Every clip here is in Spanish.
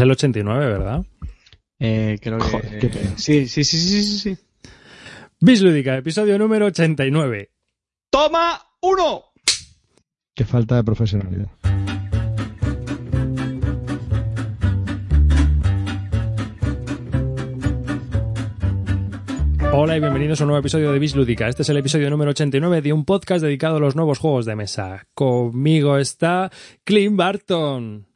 el 89, ¿verdad? Eh, creo que... sí, sí, sí, sí, sí, sí. Bislúdica, episodio número 89. ¡Toma uno! Qué falta de profesionalidad. Hola y bienvenidos a un nuevo episodio de Bislúdica. Este es el episodio número 89 de un podcast dedicado a los nuevos juegos de mesa. Conmigo está Clint Barton.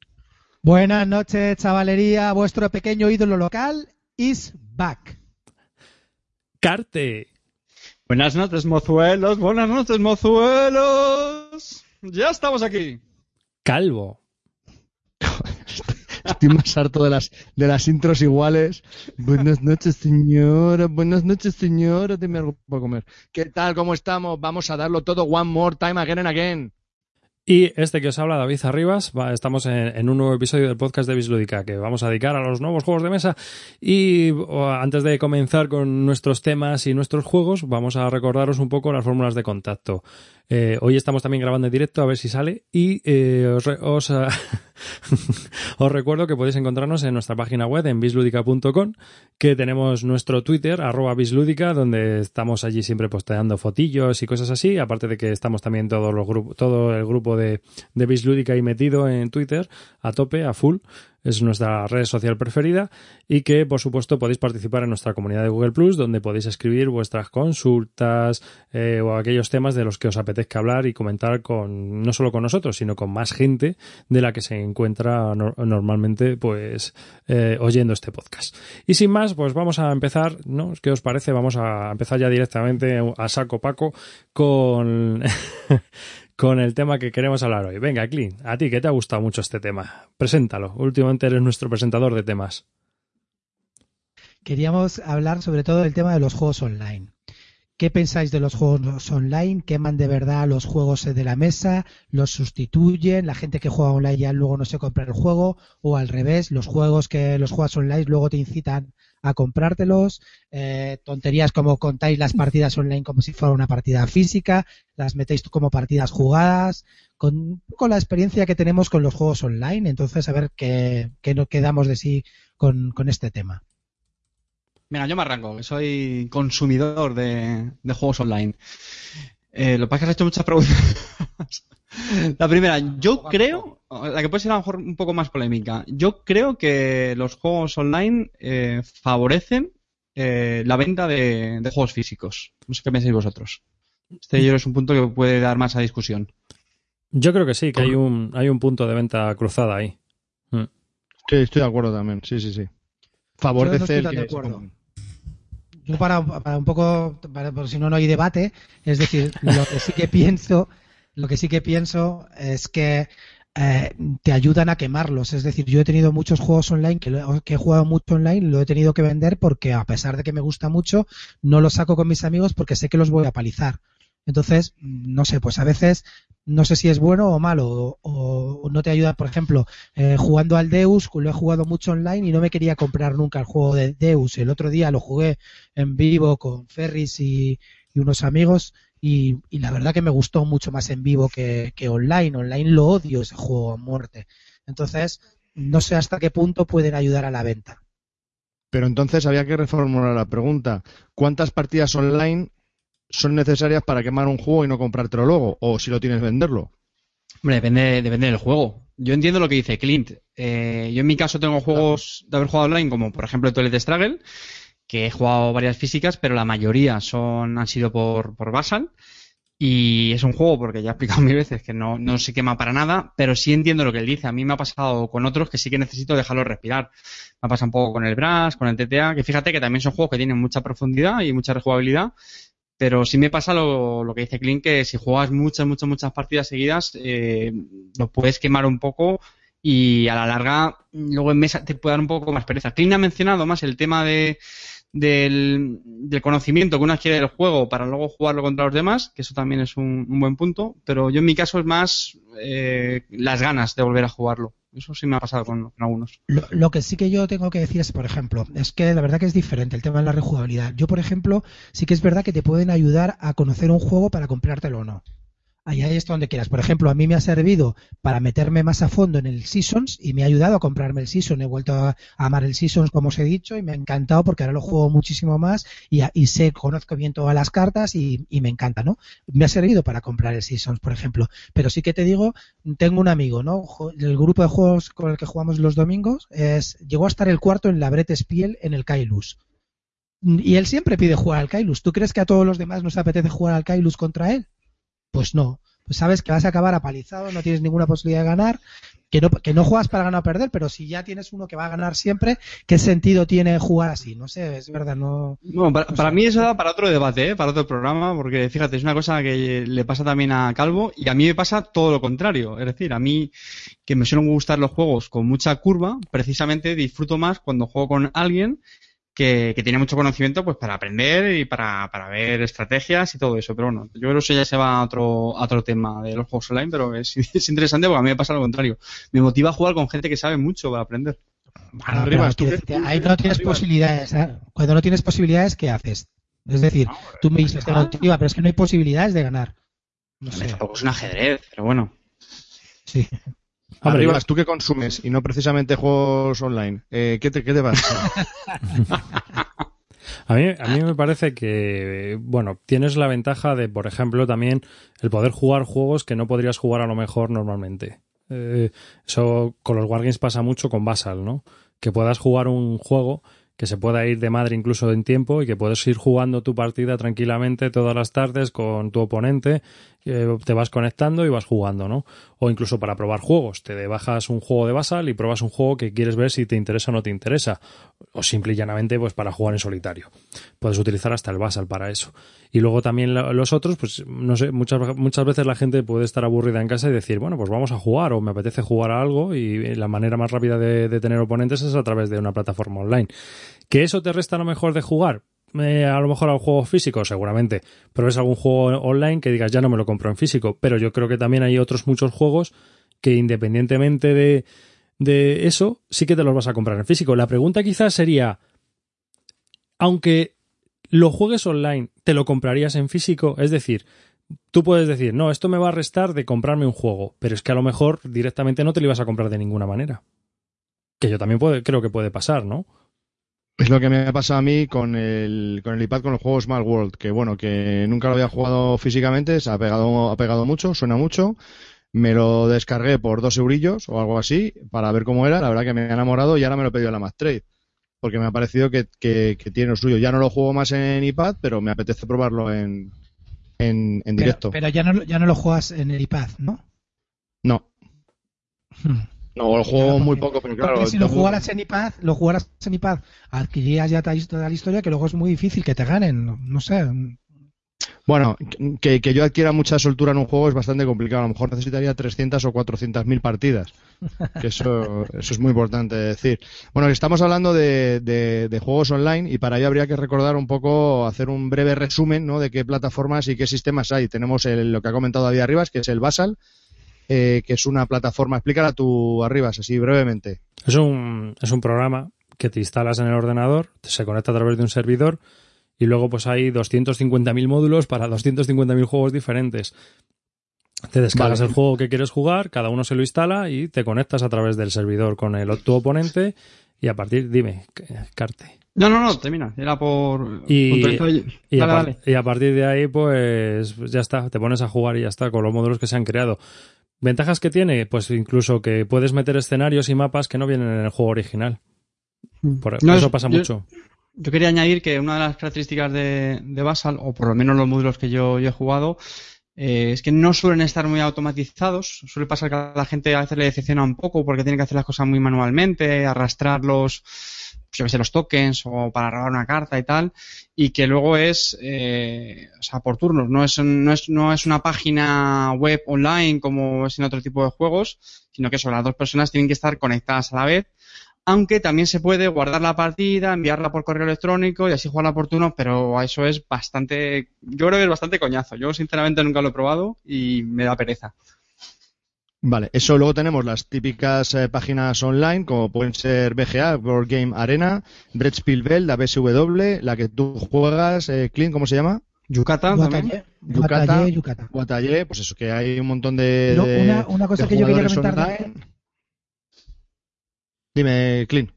Buenas noches, chavalería. Vuestro pequeño ídolo local is back. Carte. Buenas noches, mozuelos. Buenas noches, mozuelos. Ya estamos aquí. Calvo. Estoy más harto de las, de las intros iguales. Buenas noches, señora. Buenas noches, señora. Dime algo para comer. ¿Qué tal? ¿Cómo estamos? Vamos a darlo todo one more time again and again. Y este que os habla, David Arribas, estamos en, un nuevo episodio del podcast de Bislúdica que vamos a dedicar a los nuevos juegos de mesa. Y antes de comenzar con nuestros temas y nuestros juegos, vamos a recordaros un poco las fórmulas de contacto. Eh, hoy estamos también grabando en directo, a ver si sale. Y eh, os, os, uh, os, recuerdo que podéis encontrarnos en nuestra página web, en bisludica.com, que tenemos nuestro Twitter, arroba bisludica, donde estamos allí siempre posteando fotillos y cosas así. Aparte de que estamos también todos los todo el grupo de, de Bislúdica ahí metido en Twitter, a tope, a full es nuestra red social preferida y que por supuesto podéis participar en nuestra comunidad de Google Plus donde podéis escribir vuestras consultas eh, o aquellos temas de los que os apetezca hablar y comentar con no solo con nosotros sino con más gente de la que se encuentra no, normalmente pues eh, oyendo este podcast y sin más pues vamos a empezar ¿no? ¿qué os parece? vamos a empezar ya directamente a saco paco con con el tema que queremos hablar hoy. Venga, Clint, a ti que te ha gustado mucho este tema. Preséntalo. Últimamente eres nuestro presentador de temas. Queríamos hablar sobre todo del tema de los juegos online. ¿Qué pensáis de los juegos online? ¿Queman de verdad los juegos de la mesa? ¿Los sustituyen? ¿La gente que juega online ya luego no se compra el juego? ¿O al revés, los juegos que los juegas online luego te incitan a comprártelos? Eh, tonterías como contáis las partidas online como si fuera una partida física, las metéis como partidas jugadas, con, con la experiencia que tenemos con los juegos online. Entonces, a ver qué, qué nos quedamos de sí con, con este tema. Mira, yo me arranco, que soy consumidor de, de juegos online. Eh, lo que pasa es que has hecho muchas preguntas. la primera, yo creo, la que puede ser a lo mejor un poco más polémica, yo creo que los juegos online eh, favorecen eh, la venta de, de, juegos físicos. No sé qué pensáis vosotros. Este yo es un punto que puede dar más a discusión. Yo creo que sí, que hay un, hay un punto de venta cruzada ahí. Mm. Sí, estoy de acuerdo también, sí, sí, sí. Favorece no el que yo para, para, un poco, para, por si no, no hay debate, es decir, lo que sí que pienso, lo que sí que pienso es que eh, te ayudan a quemarlos. Es decir, yo he tenido muchos juegos online que, que he jugado mucho online, lo he tenido que vender porque a pesar de que me gusta mucho, no los saco con mis amigos porque sé que los voy a palizar. Entonces, no sé, pues a veces no sé si es bueno o malo, o, no te ayuda, por ejemplo, eh, jugando al Deus, lo he jugado mucho online y no me quería comprar nunca el juego de Deus. El otro día lo jugué en vivo con Ferris y unos amigos y, y, la verdad que me gustó mucho más en vivo que, que online. Online lo odio ese juego a muerte. Entonces, no sé hasta qué punto pueden ayudar a la venta. Pero entonces había que reformular la pregunta. ¿Cuántas partidas online son necesarias para quemar un juego y no comprártelo luego, o si lo tienes venderlo. Hombre, depende, depende del juego. Yo entiendo lo que dice Clint. Eh, yo en mi caso tengo juegos de haber jugado online, como por ejemplo Toilet Struggle, que he jugado varias físicas, pero la mayoría son han sido por, por Basal. Y es un juego, porque ya he explicado mil veces, que no, no se quema para nada, pero sí entiendo lo que él dice. A mí me ha pasado con otros que sí que necesito dejarlo respirar. Me ha pasado un poco con el Brass, con el TTA, que fíjate que también son juegos que tienen mucha profundidad y mucha rejugabilidad, pero sí me pasa lo, lo, que dice Clint, que si juegas muchas, muchas, muchas partidas seguidas, eh, lo puedes quemar un poco y a la larga, luego en mesa te puede dar un poco más pereza. Clint ha mencionado más el tema de, del, del, conocimiento que uno adquiere del juego para luego jugarlo contra los demás, que eso también es un, buen punto, pero yo en mi caso es más eh, las ganas de volver a jugarlo. Eso sí me ha pasado con, con algunos. Lo, lo, que sí que yo tengo que decir es, por ejemplo, es que la verdad que es diferente el tema de la rejugabilidad. Yo, por ejemplo, sí que es verdad que te pueden ayudar a conocer un juego para comprártelo o no. Ahí esto donde quieras. Por ejemplo, a mí me ha servido para meterme más a fondo en el Seasons y me ha ayudado a comprarme el Season. He vuelto a, amar el Seasons, como os he dicho, y me ha encantado porque ahora lo juego muchísimo más y, sé, conozco bien todas las cartas y, me encanta, ¿no? Me ha servido para comprar el Seasons, por ejemplo. Pero sí que te digo, tengo un amigo, ¿no? El grupo de juegos con el que jugamos los domingos es, llegó a estar el cuarto en la Bret Spiel en el Kailus. Y él siempre pide jugar al Kailus. ¿Tú crees que a todos los demás nos apetece jugar al Kailus contra él? Pues no. Pues sabes que vas a acabar apalizado, no tienes ninguna posibilidad de ganar, que no, que no juegas para ganar o perder, pero si ya tienes uno que va a ganar siempre, ¿qué sentido tiene jugar así? No sé, es verdad, no. no para, no para sé. mí eso da para otro debate, ¿eh? para otro programa, porque fíjate, es una cosa que le pasa también a Calvo y a mí me pasa todo lo contrario. Es decir, a mí que me suelen gustar los juegos con mucha curva, precisamente disfruto más cuando juego con alguien que, que, tiene mucho conocimiento pues para aprender y para, para, ver estrategias y todo eso. Pero bueno, yo creo que eso ya se va a otro, a otro tema de los juegos online, pero es, es, interesante porque a mí me pasa lo contrario. Me motiva a jugar con gente que sabe mucho para aprender. Bueno, arriba, tú, decirte, ahí no tienes arriba. posibilidades. ¿eh? Cuando no tienes posibilidades, ¿qué haces? Es decir, no, tú me dices, te motiva, pero es que no hay posibilidades de ganar. No sé. Es un ajedrez, pero bueno. Sí. Hombre, Arribas, tú que consumes y no precisamente juegos online, eh, ¿qué, te, ¿qué te pasa? A mí, a mí me parece que, bueno, tienes la ventaja de, por ejemplo, también el poder jugar juegos que no podrías jugar a lo mejor normalmente. Eh, eso con los Wargames pasa mucho con Basal, ¿no? Que puedas jugar un juego que se pueda ir de madre incluso en tiempo y que puedes ir jugando tu partida tranquilamente todas las tardes con tu oponente, te vas conectando y vas jugando, ¿no? O incluso para probar juegos, te bajas un juego de Basal y pruebas un juego que quieres ver si te interesa o no te interesa, o simple y llanamente pues para jugar en solitario. Puedes utilizar hasta el Basal para eso. Y luego también los otros, pues no sé, muchas, muchas veces la gente puede estar aburrida en casa y decir, bueno, pues vamos a jugar o me apetece jugar a algo y la manera más rápida de, de tener oponentes es a través de una plataforma online. ¿Que eso te resta lo mejor de jugar? Eh, a lo mejor a un juego físico, seguramente. Pero es algún juego online que digas, ya no me lo compro en físico. Pero yo creo que también hay otros muchos juegos que independientemente de, de eso, sí que te los vas a comprar en físico. La pregunta quizás sería, aunque lo juegues online, ¿te lo comprarías en físico? Es decir, tú puedes decir, no, esto me va a restar de comprarme un juego, pero es que a lo mejor directamente no te lo ibas a comprar de ninguna manera. Que yo también puede, creo que puede pasar, ¿no? Es lo que me ha pasado a mí con el, con el iPad con los juegos Small World, que bueno, que nunca lo había jugado físicamente, se ha pegado, ha pegado mucho, suena mucho. Me lo descargué por dos eurillos o algo así para ver cómo era. La verdad que me ha enamorado y ahora me lo he pedido en la Mac Trade. Porque me ha parecido que, que, que, tiene lo suyo. Ya no lo juego más en iPad, pero me apetece probarlo en, en, en directo. Pero, pero, ya, no, ya no lo juegas en el iPad, ¿no? No. Hmm. No, lo juego claro, muy poco, pero claro. si lo jugaras en iPad, lo jugaras en iPad, adquirirías ya toda la historia que luego es muy difícil que te ganen, no sé. Bueno, que, que, yo adquiera mucha soltura en un juego es bastante complicado. A lo mejor necesitaría 300 o 400 mil partidas. Que eso, eso es muy importante decir. Bueno, estamos hablando de, de, de, juegos online y para ello habría que recordar un poco, hacer un breve resumen ¿no? de qué plataformas y qué sistemas hay. Tenemos el, lo que ha comentado David Arribas, que es el Basal, eh, que es una plataforma. Explícala tú, Arribas, así brevemente. Es un, es un programa que te instalas en el ordenador, se conecta a través de un servidor y luego pues hay 250.000 módulos para 250.000 juegos diferentes. Te descargas vale. el juego que quieres jugar, cada uno se lo instala y te conectas a través del servidor con el tu oponente y a partir, dime, Carte. No, no, no, termina. Era por. Y, dale, y, a dale. y, a partir de ahí, pues ya está, te pones a jugar y ya está, con los módulos que se han creado. ¿Ventajas que tiene? Pues incluso que puedes meter escenarios y mapas que no vienen en el juego original. Por, no, eso pasa yo, mucho. Yo quería añadir que una de las características de, de Basal, o por lo menos los módulos que yo, yo he jugado, eh, es que no suelen estar muy automatizados. Suele pasar que a la gente a veces le decepciona un poco porque tiene que hacer las cosas muy manualmente, arrastrar los, sé, los tokens o para robar una carta y tal, y que luego es, eh, o sea, por turnos. No es, no es, no es una página web online como es en otro tipo de juegos, sino que son las dos personas tienen que estar conectadas a la vez aunque también se puede guardar la partida, enviarla por correo electrónico y así jugarla por turno, pero eso es bastante, yo creo que es bastante coñazo. Yo sinceramente nunca lo he probado y me da pereza. Vale, eso luego tenemos las típicas eh, páginas online, como pueden ser BGA, Board Game Arena, Brettspiel Bell, la BSW, la que tú juegas, eh, Clint, ¿cómo se llama? Yucata también. Yucata, Yucata. Guatallé, pues eso, que hay un montón de. No, una, una cosa de que yo quería comentar. Dime, Clint.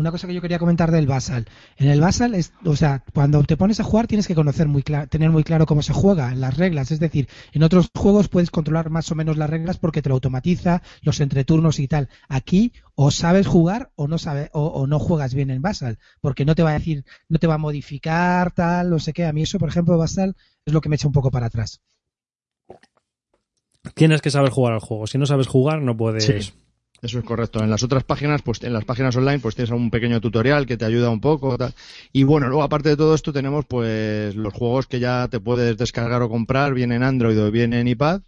Una cosa que yo quería comentar del Basal. En el Basal, es, o sea, cuando te pones a jugar tienes que conocer muy cla- tener muy claro cómo se juega, las reglas. Es decir, en otros juegos puedes controlar más o menos las reglas porque te lo automatiza, los entreturnos y tal. Aquí o sabes jugar o no sabes o, o no juegas bien en Basal, porque no te va a decir, no te va a modificar tal, no sé qué. A mí eso, por ejemplo, Basal es lo que me echa un poco para atrás. Tienes que saber jugar al juego. Si no sabes jugar, no puedes. Sí. Eso es correcto. En las otras páginas, pues en las páginas online, pues tienes un pequeño tutorial que te ayuda un poco. Y bueno, luego aparte de todo esto tenemos pues los juegos que ya te puedes descargar o comprar, bien en Android o bien en iPad.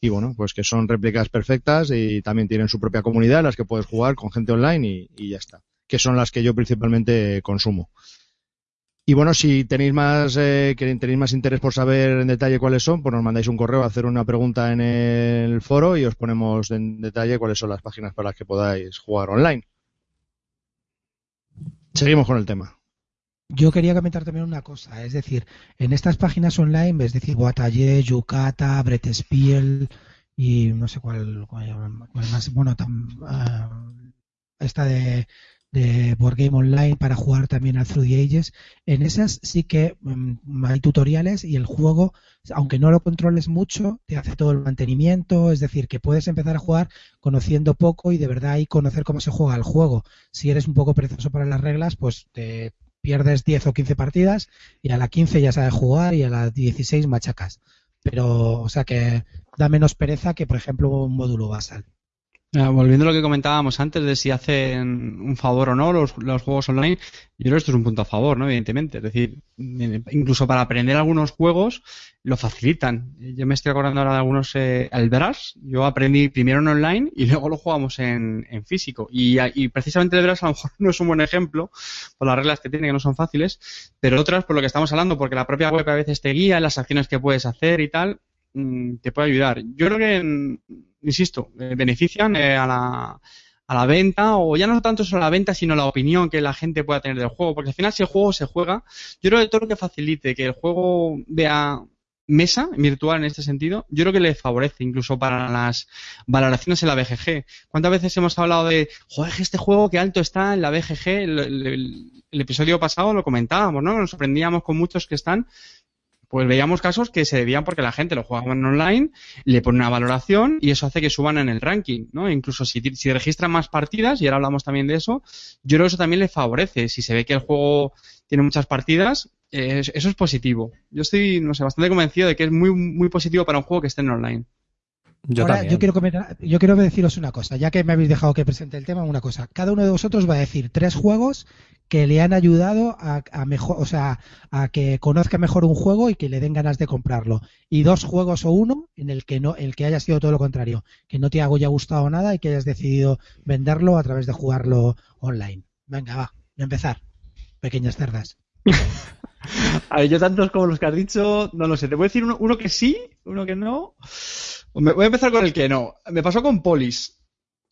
Y bueno, pues que son réplicas perfectas y también tienen su propia comunidad, las que puedes jugar con gente online y, y ya está. Que son las que yo principalmente consumo. Y bueno, si tenéis más, eh, tenéis más interés por saber en detalle cuáles son, pues nos mandáis un correo a hacer una pregunta en el foro y os ponemos en detalle cuáles son las páginas para las que podáis jugar online. Seguimos con el tema. Yo quería comentar también una cosa, es decir, en estas páginas online, es decir, Guatallé, Yucata, Bretspiel y no sé cuál, cuál, más, bueno, tam- ah, esta de, de Board Game Online para jugar también al Through the Ages, en esas sí que mm, hay tutoriales y el juego, aunque no lo controles mucho, te hace todo el mantenimiento, es decir, que puedes empezar a jugar conociendo poco y de verdad ahí conocer cómo se juega el juego. Si eres un poco perezoso para las reglas, pues te pierdes 10 o 15 partidas y a la 15 ya sabes jugar y a la 16 machacas. Pero, o sea que da menos pereza que, por ejemplo, un módulo basal. Ah, volviendo a lo que comentábamos antes de si hacen un favor o no los, los juegos online, yo creo que esto es un punto a favor, ¿no? Evidentemente. Es decir, incluso para aprender algunos juegos lo facilitan. Yo me estoy acordando ahora de algunos eh, Albras. Yo aprendí primero en online y luego lo jugamos en, en físico. Y, y precisamente el Albras a lo mejor no es un buen ejemplo por las reglas que tiene, que no son fáciles, pero otras por lo que estamos hablando, porque la propia web a veces te guía las acciones que puedes hacer y tal, mm, te puede ayudar. Yo creo que, mm, insisto, eh, benefician eh, a la a la venta, o ya no tanto solo la venta, sino la opinión que la gente pueda tener del juego, porque al final si el juego se juega, yo creo que todo lo que facilite que el juego vea mesa virtual en este sentido, yo creo que le favorece incluso para las valoraciones en la BGG. ¿Cuántas veces hemos hablado de, joder, este juego que alto está en la BGG? El- el episodio pasado lo comentábamos, ¿no? Nos sorprendíamos con muchos que están pues veíamos casos que se debían porque la gente lo jugaba en online, le pone una valoración y eso hace que suban en el ranking, ¿no? Incluso si, si registran más partidas, y ahora hablamos también de eso, yo creo que eso también le favorece. Si se ve que el juego tiene muchas partidas, eh, eso es positivo. Yo estoy, no sé, bastante convencido de que es muy, muy positivo para un juego que esté en online. Yo Ahora, también. yo quiero comentar, yo quiero deciros una cosa, ya que me habéis dejado que presente el tema, una cosa. Cada uno de vosotros va a decir tres juegos que le han ayudado a, a mejor, o sea, a que conozca mejor un juego y que le den ganas de comprarlo. Y dos juegos o uno en el que no, el que haya sido todo lo contrario, que no te haya gustado nada y que hayas decidido venderlo a través de jugarlo online. Venga, va, a empezar. Pequeñas cerdas. A ver, yo tantos como los que has dicho, no lo sé. Te voy a decir uno, que sí, uno que no. Me- voy a empezar con el que no. Me pasó con Polis.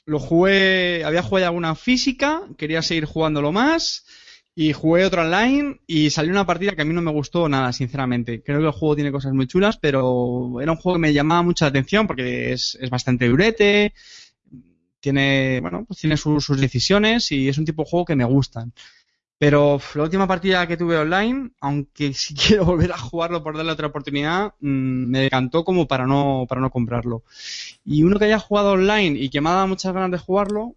Lo jugué, había jugado alguna física, quería seguir jugándolo más. Y jugué otro online y salió una partida que a mí no me gustó nada, sinceramente. Creo que el juego tiene cosas muy chulas, pero era un juego que me llamaba mucho la atención porque es, es bastante durete, tiene, bueno, pues tiene sus decisiones y es un tipo de juego que me gustan. Pero la última partida que tuve online, aunque si quiero volver a jugarlo por darle otra oportunidad, mm, me decantó como para no, para no comprarlo. Y uno que haya jugado online y que me ha dado muchas ganas de jugarlo,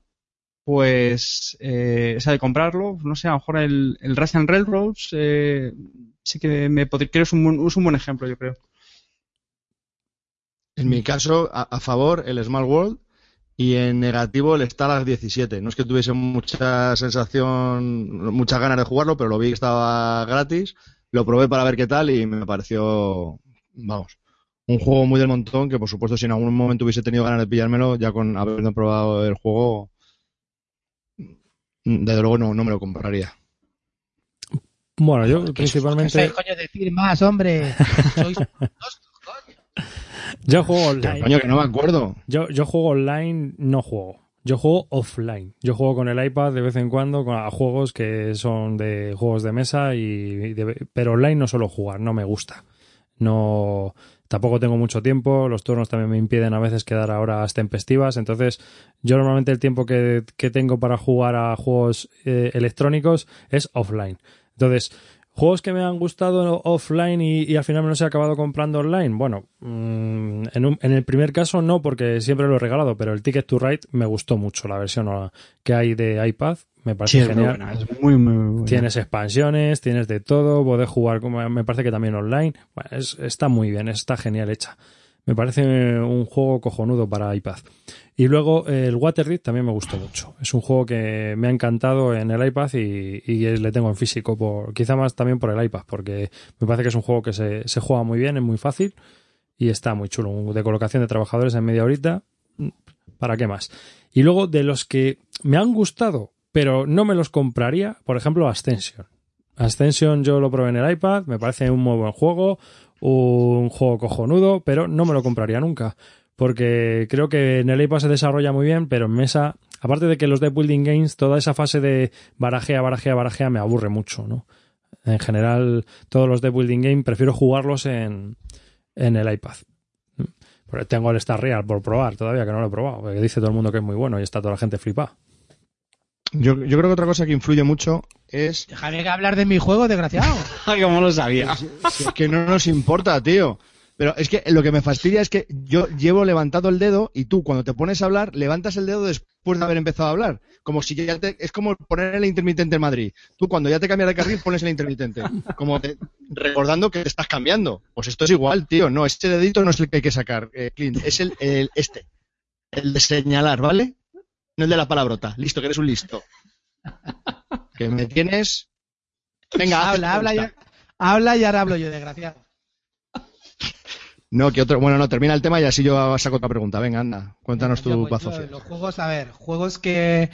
pues, eh, o sea, de comprarlo, no sé, a lo mejor el, el Russian Railroads, eh, sí que me pod- creo es un, es un buen ejemplo, yo creo. En mi caso, a, a favor, el Small World y en negativo el Stalag 17. No es que tuviese mucha sensación, muchas ganas de jugarlo, pero lo vi que estaba gratis, lo probé para ver qué tal y me pareció, vamos, un juego muy del montón que por supuesto si en algún momento hubiese tenido ganas de pillármelo, ya con habiendo probado el juego, desde luego no, no me lo compraría. Bueno, yo ¿Qué principalmente. sois, coño, decir más, hombre? Sois dos. Yo juego online. coño, que no me acuerdo. Yo, yo juego online, no juego. Yo juego offline. Yo juego con el iPad de vez en cuando con, a juegos que son de juegos de mesa y de- pero online no suelo jugar, no me gusta. No tampoco tengo mucho tiempo, los turnos también me impiden a veces quedar a horas tempestivas, entonces yo normalmente el tiempo que, que tengo para jugar a juegos eh, electrónicos es offline. Entonces, Juegos que me han gustado offline y, y al final me los he acabado comprando online. Bueno, mm, en, un- en el primer caso no, porque siempre lo he regalado, pero el Ticket to Ride me gustó mucho, la versión que hay de iPad. Me parece Sí, es muy genial. buena, es muy, muy buena. Tienes expansiones, tienes de todo, podés jugar, me parece que también online. Bueno, es- está muy bien, está genial hecha. Me parece un juego cojonudo para iPad. Y luego eh, el Waterdeep también me gustó mucho. Es un juego que me ha encantado en el iPad y, y le tengo en físico, por, quizá más también por el iPad, porque me parece que es un juego que se, se juega muy bien, es muy fácil y está muy chulo. De colocación de trabajadores en media horita, mm, ¿para qué más? Y luego de los que me han gustado, pero no me los compraría, por ejemplo, Ascension. Ascension yo lo probé en el iPad, me parece un muy buen juego, un juego cojonudo, pero no me lo compraría nunca. Porque creo que en el iPad se desarrolla muy bien, pero en mesa, aparte de que los deck building games, toda esa fase de barajea, barajea, barajea me aburre mucho, ¿no? En general, todos los deck building game prefiero jugarlos en, en el iPad. Pero tengo el Star Real por probar todavía, que no lo he probado, porque dice todo el mundo que es muy bueno y está toda la gente flipada. Yo, yo creo que otra cosa que influye mucho es Déjame que hablar de mi juego, desgraciado. Ay, cómo lo sabía. si es que no nos importa, tío. Pero es que lo que me fastidia es que yo llevo levantado el dedo y tú cuando te pones a hablar levantas el dedo después de haber empezado a hablar. Como si ya te, es como poner el intermitente en Madrid. Tú cuando ya te cambias de carril pones el intermitente. Como te- recordando que te estás cambiando. Pues esto es igual, tío. No, este dedito no es el que hay que sacar, eh, Clint. Es el, el- este. El de señalar, ¿vale? No el de la palabrota. Listo, que eres un listo. Que me tienes. Venga, habla, habla, ya, habla y ahora hablo yo, desgraciado. No, que otro. Bueno, no, termina el tema y así yo saco otra pregunta. Venga, anda, cuéntanos tu pues, bazofia. Los juegos, a ver, juegos que,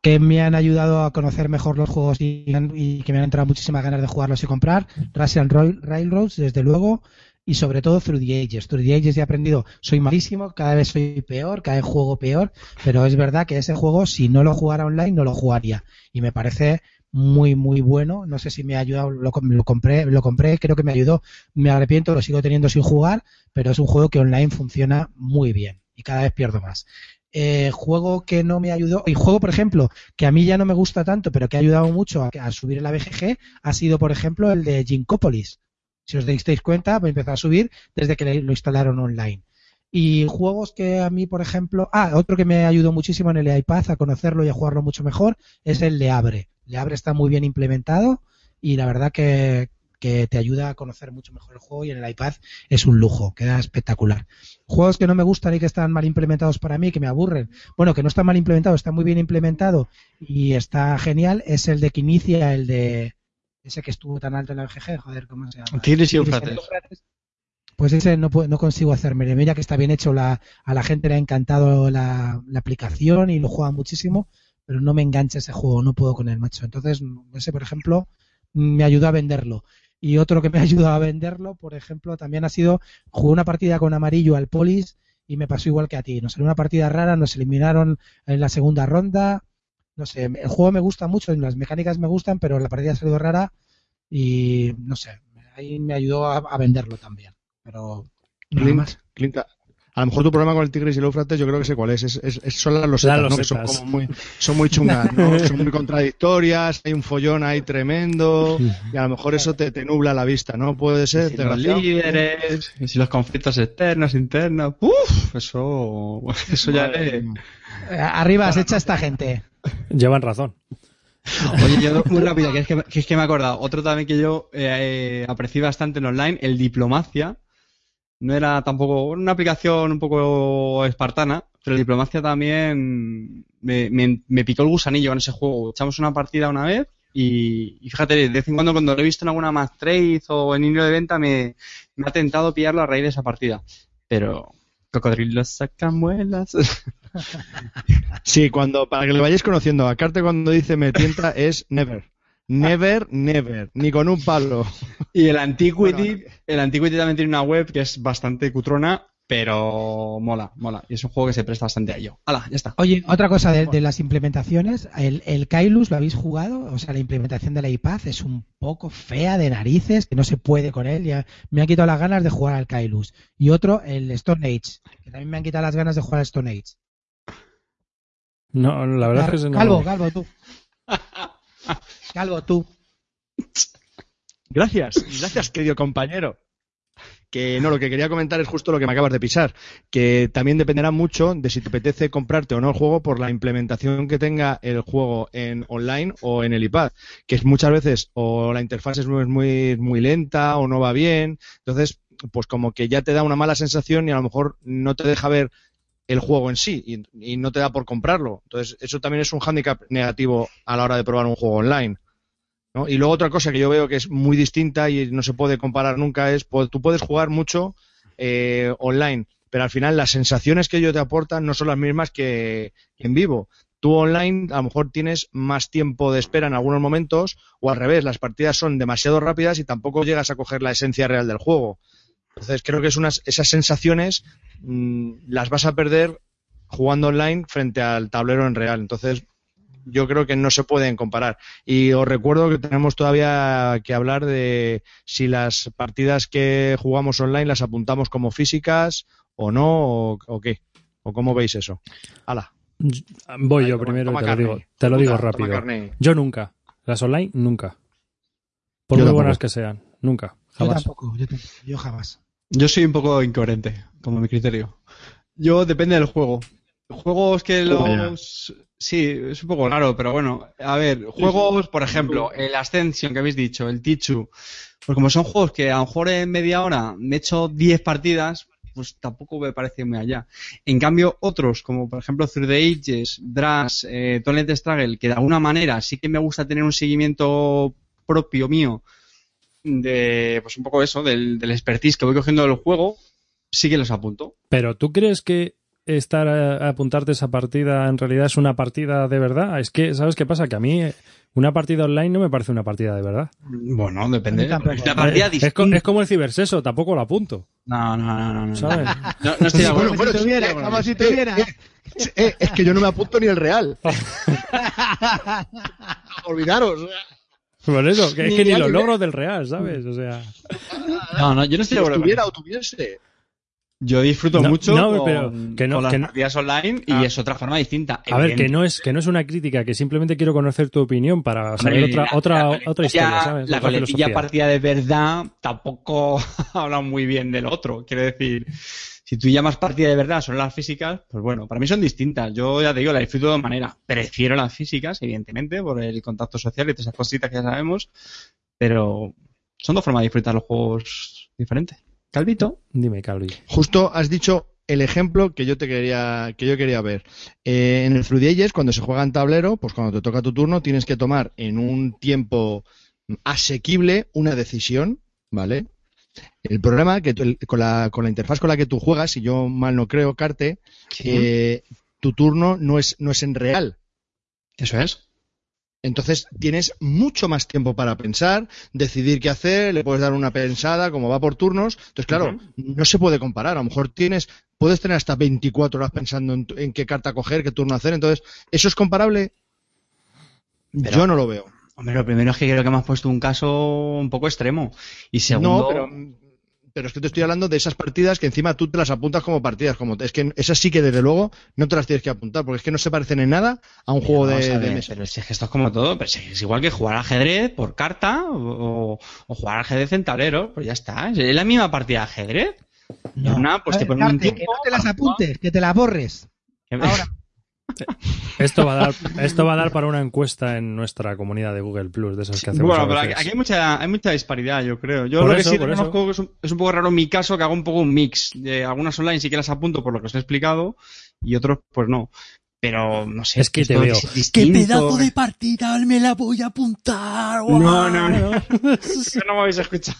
que me han ayudado a conocer mejor los juegos y, y que me han entrado muchísimas ganas de jugarlos y comprar. Russian Roy- Railroads, desde luego, y sobre todo Through the Ages. Through the Ages he aprendido, soy malísimo, cada vez soy peor, cada vez juego peor, pero es verdad que ese juego, si no lo jugara online, no lo jugaría. Y me parece muy muy bueno. No sé si me ha ayudado lo, com- lo compré lo compré creo que me ayudó. Me arrepiento lo sigo teniendo sin jugar pero es un juego que online funciona muy bien y cada vez pierdo más. Eh, juego que no me ayudó y juego por ejemplo que a mí ya no me gusta tanto pero que ha ayudado mucho a, a subir la BGG ha sido por ejemplo el de Ginkopolis si os dais cuenta me empezó a subir desde que lo instalaron online y juegos que a mí, por ejemplo, ah, otro que me ayudó muchísimo en el iPad a conocerlo y a jugarlo mucho mejor es el Le Abre. Le Abre está muy bien implementado y la verdad que, que te ayuda a conocer mucho mejor el juego y en el iPad es un lujo, queda espectacular. Juegos que no me gustan y que están mal implementados para mí, que me aburren. Bueno, que no está mal implementado, está muy bien implementado y está genial, es el de que inicia, el de ese que estuvo tan alto en la BGG, joder, ¿cómo se llama? Y. Pues ese no, no consigo hacerme. Mira que está bien hecho, la, a la gente le ha encantado la, la aplicación y lo juega muchísimo, pero no me engancha ese juego, no puedo con el macho. Entonces, ese, por ejemplo, me ayudó a venderlo. Y otro que me ha ayudado a venderlo, por ejemplo, también ha sido, jugué una partida con amarillo al Polis y me pasó igual que a ti. Nos salió una partida rara, nos eliminaron en la segunda ronda. No sé, el juego me gusta mucho, las mecánicas me gustan, pero la partida ha salido rara y no sé, ahí me ayudó a venderlo también. Pero nada Clint, más. Clint, a lo mejor tu problema con el Tigris y el Éufrates yo creo que sé cuál es. es, es- es- son las losetas, Las ¿no? Que son, como muy, son muy chungas, ¿no? son muy contradictorias, hay un follón ahí tremendo y a lo mejor eso te, te nubla la vista, ¿no? Puede ser, Si los líderes, y si los conflictos externos, internos, uff, eso, eso ya es. Arriba, se echa esta gente. Llevan razón. Oye, yo muy rápido, que es que, que es que me he acordado. Otro también que yo eh, eh, aprecié bastante en online, el Diplomacia. No era tampoco una aplicación un poco espartana, pero Diplomacia también me, me, me picó el gusanillo en ese juego. Echamos una partida una vez y, fíjate, de vez en cuando cuando lo he visto en alguna más trade o en hilo de venta me, me ha tentado pillarlo a raíz de esa partida. Pero cocodrilos sacan muelas. Sí, cuando, para que le vayáis conociendo, a Carte cuando dice me tienta es never. Never, never. Ni con un palo. Y el Antiquity, Bueno, el Antiquity también tiene una web que es bastante cutrona pero mola, mola. Y es un juego que se presta bastante a ello. ¡Hala! Ya está. Oye, otra cosa de, de las implementaciones, el, el Kailus, ¿lo habéis jugado? O sea, la implementación de la iPad es un poco fea de narices, que no se puede con él. Ya me han quitado las ganas de jugar al Kailus. Y otro, el Stone Age, que también me han quitado las ganas de jugar al Stone Age. No, la verdad es que no- Calvo, Calvo, tú. Calvo, tú. Gracias, gracias, querido compañero. Que no, lo que quería comentar es justo lo que me acabas de pisar, que también dependerá mucho de si te apetece comprarte o no el juego por la implementación que tenga el juego en online o en el iPad, que es muchas veces o la interfaz es muy, muy, lenta o no va bien, entonces pues como que ya te da una mala sensación y a lo mejor no te deja ver el juego en sí y, no te da por comprarlo. Entonces eso también es un hándicap negativo a la hora de probar un juego online. Y luego otra cosa que yo veo que es muy distinta y no se puede comparar nunca es, pues, tú puedes jugar mucho eh, online, pero al final las sensaciones que ellos te aportan no son las mismas que en vivo. Tú online a lo mejor tienes más tiempo de espera en algunos momentos o al revés, las partidas son demasiado rápidas y tampoco llegas a coger la esencia real del juego. Entonces creo que es unas, esas sensaciones mm, las vas a perder jugando online frente al tablero en real. Entonces yo creo que no se pueden comparar. Y os recuerdo que tenemos todavía que hablar de si las partidas que jugamos online las apuntamos como físicas o no, o, o qué. ¿O cómo veis eso? Hala. Voy Ahí, yo toma- primero toma te lo digo, te lo Puta, digo rápido. Yo nunca. Las online, nunca. Por Yo muy buenas que sean. Nunca. Yo Jamás. tampoco, yo, tampoco, yo jamás. Yo soy un poco incoherente, como mi criterio. Yo depende del juego. Juegos que los... Sí, es un poco raro, pero bueno. A ver, juegos, por ejemplo, el Ascension que habéis dicho, el Tichu. Pues como son juegos que a lo mejor en media hora me he hecho 10 partidas, pues tampoco me parece muy allá. En cambio, otros, como por ejemplo Through the Ages, Drash, eh, Toilet Struggle, que de alguna manera sí que me gusta tener un seguimiento propio mío de, pues un poco eso, del, del expertise que voy cogiendo del juego, sí que los apunto. Pero ¿tú crees que estar a, a apuntarte esa partida en realidad es una partida de verdad? Es que, ¿sabes qué pasa? Que a mí una partida online no me parece una partida de verdad. Bueno, depende. A mí tampoco. La partida es, es como el ciberseso, tampoco lo apunto. No, no, no, no. no. ¿Sabes? No, no estoy de acuerdo. Bueno, si tuviera, eh, bueno, vamos, si eh, tuviera. eh, eh, es que yo no me apunto ni el real. Olvidaros. Por eso, que es que ni los logros del Real, ¿sabes? O sea, No, no, yo no estoy de Si acuerdo. con tuviera eso. o tuviese. Yo disfruto No, mucho no, con, pero que no- con las que partidas online y Ah. es otra forma distinta. a ver, que no es que no es una crítica, que simplemente quiero conocer tu opinión para saber otra la- otra la otra historia, ¿sabes? La coletilla partida de verdad tampoco habla muy bien del otro. Quiero decir, si tú llamas partida de verdad son las físicas, pues bueno, para mí son distintas. Yo ya te digo, la disfruto de dos maneras. Prefiero las físicas, evidentemente, por el contacto social y todas esas cositas que ya sabemos, pero son dos formas de disfrutar los juegos diferentes. Calvito. Dime, Calvi. Justo has dicho el ejemplo que yo te quería que yo quería ver. Eh, en el Ages, cuando se juega en tablero, pues cuando te toca tu turno tienes que tomar en un tiempo asequible una decisión, ¿vale? El problema que tú- el- con, la, con la interfaz con la que tú juegas, si yo mal no creo, Carte, eh, tu turno no es, no es en real. Eso es. Entonces tienes mucho más tiempo para pensar, decidir qué hacer, le puedes dar una pensada, como va por turnos. Entonces, claro, no se puede comparar. A lo mejor tienes, puedes tener hasta 24 horas pensando en, en qué carta coger, qué turno hacer. Entonces, ¿eso es comparable? Pero- Yo no lo veo. Hombre, lo primero es que creo que me has puesto un caso un poco extremo. Y segundo, No, pero, pero es que te estoy hablando de esas partidas que encima tú te las apuntas como partidas. Como, es que esas sí que desde luego no te las tienes que apuntar, porque es que no se parecen en nada a un juego de, a de ver, mesa. Pero si es que esto es como todo, pero si es igual que jugar ajedrez por carta o, o jugar ajedrez en tablero, pues ya está. Es la misma partida de ajedrez. No. Una, pues te ver, ponen un tiempo. que no te las apuntes, que te las borres. Ahora. Esto va a dar esto va a dar para una encuesta en nuestra comunidad de Google Plus, de esas que hacemos Bueno, pero aquí, veces. aquí hay mucha hay mucha disparidad, yo creo. Yo Por lo eso, que sí reconozco es un, es un poco raro mi caso que hago un poco un mix. De algunas online sí que las apunto por lo que os he explicado y otros pues no. Pero no sé. Es que te veo. es ¡Qué pedazo de partida me la voy a apuntar! No, no, no. Que no me habéis escuchado.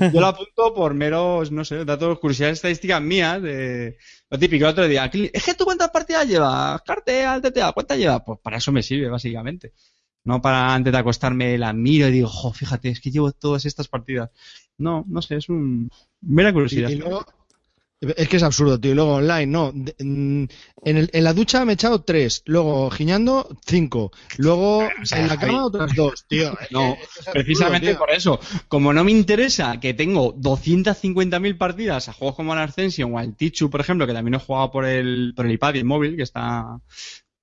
Yo lo apunto por meros, no sé, datos, curiosidades estadísticas mías de lo típico el otro día. Es que tú cuántas partidas llevas, Carte al TTA, ¿cuántas llevas? Pues para eso me sirve, básicamente. No para antes de acostarme la miro y digo, jo, fíjate, es que llevo todas estas partidas. No, no sé, es un mera Y, curiosidad. y luego, Es que es absurdo, tío. Y luego online, no. Mm, En, el- en la ducha me he echado tres. Luego giñando, cinco. Luego sea, en la cama otras dos, tío. No, Es absurdo, Precisamente tío. por eso. Como no me interesa que tengo 250.000 partidas a juegos como el Ascension o al Tichu, por ejemplo, que también he jugado por el, por el iPad y el móvil, que está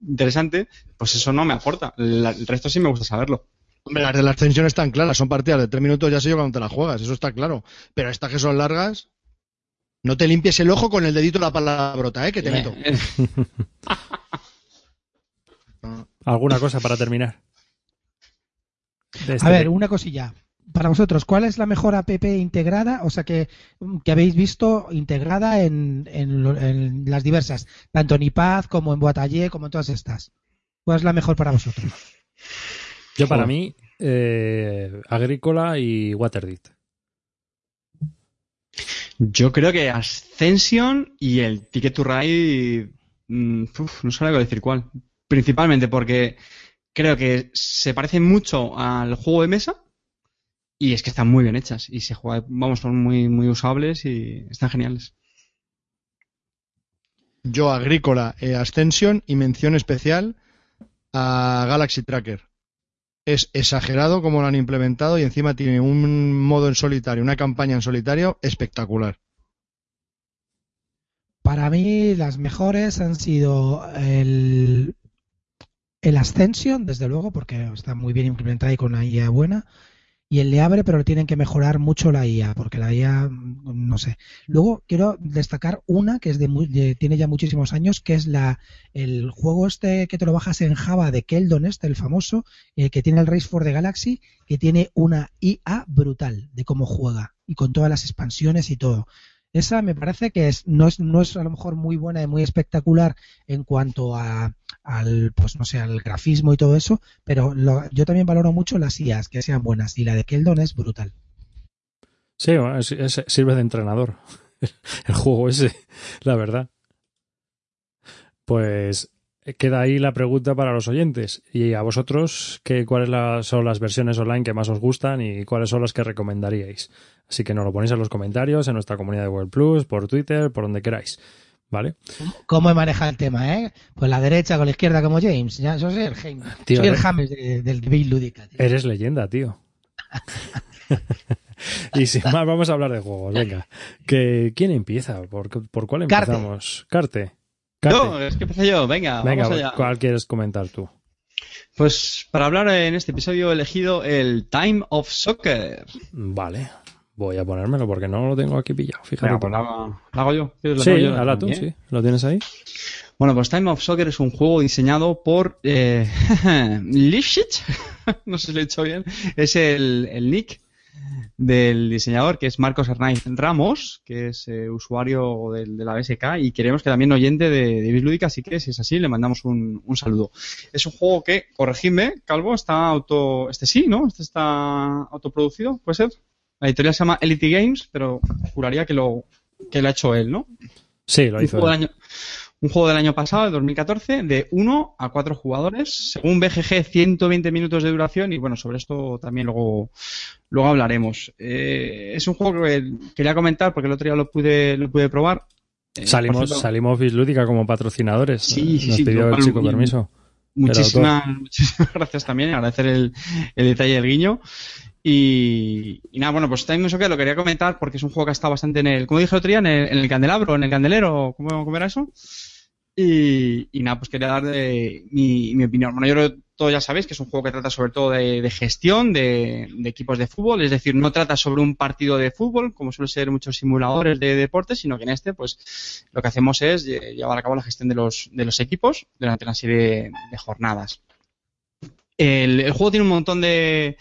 interesante, pues eso no me aporta. La- el resto sí me gusta saberlo. Hombre, las de la ascensión están claras. Son partidas de tres minutos, ya sé yo cuando te las juegas. Eso está claro. Pero estas que son largas, no te limpies el ojo con el dedito de la palabrota, ¿eh? Que te meto. ¿Alguna cosa para terminar? Este A ver, una cosilla. Para vosotros, ¿cuál es la mejor app integrada? O sea, que, que habéis visto integrada en, en las diversas, tanto en iPad como en Boatallé, como en todas estas. ¿Cuál es la mejor para vosotros? Yo para mí, eh, Agrícola y Waterdeed. Yo creo que Ascension y el Ticket to Ride, mm, uf, no sabría decir cuál. Principalmente porque creo que se parecen mucho al juego de mesa y es que están muy bien hechas y se juega, vamos, son muy, muy usables y están geniales. Yo, Agrícola, eh, Ascension y mención especial a Galaxy Tracker. Es exagerado como lo han implementado y encima tiene un modo en solitario, una campaña en solitario espectacular. Para mí, las mejores han sido el, el Ascension, desde luego, porque está muy bien implementada y con una IA buena. Y el Le Abre, pero tienen que mejorar mucho la IA, porque la IA, mm, no sé. Luego quiero destacar una que es de- tiene ya muchísimos años, que es la el juego este que te lo bajas en Java de Keldon, este, el famoso, eh, que tiene el Race for the Galaxy, que tiene una IA brutal de cómo juega y con todas las expansiones y todo. Esa me parece que es, no, es, no es a lo mejor muy buena y muy espectacular en cuanto a, al, pues no sé, al grafismo y todo eso, pero yo también valoro mucho las IAs, que sean buenas, y la de Keldon es brutal. Sí, sirve de entrenador el juego ese, la verdad. Pues queda ahí la pregunta para los oyentes. Y a vosotros, ¿qué, ¿cuáles la- son las versiones online que más os gustan y cuáles son las que recomendaríais? Así que nos lo ponéis en los comentarios, en nuestra comunidad de Google Plus, por Twitter, por donde queráis. ¿Vale? ¿Cómo he manejado el tema, eh? Pues la derecha con la izquierda como James. Ya, yo soy el James. Tío, soy el James de- del Bill Lúdica. tío. Eres leyenda, tío. y sin más, vamos a hablar de juegos. Venga. Que, ¿Quién empieza? ¿Por, por cuál empezamos? Carte. Carte. No, es que empecé yo, venga, Venga, vamos allá. ¿cuál quieres comentar tú? Pues para hablar en este episodio he elegido el Time of Soccer. Vale. Voy a ponérmelo porque no lo tengo aquí pillado. Fíjate. Venga, pues lo hago, yo. ¿Quieres lo sí, yo habla tú, sí. ¿Lo tienes ahí? Bueno, pues Time of Soccer es un juego diseñado por eh, Lifshitz, no sé si lo he dicho bien, es el, el nick del diseñador, que es Marcos Hernández Ramos, que es eh, usuario del- de, la BSK y queremos que también oyente de, de Bislúdica, así que si es así, le mandamos un, un saludo. Es un juego que, corregidme, Calvo, está auto... Este sí, ¿no? Este está autoproducido, ¿puede ser? La editorial se llama Elite Games, pero juraría que lo, que lo ha hecho él, ¿no? Sí, lo un hizo. juego, él. del año, un juego del año pasado, de 2014, de 1 a 4 jugadores, según BGG 120 minutos de duración y bueno, sobre esto también luego, luego hablaremos. Eh, es un juego que quería comentar porque el otro día lo pude, lo pude probar. Eh, Salimos, cierto, salimos Bislúdica como patrocinadores. Sí, sí, Nos sí, pidió el chico permiso. Muchísimas, muchísimas gracias también, agradecer el, el detalle del guiño. Y, y nada, bueno, pues Time Soccer lo quería comentar porque es un juego que está bastante en el, como dije el otro día, en el, en el candelabro, en el candelero, ¿cómo, cómo era eso? Y, nada, pues quería dar de, mi, opinión. Bueno, yo creo que todos ya sabéis que es un juego que trata sobre todo de, gestión de, equipos de fútbol, es decir, no trata sobre un partido de fútbol, como suele ser muchos simuladores de deportes, sino que en este, pues, lo que hacemos es lle- llevar a cabo la gestión de los, de los equipos durante una serie de, jornadas. El, juego tiene un montón de,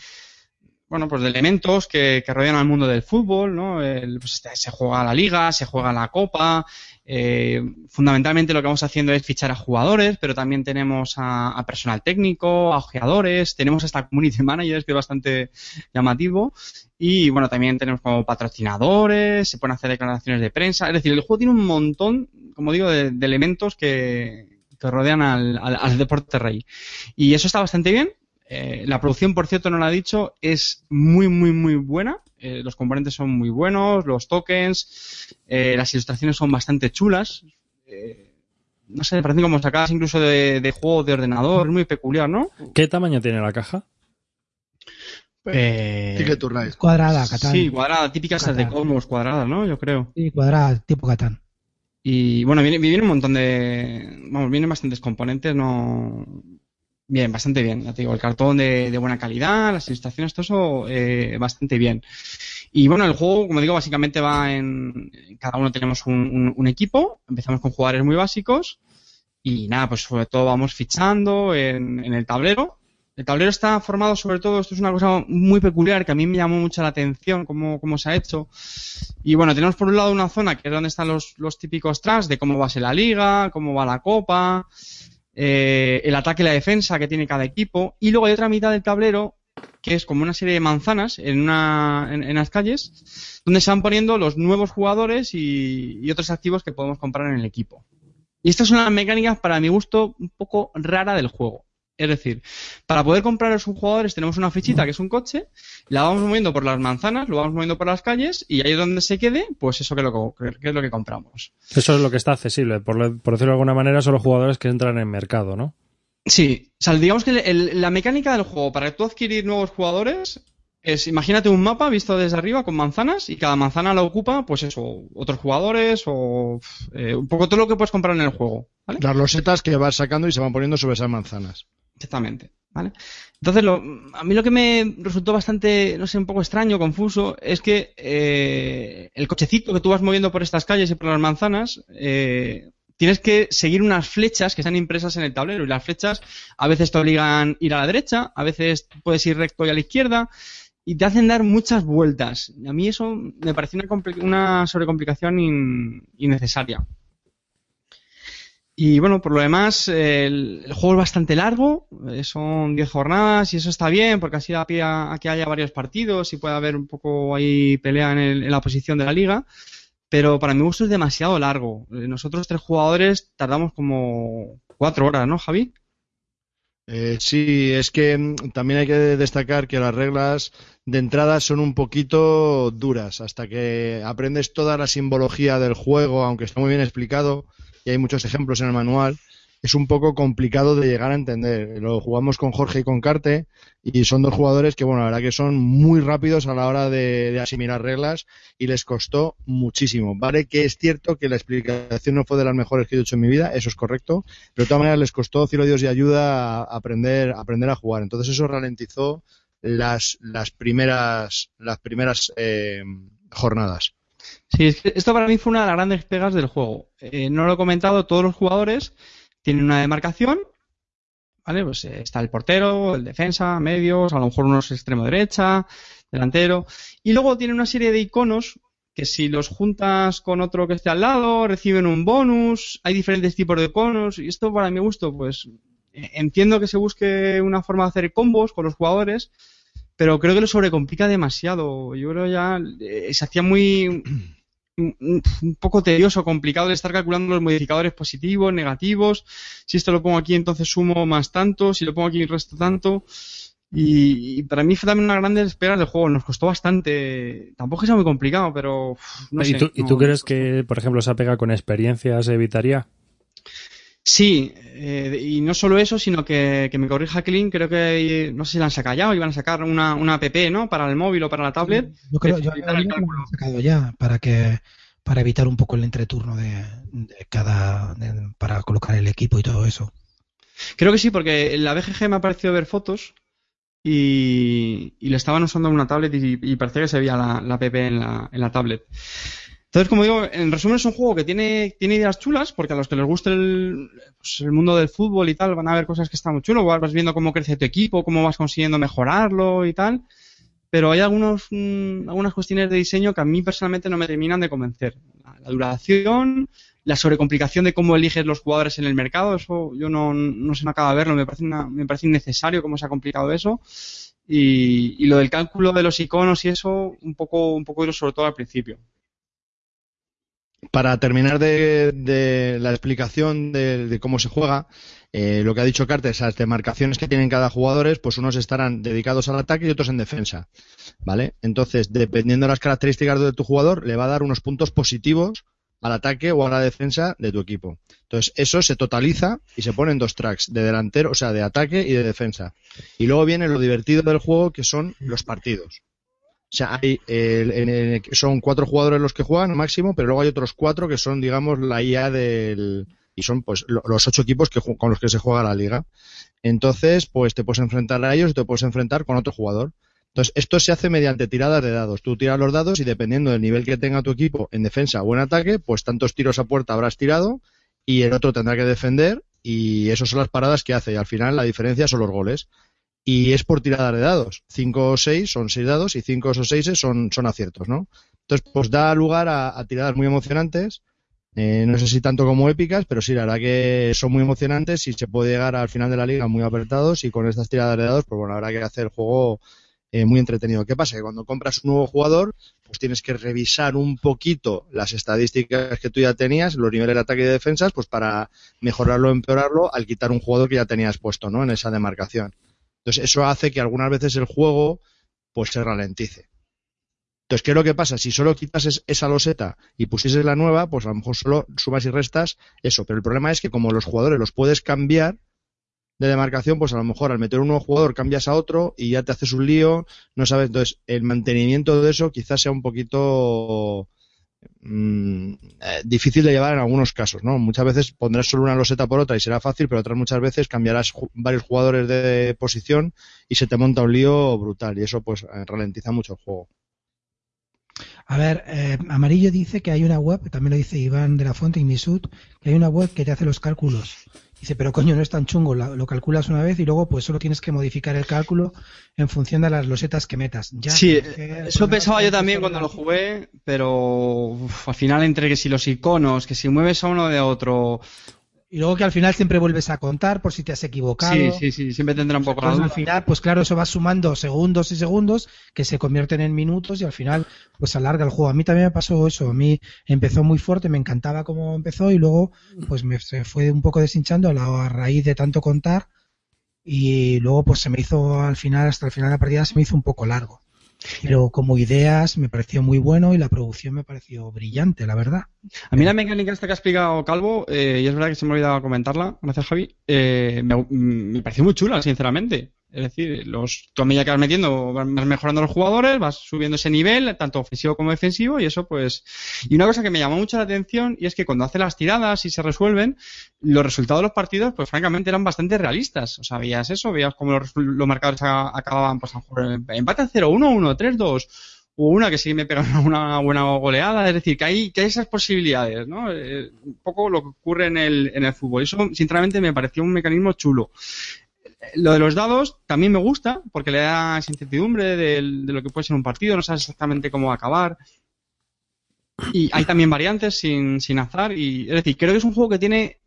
bueno, pues de elementos que, que rodean al mundo del fútbol, ¿no? El- pues, se juega la liga, se juega la copa, eh, fundamentalmente lo que vamos haciendo es fichar a jugadores, pero también tenemos a, personal técnico, a ojeadores, tenemos hasta community managers, que es bastante llamativo, y bueno, también tenemos como patrocinadores, se pueden hacer declaraciones de prensa, es decir, el juego tiene un montón, como digo, de, elementos que, que rodean al- al deporte rey. Y eso está bastante bien. Eh, la producción, por cierto, no lo ha dicho, es muy, muy, muy buena. Eh, los componentes son muy buenos, los tokens, eh, las ilustraciones son bastante chulas. Eh, no sé, parecen como sacadas incluso de, de juegos de ordenador, es muy peculiar, ¿no? ¿Qué tamaño tiene la caja? Eh, Ticket to Ride. Cuadrada, Catán. sí, cuadrada, típicas de. Cosmos cuadradas, ¿no? Yo creo. Sí, cuadrada, tipo Catán. Y bueno, viene, viene un montón de. Vamos, vienen bastantes componentes, no. Bien, bastante bien. Ya te digo, el cartón de, de buena calidad, las ilustraciones, todo eso, eh, bastante bien. Y bueno, el juego, como digo, básicamente va en. Cada uno tenemos un, un- equipo, empezamos con jugadores muy básicos. Y nada, pues sobre todo vamos fichando en, en el tablero. El tablero está formado sobre todo, esto es una cosa muy peculiar que a mí me llamó mucho la atención cómo, cómo se ha hecho. Y bueno, tenemos por un lado una zona que es donde están los, los típicos tracks de cómo va a ser la liga, cómo va la copa, eh, el ataque y la defensa que tiene cada equipo. Y luego hay otra mitad del tablero que es como una serie de manzanas en, una, en, las calles donde se van poniendo los nuevos jugadores y, y otros activos que podemos comprar en el equipo. Y esta es una mecánica, para mi gusto, un poco rara del juego. Es decir, para poder comprar a esos jugadores tenemos una fichita que es un coche, la vamos moviendo por las manzanas, lo vamos moviendo por las calles y ahí donde se quede, pues eso que, lo, que es lo que compramos. Eso es lo que está accesible. Por, lo- por decirlo de alguna manera, son los jugadores que entran en mercado, ¿no? Sí, o sea, digamos que el- el- la mecánica del juego para tú adquirir nuevos jugadores es, imagínate un mapa visto desde arriba con manzanas y cada manzana la ocupa, pues eso, otros jugadores o eh, un poco todo lo que puedes comprar en el juego, ¿vale? Las losetas que vas sacando y se van poniendo sobre esas manzanas. Exactamente, ¿vale? Entonces, lo, a mí lo que me resultó bastante, no sé, un poco extraño, confuso, es que eh, el cochecito que tú vas moviendo por estas calles y por las manzanas, eh, tienes que seguir unas flechas que están impresas en el tablero y las flechas a veces te obligan a ir a la derecha, a veces puedes ir recto y a la izquierda y te hacen dar muchas vueltas. A mí eso me pareció una, una sobrecomplicación in- innecesaria. Y bueno, por lo demás, el, juego es bastante largo, eh, son 10 jornadas y eso está bien porque así da pie a, a que haya varios partidos y pueda haber un poco ahí pelea en, el- en la posición de la liga. Pero para mi gusto es demasiado largo. Eh, Nosotros tres jugadores tardamos como cuatro horas, ¿no, Javi? Eh, sí, es que mm, también hay que destacar que las reglas de entrada son un poquito duras. Hasta que aprendes toda la simbología del juego, aunque está muy bien explicado y hay muchos ejemplos en el manual, es un poco complicado de llegar a entender. Lo jugamos con Jorge y con Carte y son dos jugadores que, bueno, la verdad que son muy rápidos a la hora de, asimilar reglas y les costó muchísimo. Vale que es cierto que la explicación no fue de las mejores que he hecho en mi vida, eso es correcto, pero de todas maneras les costó, cielo Dios y ayuda, a aprender, a aprender a jugar. Entonces eso ralentizó las, las primeras, las primeras eh, jornadas. Sí, es que esto para mí fue una de las grandes pegas del juego. Eh, no lo he comentado, todos los jugadores tienen una demarcación, ¿vale? Pues eh, está el portero, el defensa, medios, a lo mejor unos extremo derecha, delantero, y luego tienen una serie de iconos que si los juntas con otro que esté al lado, reciben un bonus, hay diferentes tipos de iconos, y esto para mi gusto, pues eh, entiendo que se busque una forma de hacer combos con los jugadores, pero creo que lo sobrecomplica demasiado. Yo creo ya se hacía muy un, poco tedioso, complicado de estar calculando los modificadores positivos, negativos. Si esto lo pongo aquí, entonces sumo más tanto. Si lo pongo aquí, resto tanto. Y, y para mí fue también una gran espera del juego. Nos costó bastante. Tampoco es muy complicado, pero uf, no ¿Y, sé. tú, ¿Y tú crees que, por ejemplo, esa pega con experiencia se evitaría? Sí, eh, y no solo eso, sino que, que me corrija Clean, creo que, no sé si la han sacado ya o iban a sacar una, una app, ¿no? Para el móvil o para la tablet. Yo creo, yo lo cálculo. han sacado ya para que para evitar un poco el entreturno de, de cada de- para colocar el equipo y todo eso. Creo que sí, porque en la BGG me ha parecido ver fotos y, y le estaban usando una tablet y, y parecía que se veía la, la app en la, en la tablet. Entonces, como digo, en resumen es un juego que tiene, tiene ideas chulas, porque a los que les guste el, pues, mundo del fútbol y tal, van a ver cosas que están muy vas viendo cómo crece tu equipo, cómo vas consiguiendo mejorarlo y tal. Pero hay algunos, mm, algunas cuestiones de diseño que a mí personalmente no me terminan de convencer. La, duración, la sobrecomplicación de cómo eliges los jugadores en el mercado, eso yo no, se me acaba de verlo, me parece, una- me parece innecesario cómo se ha complicado eso. Y, lo del cálculo de los iconos y eso, un poco, un poco sobre todo al principio. Para terminar de, la explicación de, cómo se juega, eh, lo que ha dicho Carter, esas demarcaciones que tienen cada jugador, pues unos estarán dedicados al ataque y otros en defensa. ¿Vale? Entonces, dependiendo de las características de tu jugador, le va a dar unos puntos positivos al ataque o a la defensa de tu equipo. Entonces, eso se totaliza y se pone en dos tracks, de delantero, o sea, de ataque y de defensa. Y luego viene lo divertido del juego, que son los partidos. O sea, hay, son cuatro jugadores los que juegan máximo, pero luego hay otros cuatro que son, digamos, la IA del... Y son, pues, los ocho equipos que, con los que se juega la liga. Entonces, pues, te puedes enfrentar a ellos y te puedes enfrentar con otro jugador. Entonces, esto se hace mediante tiradas de dados. Tú tiras los dados y dependiendo del nivel que tenga tu equipo en defensa o en ataque, pues tantos tiros a puerta habrás tirado y el otro tendrá que defender y esas son las paradas que hace. Y al final la diferencia son los goles y es por tirada de dados. 5 o 6 son 6 dados y 5 o 6 son, son aciertos, ¿no? Entonces, pues da lugar a, tiradas muy emocionantes. Eh, no sé si tanto como épicas, pero sí, la verdad que son muy emocionantes y se puede llegar al final de la liga muy apretados y con estas tiradas de dados, pues bueno, habrá que hacer el juego eh, muy entretenido. ¿Qué pasa? Que cuando compras un nuevo jugador, pues tienes que revisar un poquito las estadísticas que tú ya tenías, los niveles de ataque y de defensas, pues para mejorarlo o empeorarlo al quitar un jugador que ya tenías puesto, ¿no? En esa demarcación. Entonces, eso hace que algunas veces el juego pues se ralentice. Entonces, ¿qué es lo que pasa? Si solo quitas esa loseta y pusieses la nueva, pues a lo mejor solo sumas y restas eso. Pero el problema es que como los jugadores los puedes cambiar de demarcación, pues a lo mejor al meter un nuevo jugador cambias a otro y ya te haces un lío, no sabes. Entonces, el mantenimiento de eso quizás sea un poquito Mm, eh, difícil de llevar en algunos casos, ¿no? Muchas veces pondrás solo una loseta por otra y será fácil, pero otras muchas veces cambiarás varios jugadores de posición y se te monta un lío brutal y eso pues eh, ralentiza mucho el juego. A ver, eh, Amarillo dice que hay una web, también lo dice Iván de la Fuente y Misut, que hay una web que te hace los cálculos Dice, pero coño, no es tan chungo, lo, calculas una vez y luego pues solo tienes que modificar el cálculo en función de las losetas que metas. Ya, sí, eso pensaba yo también cuando lo jugué, pero al final entre que si los iconos, que si mueves a uno de otro, y luego que al final siempre vuelves a contar por si te has equivocado. Sí, sí, sí, siempre tendrá un poco Al final, pues claro, eso va sumando segundos y segundos que se convierten en minutos y al final pues alarga el juego. A mí también me pasó eso, a mí empezó muy fuerte, me encantaba cómo empezó y luego pues me se fue un poco deshinchando a raíz de tanto contar y luego pues se me hizo al final, hasta el final de la partida se me hizo un poco largo. Pero como ideas me pareció muy bueno y la producción me pareció brillante, la verdad. A mí la mecánica esta que ha explicado Calvo, eh, y es verdad que se me ha olvidado comentarla, gracias Javi, eh, me, me pareció muy chula, sinceramente. Es decir, los, tú a medida que vas metiendo, vas mejorando los jugadores, vas subiendo ese nivel, tanto ofensivo como defensivo, y eso pues... Y una cosa que me llamó mucho la atención, y es que cuando hace las tiradas y se resuelven, los resultados de los partidos, pues francamente eran bastante realistas. O sea, veías eso, veías cómo los, los marcadores acababan, pues a empate 0-1, 1-3-2, o una que sí me pega una buena goleada, es decir, que hay, que hay esas posibilidades, ¿no? Eh, un poco lo que ocurre en el, en el fútbol. Eso, sinceramente, me pareció un mecanismo chulo lo de los dados también me gusta porque le da esa incertidumbre de, lo que puede ser un partido, no sabes exactamente cómo va a acabar. Y hay también variantes sin, sin azar. Y, es decir, creo que es un juego que tiene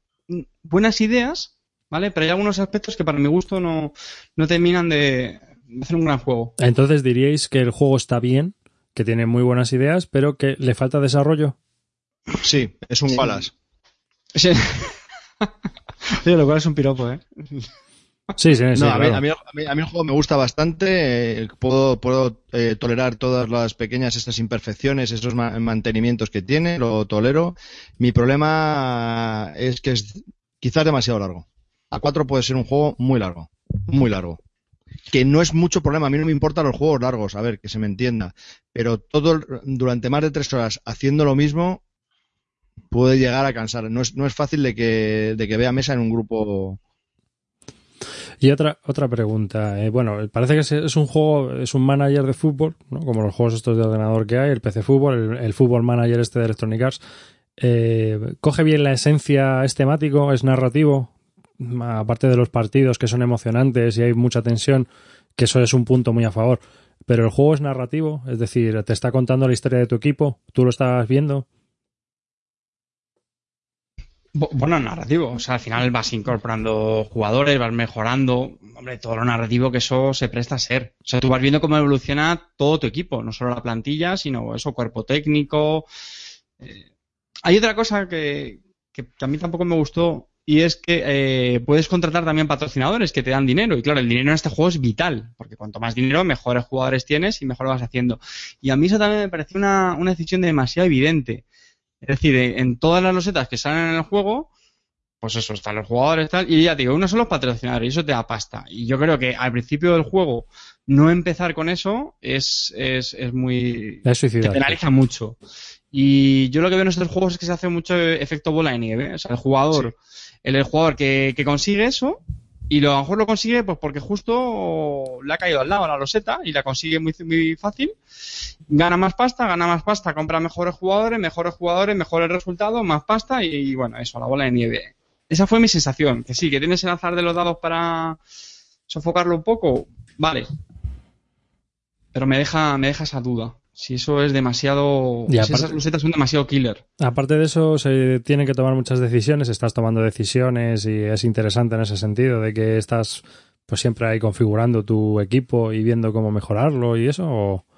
buenas ideas, ¿vale? Pero hay algunos aspectos que para mi gusto no, no terminan de hacer un gran juego. Entonces diríais que el juego está bien, que tiene muy buenas ideas, pero que le falta desarrollo. Sí, es un balas. Sí. lo cual es un piropo, ¿eh? Sí, sí, sí. a, mí, el juego me gusta bastante. Eh, puedo, puedo eh, tolerar todas las pequeñas estas imperfecciones, esos mantenimientos que tiene, lo tolero. Mi problema es que es quizás demasiado largo. A 4 puede ser un juego muy largo, muy largo. Que no es mucho problema. A mí no me importan los juegos largos, a ver, que se me entienda. Pero todo durante más de tres horas haciendo lo mismo puede llegar a cansar. No es, no es fácil de que, de que vea mesa en un grupo y otra, otra pregunta. Eh, bueno, parece que es, un juego, es un manager de fútbol, ¿no? como los juegos estos de ordenador que hay, el PC Fútbol, el, Fútbol Manager este de Electronic Arts. Eh, ¿Coge bien la esencia, es temático, es narrativo? Aparte de los partidos que son emocionantes y hay mucha tensión, que eso es un punto muy a favor. Pero el juego es narrativo, es decir, te está contando la historia de tu equipo, tú lo estás viendo. Bueno, narrativo. O sea, al final vas incorporando jugadores, vas mejorando. Hombre, todo lo narrativo que eso se presta a ser. O sea, tú vas viendo cómo evoluciona todo tu equipo, no solo la plantilla, sino eso, cuerpo técnico. Eh, hay otra cosa que, que, a mí tampoco me gustó y es que eh, puedes contratar también patrocinadores que te dan dinero. Y claro, el dinero en este juego es vital, porque cuanto más dinero, mejores jugadores tienes y mejor lo vas haciendo. Y a mí eso también me pareció una, una decisión demasiado evidente. Es decir, en todas las losetas que salen en el juego, pues eso, están los jugadores tal, y ya digo, uno son los patrocinadores y eso te da pasta. Y yo creo que al principio del juego no empezar con eso es, es, es muy... Es te penaliza mucho. Y yo lo que veo en estos juegos es que se hace mucho efecto bola de nieve. O sea, el jugador, el, jugador que, que, consigue eso, y lo, a lo mejor lo consigue pues porque justo le ha caído al lado la loseta y la consigue muy, muy fácil. Gana más pasta, gana más pasta, compra mejores jugadores, mejores jugadores, mejores resultados, más pasta y, bueno, eso, la bola de nieve. Esa fue mi sensación, que sí, que tienes el azar de los dados para sofocarlo un poco, vale. Pero me deja, me deja esa duda si eso es demasiado. si esas son demasiado killer. Aparte de eso, se tienen que tomar muchas decisiones. Estás tomando decisiones y es interesante en ese sentido, de que estás pues siempre ahí configurando tu equipo y viendo cómo mejorarlo y eso. de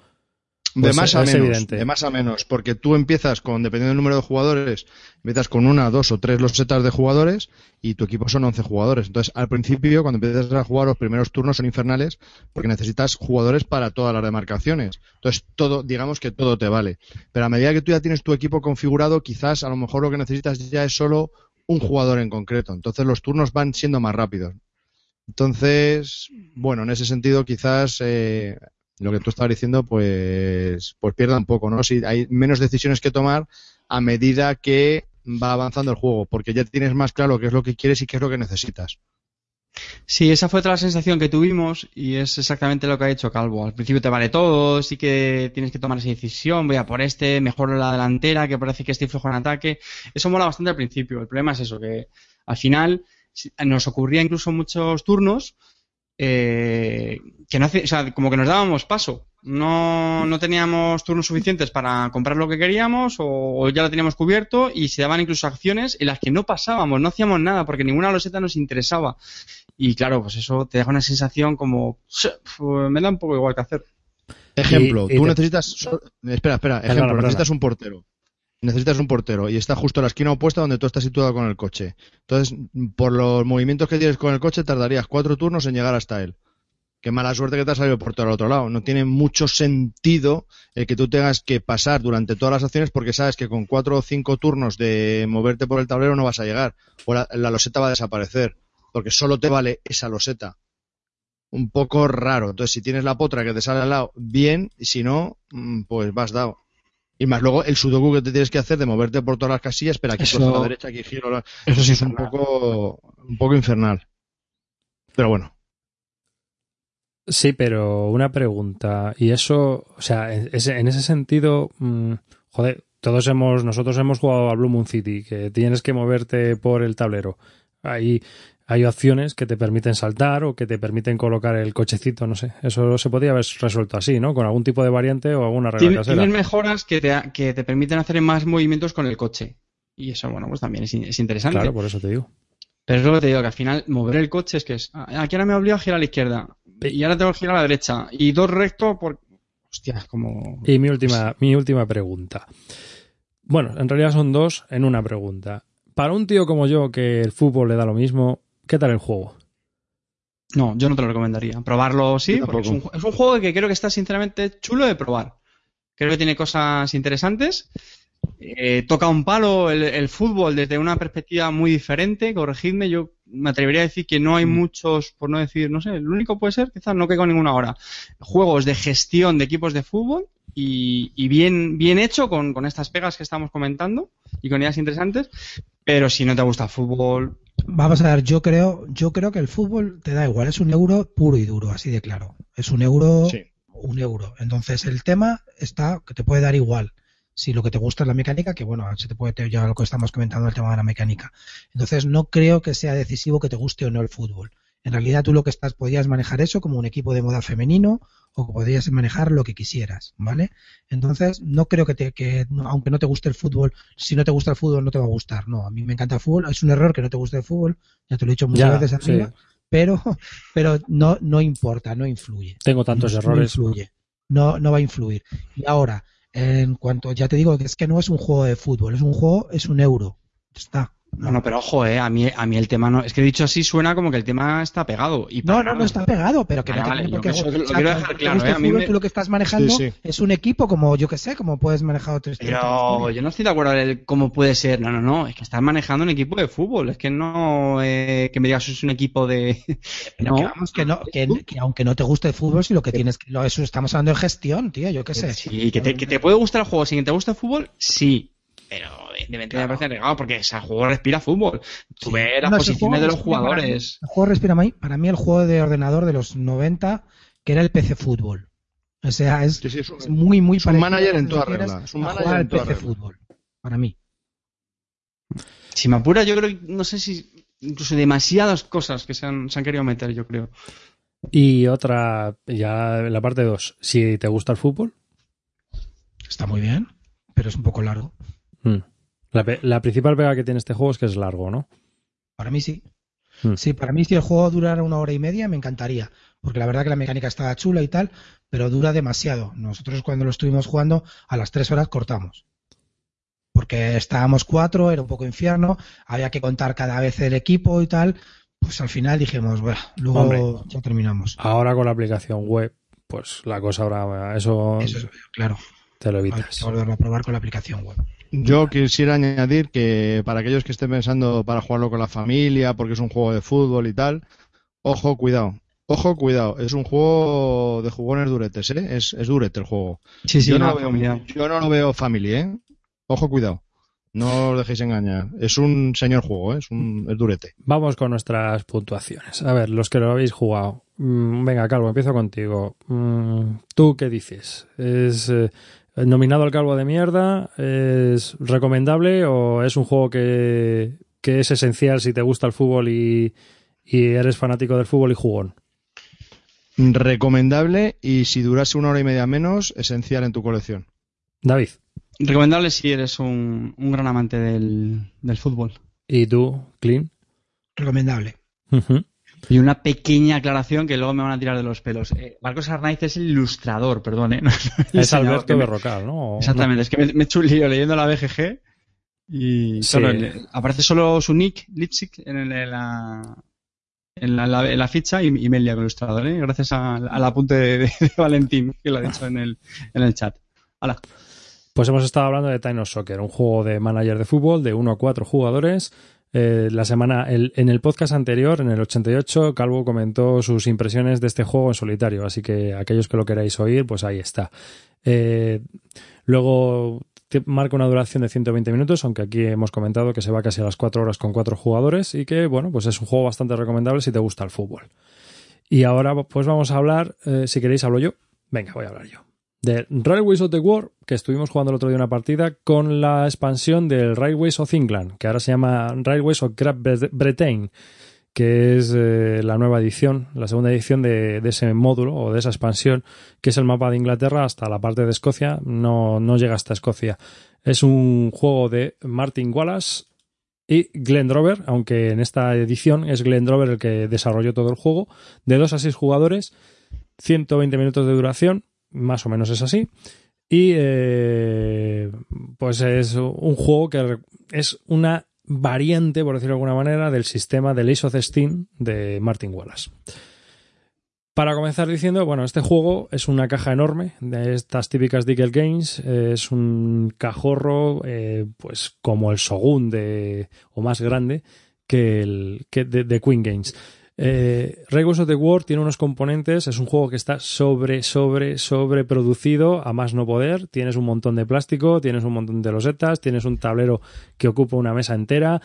pues más a menos, de más a menos, porque tú empiezas con, dependiendo del número de jugadores, empiezas con una, dos o tres losetas de jugadores y tu equipo son 11 jugadores. Entonces, al principio, cuando empiezas a jugar, los primeros turnos son infernales porque necesitas jugadores para todas las demarcaciones. Entonces, todo, digamos que todo te vale. Pero a medida que tú ya tienes tu equipo configurado, quizás a lo mejor lo que necesitas ya es solo un jugador en concreto. Entonces, los turnos van siendo más rápidos. Entonces, bueno, en ese sentido, quizás eh, lo que tú estabas diciendo, pues, pues pierda un poco, ¿no? Si hay menos decisiones que tomar a medida que va avanzando el juego, porque ya tienes más claro qué es lo que quieres y qué es lo que necesitas. Sí, esa fue otra sensación que tuvimos y es exactamente lo que ha hecho Calvo. Al principio te vale todo, sí que tienes que tomar esa decisión, voy a por este, mejor la delantera, que parece que estoy flojo en ataque. Eso mola bastante al principio. El problema es eso, que al final nos ocurría incluso muchos turnos eh, que no hace, o sea, como que nos dábamos paso. No, no teníamos turnos suficientes para comprar lo que queríamos o, ya lo teníamos cubierto y se daban incluso acciones en las que no pasábamos, no hacíamos nada porque ninguna loseta nos interesaba. Y claro, pues eso te deja una sensación como, me da un poco igual que hacer. Ejemplo, tú necesitas, espera, espera, ejemplo, necesitas un portero necesitas un portero y está justo a la esquina opuesta donde tú estás situado con el coche. Entonces, por los movimientos que tienes con el coche, tardarías cuatro turnos en llegar hasta él. Qué mala suerte que te ha salido el portero al otro lado. No tiene mucho sentido el que tú tengas que pasar durante todas las acciones porque sabes que con cuatro o cinco turnos de moverte por el tablero no vas a llegar. O la, la loseta va a desaparecer. Porque solo te vale esa loseta. Un poco raro. Entonces, si tienes la potra que te sale al lado, bien. Y si no, mm, pues vas dado. Y más luego el sudoku que te tienes que hacer de moverte por todas las casillas, espera, aquí eso, a la derecha, aquí giro. Eso sí es un poco, un poco infernal. Pero bueno. Sí, pero una pregunta. Y eso, o sea, en ese sentido, mm, joder, todos hemos, nosotros hemos jugado a Blue Moon City, que tienes que moverte por el tablero. Ahí hay opciones que te permiten saltar o que te permiten colocar el cochecito, no sé. Eso se podría haber resuelto así, ¿no? Con algún tipo de variante o alguna regla casera. Tienes mejoras que te, que te permiten hacer más movimientos con el coche. Y eso, bueno, pues también es, interesante. Claro, por eso te digo. Pero es lo que te digo, que al final mover el coche es que es... Ah, aquí ahora me obliga a girar a la izquierda. Y ahora tengo que girar a la derecha. Y dos rectos por... Hostia, como... Y mi última, mi última pregunta. Bueno, en realidad son dos en una pregunta. Para un tío como yo, que el fútbol le da lo mismo, ¿Qué tal el juego? No, yo no te lo recomendaría. Probarlo sí, porque es un, juego que creo que está sinceramente chulo de probar. Creo que tiene cosas interesantes. Eh, toca un palo el, fútbol desde una perspectiva muy diferente. Corregidme, yo me atrevería a decir que no hay mm. muchos, por no decir, no sé, el único puede ser, quizás no que con ninguna hora. Juegos de gestión de equipos de fútbol y, bien, bien hecho con, con, estas pegas que estamos comentando y con ideas interesantes. Pero si no te gusta el fútbol, Vamos a ver, yo creo, yo creo que el fútbol te da igual, es un euro puro y duro, así de claro. Es un euro, un euro. Entonces el tema está que te puede dar igual. Si lo que te gusta es la mecánica, que bueno, se te puede ya lo que estamos comentando el tema de la mecánica. Entonces no creo que sea decisivo que te guste o no el fútbol. En realidad tú lo que estás podías manejar eso como un equipo de moda femenino o podrías manejar lo que quisieras, ¿vale? Entonces, no creo que, te, que aunque no te guste el fútbol, si no te gusta el fútbol no te va a gustar. No, a mí me encanta el fútbol, es un error que no te guste el fútbol, ya te lo he dicho muchas veces arriba, pero, pero no, no importa, no influye. Tengo tantos errores. No influye, no, no va a influir. Y ahora, En cuanto, ya te digo que es que no es un juego de fútbol, es un juego, es un euro. Está. No, no, pero ojo, eh, a mí, a mí el tema no. Es que dicho así suena como que el tema está pegado. Y no, no, no está pegado, pero que vale, no vale, tiene por lo, qué. quiero dejar claro, eh. A mí me... tú lo que estás manejando Sí, sí. es un equipo como, yo que sé, como puedes manejar otro Pero yo no estoy de acuerdo de cómo puede ser. No, no, no. Es que estás manejando un equipo de fútbol. Es que no eh, que me digas es un equipo de. Pero no. que vamos, que no, que, que aunque no te guste el fútbol, si lo que tienes, lo, eso estamos hablando de gestión, tío, yo qué sé. Sí, que te, que te puede gustar el juego que te guste el fútbol, sí. Pero evidentemente me parece negado porque ese juego respira fútbol. Tú Sí. ves las No, posiciones juego de los respira para mí- jugadores. El juego respira para mí, para mí el juego de ordenador de los 90, que era el PC Fútbol. O sea, es, Sí, sí, es un- es muy, muy es un manager en toda regla, es un a manager jugar en toda PC regla. Fútbol. Para mí. Si me apura, yo creo que no sé si incluso demasiadas cosas que se han, se han querido meter, yo creo. Y otra, ya en la parte 2, si te gusta el fútbol, Está muy bien, pero es un poco largo. Mm. la, principal pega que tiene este juego es que es largo, ¿no? Para mí sí. Hmm. Sí, para mí si el juego durara una hora y media me encantaría, porque la verdad que la mecánica estaba chula y tal, pero dura demasiado. Nosotros cuando lo estuvimos jugando a las tres horas cortamos. Porque estábamos cuatro, era un poco infierno, había que contar cada vez el equipo y tal. Pues al final dijimos, bueno, luego Hombre. ya terminamos. Ahora con la aplicación web, pues la cosa ahora, eso, Eso es claro. te lo Hay evitas. que volverlo a probar con la aplicación web. Yo quisiera añadir que para aquellos que estén pensando para jugarlo con la familia, porque es un juego de fútbol y tal, ojo, cuidado. Ojo, cuidado. Es un juego de jugones duretes, ¿eh? Es, es durete el juego. Sí, sí, yo, no, veo, yo no lo veo family, ¿eh? Ojo, cuidado. No os dejéis engañar. Es un señor juego, ¿eh? Es un es durete. Vamos con nuestras puntuaciones. A ver, los que lo habéis jugado. Mm, venga, Calvo, empiezo contigo. Mm, ¿Tú qué dices? ¿Es eh, nominado al Calvo de mierda? ¿Es recomendable o es un juego que, que es esencial si te gusta el fútbol y, y eres fanático del fútbol y jugón? Recomendable y si durase una hora y media menos, esencial en tu colección. David, Recomendable si eres un, un gran amante del, del fútbol. ¿y tú, Clean? Recomendable. Y una pequeña aclaración que luego me van a tirar de los pelos. Eh, Marcos Arnaiz es el ilustrador, perdón, ¿eh? No es Alberto Berrocal, ¿no? Exactamente, es que me, me he hecho un lío leyendo la BGG y Sí. aparece solo su nick, Litzik, en, el- en la, en, la, la- en la ficha y, y me he ilustrador, ¿eh? gracias al, al apunte de, de Valentín que lo ha dicho en el, en el chat. Hola. Pues hemos estado hablando de Time of Soccer, un juego de manager de fútbol de 1 a 4 jugadores. Eh, la semana, en el podcast anterior, en el 88, Calvo comentó sus impresiones de este juego en solitario, así que aquellos que lo queráis oír, pues ahí está. Eh, luego marca una duración de 120 minutos, aunque aquí hemos comentado que se va casi a las 4 horas con 4 jugadores y que, bueno, pues es un juego bastante recomendable si te gusta el fútbol. Y ahora, pues vamos a hablar, eh, si queréis hablo yo. Venga, voy a hablar yo de Railways of the War, que estuvimos jugando el otro día una partida con la expansión del Railways of England, que ahora se llama Railways of Great Britain, que es eh, la nueva edición, la segunda edición de, ese módulo o de esa expansión, que es el mapa de Inglaterra hasta la parte de Escocia, no, no llega hasta Escocia. Es un juego de Martin Wallace y Glenn Drover, aunque en esta edición es Glenn Drover el que desarrolló todo el juego, de 2 a 6 jugadores, 120 minutos de duración, más o menos es así. Y eh, pues es un juego que es una variante, por decirlo de alguna manera, del sistema del Ace Steam de Martin Wallace. Para comenzar diciendo, bueno, este juego es una caja enorme de estas típicas Diggle Games. eh, es un cajorro, eh, pues como el Shogun o más grande que el de Queen Games. Eh, Railways of the War tiene unos componentes, es un juego que está sobre, sobre, sobre producido a más no poder. Tienes un montón de plástico, tienes un montón de losetas, tienes un tablero que ocupa una mesa entera.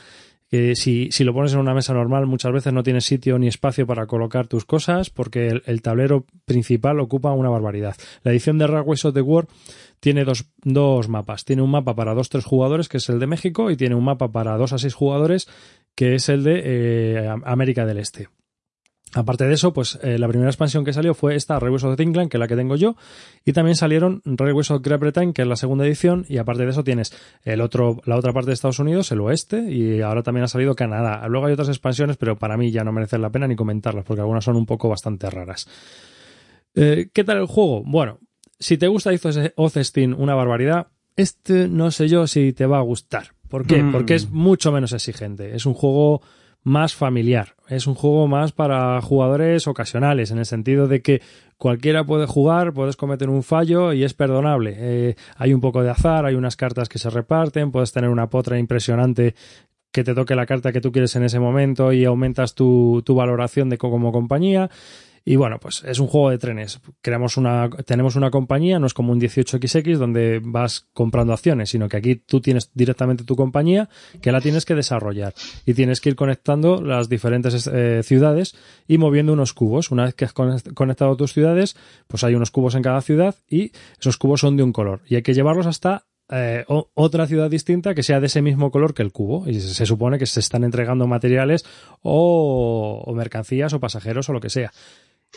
Que si, si lo pones en una mesa normal, muchas veces no tienes sitio ni espacio para colocar tus cosas, porque el, el tablero principal ocupa una barbaridad. La edición de Railways of the War tiene dos, dos mapas. Tiene un mapa para 2-3 jugadores, que es el de México, y tiene un mapa para 2 a 6 jugadores, que es el de eh, América del Este. Aparte de eso, pues eh, la primera expansión que salió fue esta, Railways of England, que es la que tengo yo, y también salieron Railways of Great Britain, que es la segunda edición, y aparte de eso tienes el otro, la otra parte de Estados Unidos, el oeste, y ahora también ha salido Canadá. Luego hay otras expansiones, pero para mí ya no merecen la pena ni comentarlas, porque algunas son un poco bastante raras. Eh, ¿Qué tal el juego? Bueno, si te gusta Steam una barbaridad, este no sé yo si te va a gustar. ¿Por qué? Mm. Porque es mucho menos exigente. Es un juego más familiar. Es un juego más para jugadores ocasionales, en el sentido de que cualquiera puede jugar, puedes cometer un fallo y es perdonable. Eh, hay un poco de azar, hay unas cartas que se reparten, puedes tener una potra impresionante que te toque la carta que tú quieres en ese momento y aumentas tu, tu valoración de como compañía. Y bueno, pues es un juego de trenes. Creamos una, tenemos una compañía, no es como un 18XX donde vas comprando acciones, sino que aquí tú tienes directamente tu compañía que la tienes que desarrollar y tienes que ir conectando las diferentes eh, ciudades y moviendo unos cubos. Una vez que has conectado tus ciudades, pues hay unos cubos en cada ciudad y esos cubos son de un color y hay que llevarlos hasta eh, otra ciudad distinta que sea de ese mismo color que el cubo. Y se, supone que se están entregando materiales o, o, mercancías o pasajeros o lo que sea.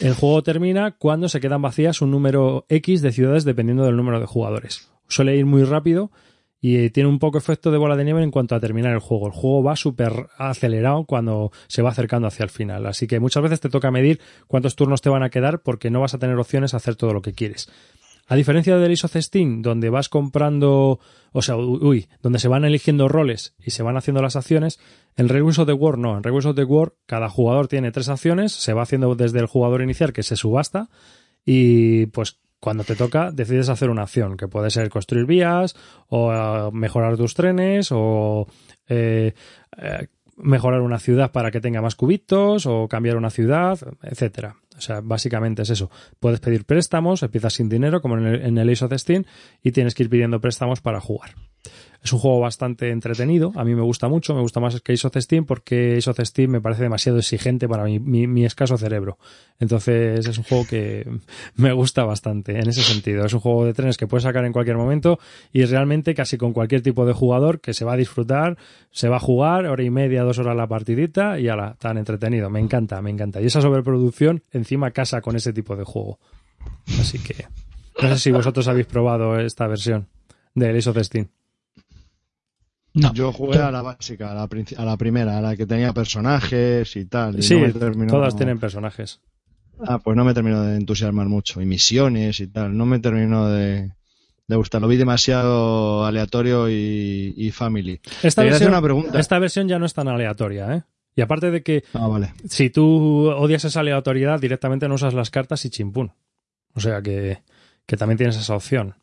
El juego termina cuando se quedan vacías un número X de ciudades dependiendo del número de jugadores. Suele ir muy rápido y tiene un poco efecto de bola de nieve en cuanto a terminar el juego. El juego va súper acelerado cuando se va acercando hacia el final. Así que muchas veces te toca medir cuántos turnos te van a quedar porque no vas a tener opciones a hacer todo lo que quieres. A diferencia del Steam, donde vas comprando, o sea, uy, donde se van eligiendo roles y se van haciendo las acciones, en Regus of the War no. En Regus of the War cada jugador tiene tres acciones, se va haciendo desde el jugador inicial que se subasta y pues cuando te toca decides hacer una acción, que puede ser construir vías o uh, mejorar tus trenes o eh, eh, mejorar una ciudad para que tenga más cubitos o cambiar una ciudad, etcétera. O sea, básicamente es eso. Puedes pedir préstamos, empiezas sin dinero, como en el, en el Ace of Steam, y tienes que ir pidiendo préstamos para jugar. Es un juego bastante entretenido, a mí me gusta mucho, me gusta más que Ace of Steam porque Ace of Steam me parece demasiado exigente para mi, escaso cerebro. Entonces es un juego que me gusta bastante en ese sentido. Es un juego de trenes que puedes sacar en cualquier momento y realmente casi con cualquier tipo de jugador que se va a disfrutar, se va a jugar hora y media, dos horas la partidita y ala, tan entretenido. Me encanta, me encanta. Y esa sobreproducción encima casa con ese tipo de juego. Así que no sé si vosotros habéis probado esta versión de Ace of Steam. No. Yo jugué a la básica, a la, a la, primera, a la que tenía personajes y tal. Y sí, no terminó, todas tienen personajes. Ah, pues no me terminó de entusiasmar mucho. Y misiones y tal. No me terminó de, de gustar. Lo vi demasiado aleatorio y, y family. Esta versión, una pregunta. esta versión ya no es tan aleatoria, ¿eh? Y aparte de que ah, vale. si tú odias esa aleatoriedad, directamente no usas las cartas y chimpún. O sea que, que también tienes esa opción.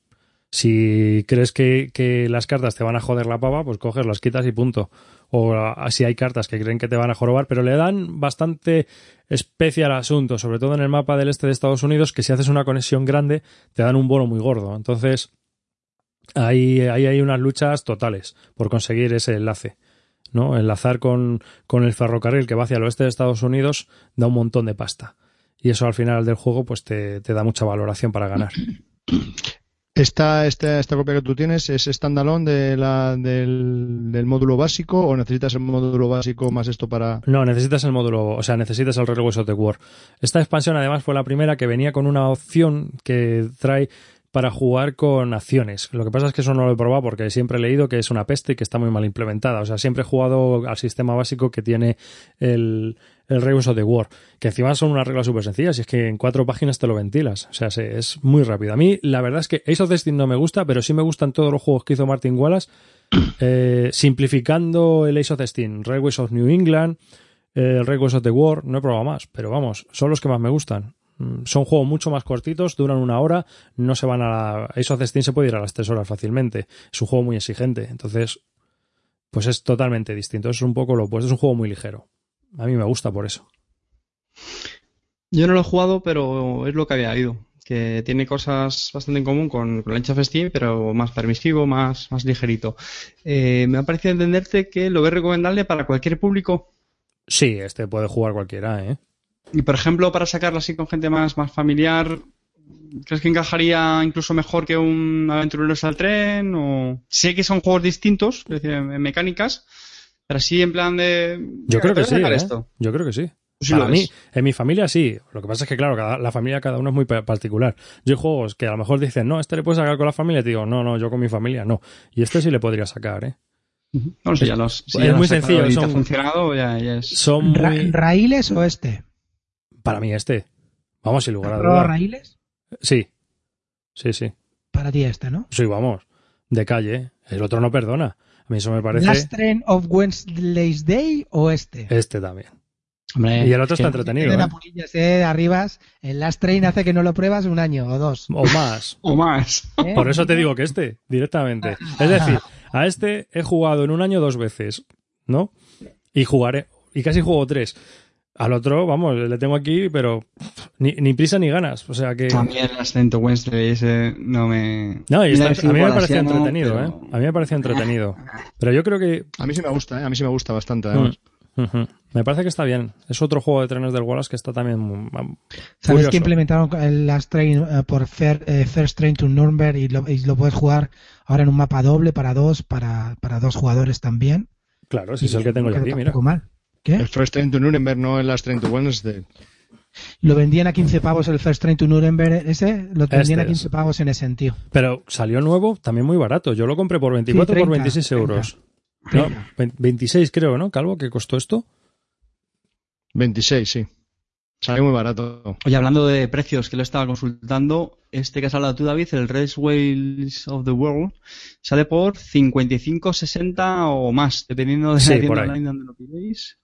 Si crees que, las cartas te van a joder la pava, pues coges, las quitas y punto. O si hay cartas que creen que te van a jorobar, pero le dan bastante especie al asunto, sobre todo en el mapa del este de Estados Unidos, que si haces una conexión grande, te dan un bono muy gordo. Entonces, hay unas luchas totales por conseguir ese enlace. ¿no? Enlazar con, con el ferrocarril que va hacia el oeste de Estados Unidos da un montón de pasta. Y eso al final del juego, pues te da mucha valoración para ganar. ¿Esta, esta, esta copia que tú tienes es standalone de la, del, módulo básico o necesitas el módulo básico más esto para...? No, necesitas el módulo, o sea, necesitas el of the War. Esta expansión además fue la primera que venía con una opción que trae para jugar con acciones. Lo que pasa es que eso no lo he probado porque siempre he leído que es una peste y que está muy mal implementada. O sea, siempre he jugado al sistema básico que tiene el, el Reus of the War, que encima son unas reglas súper sencillas y es que en cuatro páginas te lo ventilas. O sea, es muy rápido. A mí, la verdad es que Ace of Destiny no me gusta, pero sí me gustan todos los juegos que hizo Martin Wallace, eh, simplificando el Ace of Destiny, Railways of New England, el Railways of the War, no he probado más, pero vamos, son los que más me gustan. Son juegos mucho más cortitos, duran una hora, no se van a la... Ace of Destiny se puede ir a las tres horas fácilmente. Es un juego muy exigente, entonces, pues es totalmente distinto. Es un poco lo opuesto, es un juego muy ligero. A mí me gusta por eso. Yo no lo he jugado, pero es lo que había oído. Que tiene cosas bastante en común con, con Age of Steam, pero más permisivo, más, más ligerito. Eh, me ha parecido entenderte que lo ves recomendable para cualquier público. Sí, este puede jugar cualquiera, ¿eh? Y por ejemplo, para sacarlo así con gente más, más familiar, ¿crees que encajaría incluso mejor que un Aventureros al tren? O... Sé que son juegos distintos, es decir, en mecánicas, pero así en plan de. Yo creo que sí. ¿eh? Esto? Yo creo que sí. Sí Para mí, es. en mi familia sí. Lo que pasa es que, claro, cada, la familia cada uno es muy pa- particular. Yo hay juegos que a lo mejor dicen, no, este le puedes sacar con la familia. Y te digo, no, no, yo con mi familia no. Y este sí le podría sacar, ¿eh? No sé, ya los, si Es ya muy sencillo, y te son- ha funcionado, ya, ya es. Son Ra- muy... ¿Raíles o este? Para mí este. Vamos, sin lugar a ¿Pro dudas. raíles? Sí. Sí, sí. Para ti este, ¿no? Sí, vamos. De calle. El otro no perdona. A mí eso me parece. ¿Last Train of Wednesday's Day o este? Este también. Hombre, Y el otro está entretenido, ¿eh? Eh, arribas. El Last Train hace que no lo pruebas un año o dos. O más. O más. ¿eh? Por eso te digo que este, directamente. Es decir, a este he jugado en un año dos veces, ¿no? Y jugaré, y casi juego tres. Al otro, vamos, le tengo aquí, pero ni, ni prisa ni ganas. O sea que. También el Ascento Wednesday ese no me... No, y está- a mí me parecía entretenido, pero- ¿eh? A mí me parecía entretenido. Pero yo creo que. A mí sí me gusta, ¿eh? A mí sí me gusta bastante, además. Mm, ujú. Me parece que está bien. Es otro juego de trenes del Wallace que está también. muy- ¿Sabes que implementaron el Last Train eh, por Fair- eh, First Train to Nuremberg y lo, y lo puedes jugar ahora en un mapa doble para dos, para, para dos jugadores también? Claro, si es el que tengo yo aquí, mira. mal. ¿Qué? El First Train to Nuremberg, no el Last Train to Wednesday. Lo vendían a 15 pavos el First Train to Nuremberg ese, lo vendían Este a es. 15 pavos en ese sentido. Pero salió nuevo, también muy barato. Yo lo compré por 24 Sí, por 30, 26 30. euros. No, 20 26 creo, ¿no? Calvo, que costó esto. 26, sí. Sale muy barato. Oye, hablando de precios que lo estaba consultando, este que has hablado tú, David, el Raceways of the World, sale por 55, 60 o más, dependiendo de Sí, la tienda online donde lo pidáis.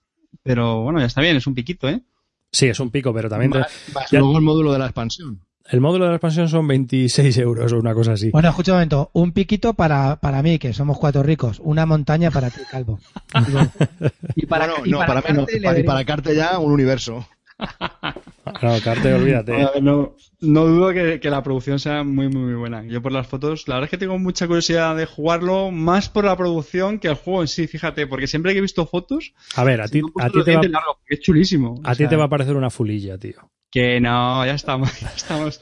Pero bueno, ya está bien, es un piquito, ¿eh? Sí, es un pico, pero también Más- más ya- luego el módulo de la expansión. el módulo de la expansión son 26 euros o una cosa así. Bueno, escucha un momento, un piquito para, para mí, que somos cuatro ricos, una montaña para ti, Calvo. y para, Bueno, y no, para, mí no. Para, para Carte ya un universo. No, Carte, olvídate. Ver, no, no dudo que, que la producción sea muy, muy, muy buena. Yo por las fotos, la verdad es que tengo mucha curiosidad de jugarlo, más por la producción que el juego en sí, fíjate, porque siempre que he visto fotos, A ver, a ti, a ti te va, es chulísimo. a ti sea, te va a parecer una fulilla, tío. Que no, ya estamos, ya estamos.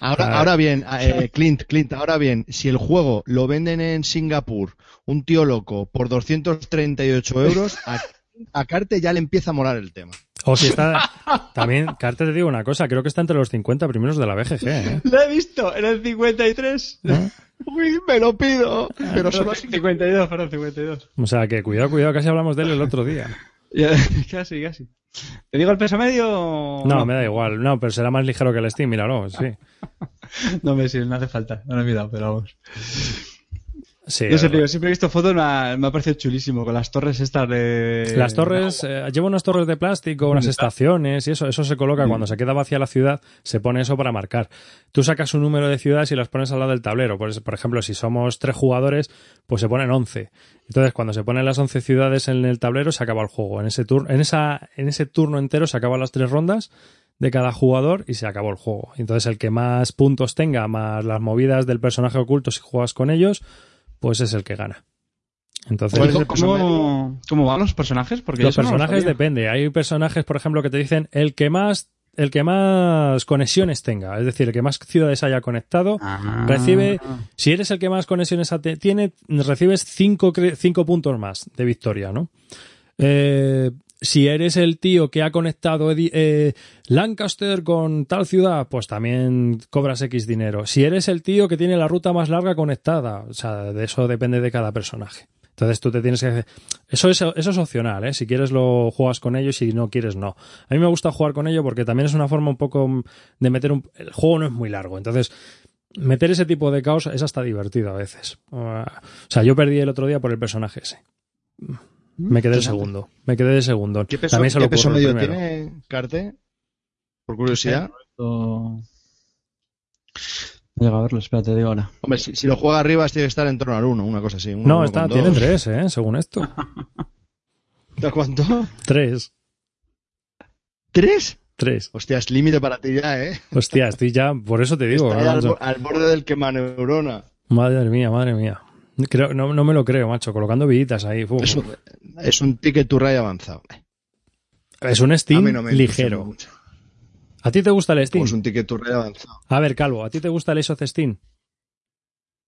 Ahora bien, eh, Clint, Clint, ahora bien, si el juego lo venden en Singapur, un tío loco, por 238 euros, a, a Carte ya le empieza a molar el tema. O si está. También, Carte, te digo una cosa, creo que está entre los 50 primeros de la BGG, ¿eh? Lo he visto en el 53. ¿No? Uy, me lo pido, pero solo así. 52, perdón, 52. O sea que cuidado, cuidado, casi hablamos de él el otro día. Ya, casi, casi. ¿Te digo el peso medio? o No, me da igual. No, pero será más ligero que el Steam, míralo, sí. No me sirve, no hace falta. No lo he mirado, pero vamos. Sí, No sé, tío, siempre he visto fotos, me ha, me ha parecido chulísimo, con las torres estas de... Las torres, eh, lleva unas torres de plástico, unas estaciones y eso, eso se coloca cuando se queda vacía la ciudad, se pone eso para marcar. Tú sacas un número de ciudades y las pones al lado del tablero. Por, por ejemplo, si somos tres jugadores, pues se ponen 11. Entonces, cuando se ponen las 11 ciudades en el tablero, se acaba el juego. En ese, turno en esa, en ese turno entero se acaban las tres rondas de cada jugador y se acabó el juego. Entonces, el que más puntos tenga, más las movidas del personaje oculto si juegas con ellos, pues es el que gana. Entonces, ¿Cuál es ¿Cómo, cómo, cómo van los personajes? Porque los no lo personajes sabía. depende. Hay personajes, por ejemplo, que te dicen el que más el que más conexiones tenga, es decir, el que más ciudades haya conectado, Ah. recibe, si eres el que más conexiones tiene, recibes cinco, cinco puntos más de victoria, ¿no? Eh, si eres el tío que ha conectado eh, Lancaster con tal ciudad, pues también cobras X dinero. Si eres el tío que tiene la ruta más larga conectada, o sea, de eso depende de cada personaje. Entonces tú te tienes que... Eso es, eso es opcional, ¿eh? Si quieres lo juegas con ellos, si no quieres no. A mí me gusta jugar con ello porque también es una forma un poco de meter un... El juego no es muy largo, entonces meter ese tipo de caos es hasta divertido a veces. Uh, o sea, yo perdí el otro día por el personaje ese. Me quedé de segundo. Me quedé de segundo. ¿Qué peso, También se qué peso medio primero. tiene Carte? Por curiosidad. No Llega a verlo, espérate, digo ahora. Hombre, si, si lo juega arriba, tiene que estar en torno al 1, una cosa así. uno, No, uno está, tiene dos. tres, ¿eh? Según esto. ¿De cuánto? Tres. ¿Tres? Tres. Hostia, es límite para ti ya, ¿eh? Hostia, estoy ya... Por eso te digo. Al, al borde del quema neurona. Madre mía, madre mía. Creo, no, no me lo creo, macho. Colocando viditas ahí. uf. Es un, es un ticket to ride avanzado. Es un Steam no ligero. mucho. ¿A ti te gusta el Steam? Pues un ticket to ride avanzado. A ver, Calvo, ¿a ti te gusta el of Steam?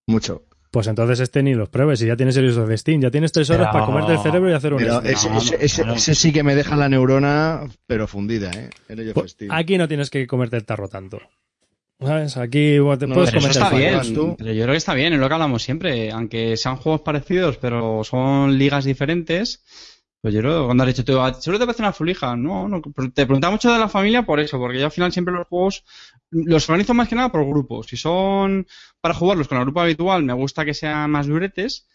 Mucho. Pues entonces este ni los pruebes. Si ya tienes el of Steam, ya tienes tres horas Pero- para comerte el cerebro y hacer un Pero Steam. ese, ese, ese- claro. ese sí que me deja la neurona, pero fundida, ¿eh? El Pues Steam. aquí no tienes que comerte el tarro tanto. ¿Sabes? Aquí bueno, te No, puedes pero eso está bien, pero yo creo que está bien, es lo que hablamos siempre. Aunque sean juegos parecidos, pero son ligas diferentes, Pues yo creo, cuando has dicho tú, "Ah, ¿seguro te parece una fulija? No, no, te preguntaba mucho de la familia por eso, porque yo al final siempre los juegos los organizo más que nada por grupos. Si son para jugarlos con el grupo habitual, me gusta que sean más duretes,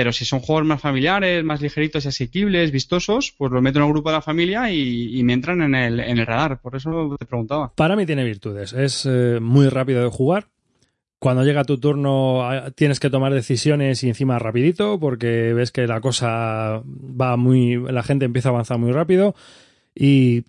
pero si son juegos más familiares, más ligeritos y asequibles, vistosos, pues los meto en el grupo de la familia y, me entran en el, radar. Por eso te preguntaba. Para mí tiene virtudes. Es eh, muy rápido de jugar. Cuando llega tu turno eh, tienes que tomar decisiones y encima rapidito porque ves que la cosa va muy... La gente empieza a avanzar muy rápido y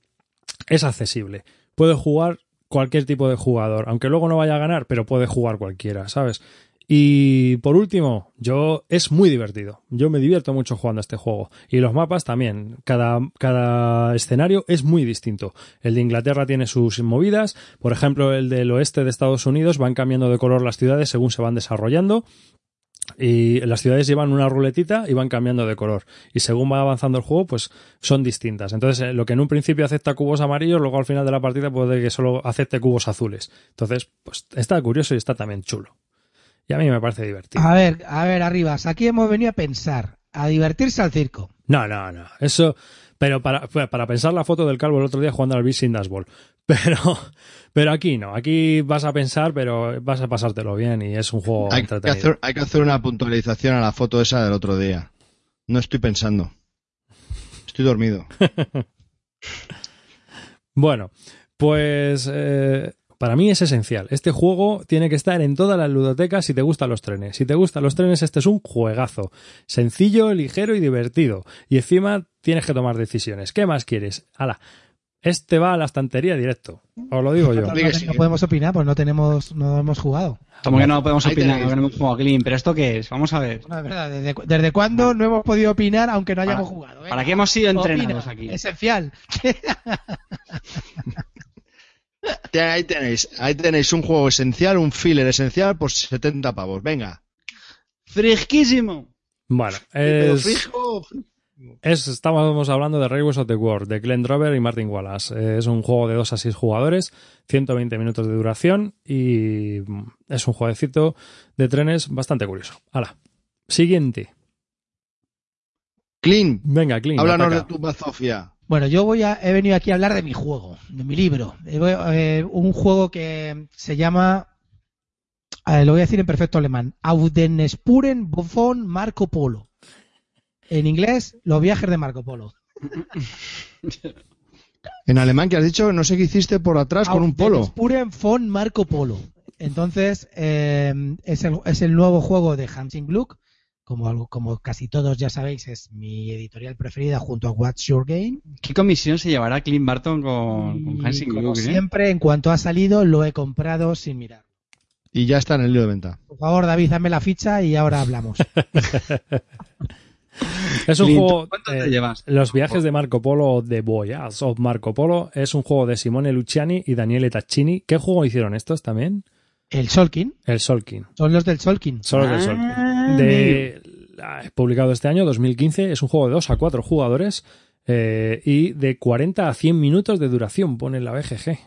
es accesible. Puede jugar cualquier tipo de jugador, aunque luego no vaya a ganar, pero puede jugar cualquiera, ¿sabes? Y por último, yo es muy divertido. Yo me divierto mucho jugando a este juego. Y los mapas también. Cada, cada escenario es muy distinto. El de Inglaterra tiene sus movidas. Por ejemplo, el del oeste de Estados Unidos van cambiando de color las ciudades según se van desarrollando. Y las ciudades llevan una ruletita y van cambiando de color. Y según va avanzando el juego, pues son distintas. Entonces, eh, lo que en un principio acepta cubos amarillos, luego al final de la partida puede que solo acepte cubos azules. Entonces, pues está curioso y está también chulo. Y a mí me parece divertido. A ver, a ver, Arribas, aquí hemos venido a pensar, a divertirse al circo. No, no, no. Eso. Pero para, para pensar la foto del calvo el otro día jugando al Beast in Dashball. Pero, pero aquí no. Aquí vas a pensar, pero vas a pasártelo bien y es un juego Hay que, entretenido. hacer, hay que hacer una puntualización a la foto esa del otro día. No estoy pensando. Estoy dormido. Bueno, pues eh, para mí es esencial. Este juego tiene que estar en todas las ludotecas si te gustan los trenes. Si te gustan los trenes, este es un juegazo. Sencillo, ligero y divertido. Y encima tienes que tomar decisiones. ¿Qué más quieres? Hala. Este va a la estantería directo. Os lo digo yo. No, podemos opinar, pues no tenemos, no hemos jugado. Como que no podemos opinar, no hemos jugado Clean, pero ¿esto qué es? Vamos a ver. Bueno, es verdad, ¿desde, cu- desde cuándo no hemos podido opinar aunque no hayamos Para- jugado? Venga, ¿Para qué hemos sido opina. entrenados aquí? Esencial. Ahí tenéis, ahí tenéis un juego esencial, un filler esencial por 70 pavos. Venga. ¡Fresquísimo! Bueno, Pero es, es- estábamos hablando de Railways of the World, de Glenn Drover y Martin Wallace. Eh, Es un juego de 2 a 6 jugadores, 120 minutos de duración y mm, es un jueguecito de trenes bastante curioso. Hala. Siguiente. Clean, Venga, Clint. háblanos ataca. de tu bazofia. Bueno, yo voy a, he venido aquí a hablar de mi juego, de mi libro. Eh, eh, un juego que se llama, eh, lo voy a decir en perfecto alemán, Audenspuren von Marco Polo. En inglés, los viajes de Marco Polo. En alemán que has dicho, no sé qué hiciste por atrás con un polo. Audenspuren von Marco Polo. Entonces, eh, es, el, es el nuevo juego de Hansing Gluck. Como, casi todos ya sabéis, es mi editorial preferida junto a What's Your Game. ¿Qué comisión se llevará Clint Barton con, con Y Hansing como eh? siempre, en cuanto ha salido, lo he comprado sin mirar. Y ya está en el lío de venta. Por favor, David, dame la ficha y ahora hablamos. Es un Clint, juego. ¿Cuánto eh, te llevas? Los viajes de Marco Polo, de Voyage of Marco Polo, es un juego de Simone Luciani y Daniele Taccini. ¿Qué juego hicieron estos también? El Solkin, El Solkin. son los del Solkin. Solo del Solkin. Ah, De, ah, publicado este año, 2015. Es un juego de 2 a 4 jugadores eh, y de 40 a 100 minutos de duración, pone la BGG.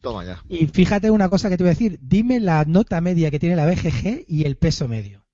Toma ya. Y fíjate una cosa que te voy a decir. Dime la nota media que tiene la BGG y el peso medio.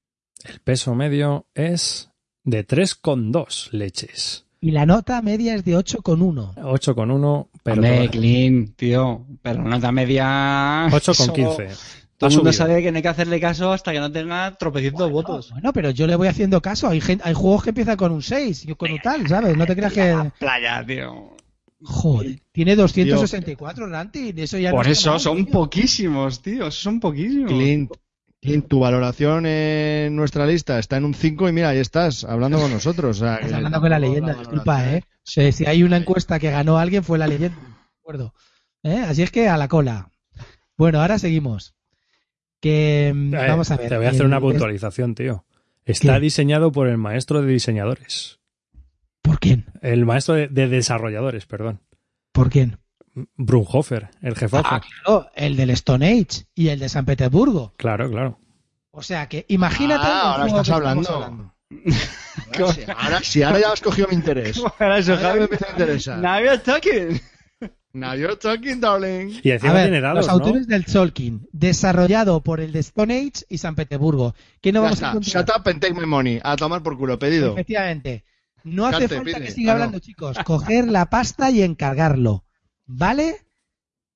El peso medio es de 3,2 leches. Y la nota media es de 8,1. 8,1, pero Hombre, Clint, tío. Pero nota media... 8,15. Todo el mundo sabe que no hay que hacerle caso hasta que no tenga tropecientos votos. Bueno, pero yo le voy haciendo caso. Hay, juegos que empiezan con un 6 y con un tal, ¿sabes? No te creas que... Playa, tío. Joder, tiene 264 ranking. Eso ya Por eso mal, son tío. poquísimos, tío. Son poquísimos. Clint, Clint, tu valoración en nuestra lista está en un 5 y mira, ahí estás, hablando con nosotros. O sea, Estás hablando con la leyenda, la disculpa. ¿eh? Si, si hay una encuesta que ganó alguien fue la leyenda, de acuerdo. ¿Eh? Así es que a la cola. Bueno, ahora seguimos. Que mm, Eh, vamos a ver. Te voy a hacer el- una puntualización, tío. Está ¿Qué? diseñado por el maestro de diseñadores. ¿Por quién? El maestro de, de desarrolladores, perdón. ¿Por quién? Brunhofer, el jefazo. Ah, claro, el del Stone Age y el de San Petersburgo. Claro, claro. O sea que imagínate. Ah, ahora estás que estamos hablando. Ahora sí, ahora, sí, ahora ya has cogido mi interés. Ahora eso, Ahora ya me Javi. empieza a interesar. Now you're talking. Now you're talking, darling. Y A encima ver, tiene dados, los ¿no? autores del Solkin, desarrollado por el de Stone Age y San Petersburgo. ¿Qué no Ya vamos está. a encontrar? Shut up and take my money. A tomar por culo, pedido. Efectivamente. No hace falta pide. que siga Ah, no. hablando, chicos. Coger la pasta y encargarlo. ¿Vale?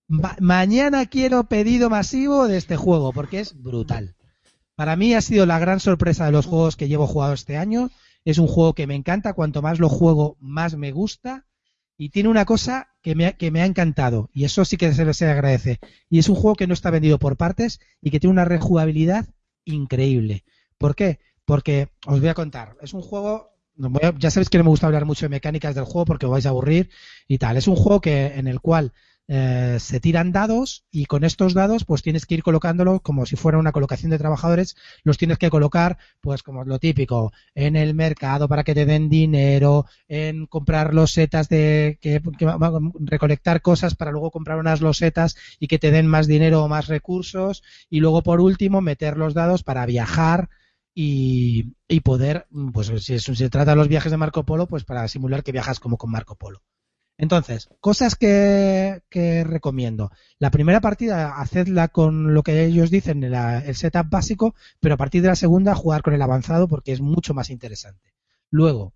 Ma- mañana quiero pedido masivo de este juego porque es brutal. Para mí ha sido la gran sorpresa de los juegos que llevo jugado este año. Es un juego que me encanta. Cuanto más lo juego, más me gusta. Y tiene una cosa que me, ha- que me ha encantado. Y eso sí que se, se agradece. Y es un juego que no está vendido por partes y que tiene una rejugabilidad increíble. ¿Por qué? Porque os voy a contar. Es un juego. ya sabéis que no me gusta hablar mucho de mecánicas del juego porque os vais a aburrir y tal. Es un juego que en el cual eh, se tiran dados y con estos dados pues tienes que ir colocándolos como si fuera una colocación de trabajadores. Los tienes que colocar pues como lo típico en el mercado para que te den dinero, en comprar losetas de que, que recolectar cosas para luego comprar unas losetas y que te den más dinero o más recursos y luego por último meter los dados para viajar y, y poder, pues si, es- si se trata de los viajes de Marco Polo, pues para simular que viajas como con Marco Polo. Entonces, cosas que, que recomiendo. La primera partida, hacedla con lo que ellos dicen, el setup básico, pero a partir de la segunda, jugar con el avanzado porque es mucho más interesante. Luego,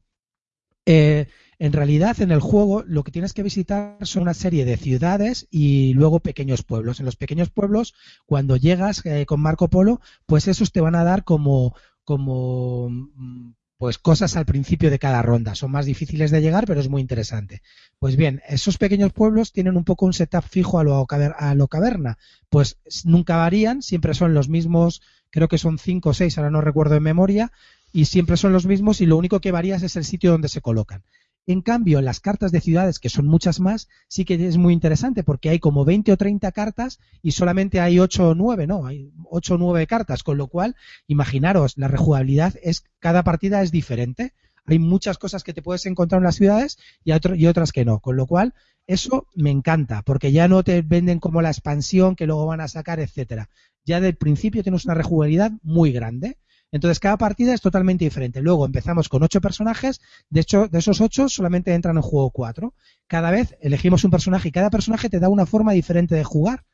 eh, en realidad en el juego lo que tienes que visitar son una serie de ciudades y luego pequeños pueblos. En los pequeños pueblos, cuando llegas eh, con Marco Polo, pues esos te van a dar como, como mm, pues cosas al principio de cada ronda. Son más difíciles de llegar, pero es muy interesante. Pues bien, esos pequeños pueblos tienen un poco un setup fijo a lo, caverna. Pues nunca varían, siempre son los mismos, creo que son cinco o seis, ahora no recuerdo en memoria, y siempre son los mismos y lo único que varía es el sitio donde se colocan. En cambio, las cartas de ciudades, que son muchas más, sí que es muy interesante porque hay como 20 o 30 cartas y solamente hay 8 o 9, ¿no? Hay 8 o 9 cartas, con lo cual, imaginaros, la rejugabilidad es, cada partida es diferente. Hay muchas cosas que te puedes encontrar en las ciudades y, y otras que no. Con lo cual, eso me encanta, porque ya no te venden como la expansión que luego van a sacar, etcétera. Ya del principio tienes una rejugabilidad muy grande. Entonces, cada partida es totalmente diferente. Luego empezamos con ocho personajes. De hecho, de esos ocho solamente entran en juego cuatro. Cada vez elegimos un personaje y cada personaje te da una forma diferente de jugar.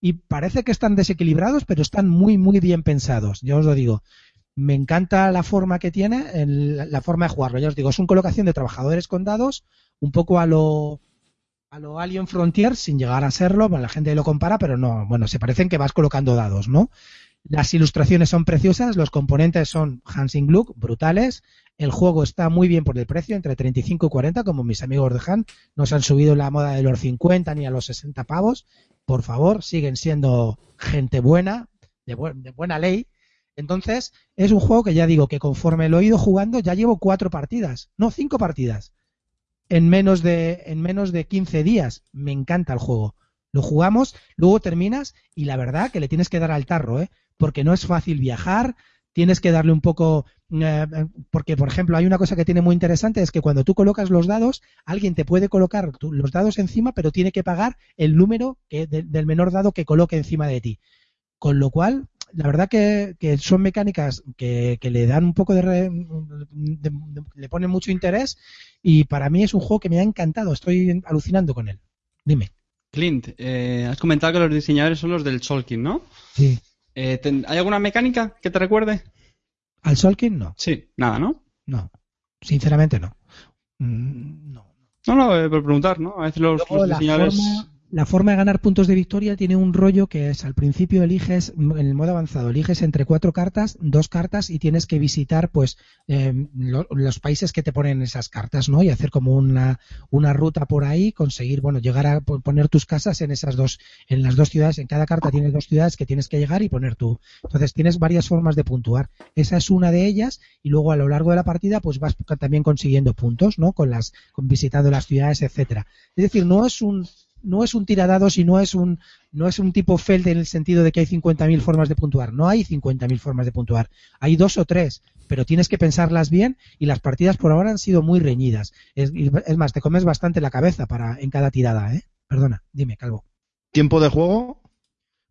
Y parece que están desequilibrados, pero están muy, muy bien pensados. Yo os lo digo. Me encanta la forma que tiene, la forma de jugarlo. Ya os digo, es una colocación de trabajadores con dados, un poco a lo, a lo Alien Frontier, sin llegar a serlo. Bueno, la gente lo compara, pero no. Bueno, se parecen que vas colocando dados, ¿no? Las ilustraciones son preciosas, los componentes son Hansing Look, brutales. El juego está muy bien por el precio, entre 35 y 40, como mis amigos de Han. No se han subido la moda de los 50 ni a los 60 pavos. Por favor, siguen siendo gente buena, de, de buena ley. Entonces, es un juego que ya digo que conforme lo he ido jugando, ya llevo cuatro partidas, no, cinco partidas. En menos de, en menos de 15 días. Me encanta el juego. Lo jugamos, luego terminas y la verdad que le tienes que dar al tarro, ¿eh? Porque no es fácil viajar, tienes que darle un poco, eh, porque por ejemplo hay una cosa que tiene muy interesante, es que cuando tú colocas los dados, alguien te puede colocar tu- los dados encima, pero tiene que pagar el número que, de- del menor dado que coloque encima de ti. Con lo cual, la verdad que, que son mecánicas que, que le dan un poco de, re- de- de- le ponen mucho interés y para mí es un juego que me ha encantado, estoy alucinando con él. Dime. Clint, eh, has comentado que los diseñadores son los del Solkin, ¿no? Sí. Eh, ¿Hay alguna mecánica que te recuerde? ¿Al Solkin? No. Sí, nada, ¿no? No, sinceramente no. Mm, No. No, no, eh, por preguntar, ¿no? A veces los, Luego, los la, diseñadores... forma, la forma de ganar puntos de victoria tiene un rollo que es al principio eliges, en el modo avanzado, eliges entre cuatro cartas, dos cartas y tienes que visitar pues eh, lo- los países que te ponen esas cartas, ¿no? Y hacer como una, una ruta por ahí, conseguir, bueno, llegar a po- poner tus casas en esas dos, en las dos ciudades, en cada carta tienes dos ciudades que tienes que llegar y poner tú. Entonces tienes varias formas de puntuar. Esa es una de ellas y luego a lo largo de la partida pues vas también consiguiendo puntos, ¿no? Con las, con visitando las ciudades, etcétera. Es decir, no es un no es un tiradados y no es un no es un tipo Feld en el sentido de que hay 50.000 formas de puntuar. No hay 50.000 formas de puntuar. Hay dos o tres, pero tienes que pensarlas bien y las partidas por ahora han sido muy reñidas. Es, es más, te comes bastante la cabeza para en cada tirada, ¿eh? Perdona, dime, Calvo. ¿Tiempo de juego?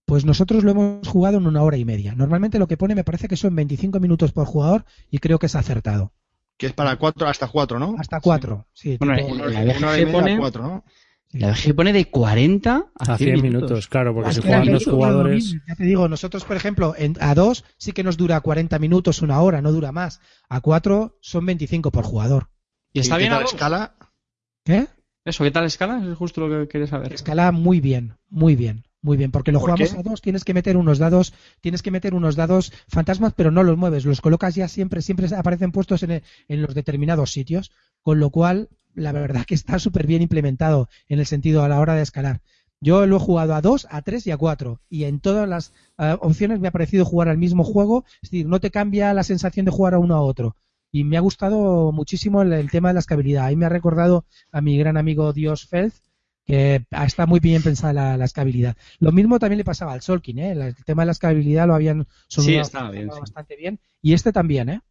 Pues nosotros lo hemos jugado en una hora y media. Normalmente lo que pone me parece que son 25 minutos por jugador y creo que es acertado. Que es para cuatro, hasta cuatro, ¿no? Hasta cuatro. Sí, Bueno, tipo- Una hora, una hora y media, pone- cuatro, ¿no? La BG pone de 40 a, A 100 minutos, claro, porque si juegan aquí dos todo lo jugadores. Ya te digo, nosotros, por ejemplo, en, a dos sí que nos dura 40 minutos, una hora, no dura más. A cuatro son 25 por jugador. ¿Y está bien la escala? ¿Qué? Eso, ¿qué tal escala? Es justo lo que quería saber. Escala muy bien, muy bien, muy bien, porque lo ¿Por jugamos qué? a dos, tienes que meter unos dados, tienes que meter unos dados fantasmas, pero no los mueves, los colocas ya siempre, siempre aparecen puestos en, en los determinados sitios, con lo cual la verdad que está súper bien implementado en el sentido a la hora de escalar. Yo lo he jugado a 2, a 3 y a 4 y en todas las eh, opciones me ha parecido jugar al mismo juego, es decir, no te cambia la sensación de jugar a uno a otro. Y me ha gustado muchísimo el, el tema de la escalabilidad. Ahí me ha recordado a mi gran amigo Dios Feld, que está muy bien pensada la, la escalabilidad. Lo mismo también le pasaba al Solkin, ¿eh? el tema de la escalabilidad lo habían solucionado estaba bien, sí. bastante bien. Y este también, ¿eh?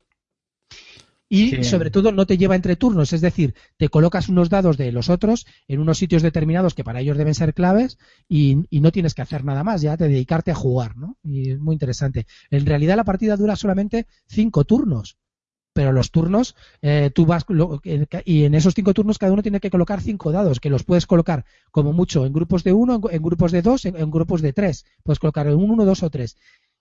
Y Sí. sobre todo no te lleva entre turnos, es decir, te colocas unos dados de los otros en unos sitios determinados que para ellos deben ser claves y, y no tienes que hacer nada más, ya te dedicarte a jugar, ¿no? Y es muy interesante. En realidad la partida dura solamente cinco turnos, pero los turnos, eh, tú vas, lo- y en esos cinco turnos cada uno tiene que colocar cinco dados, que los puedes colocar como mucho en grupos de uno, en grupos de dos, en, en grupos de tres. Puedes colocar en uno, dos o tres.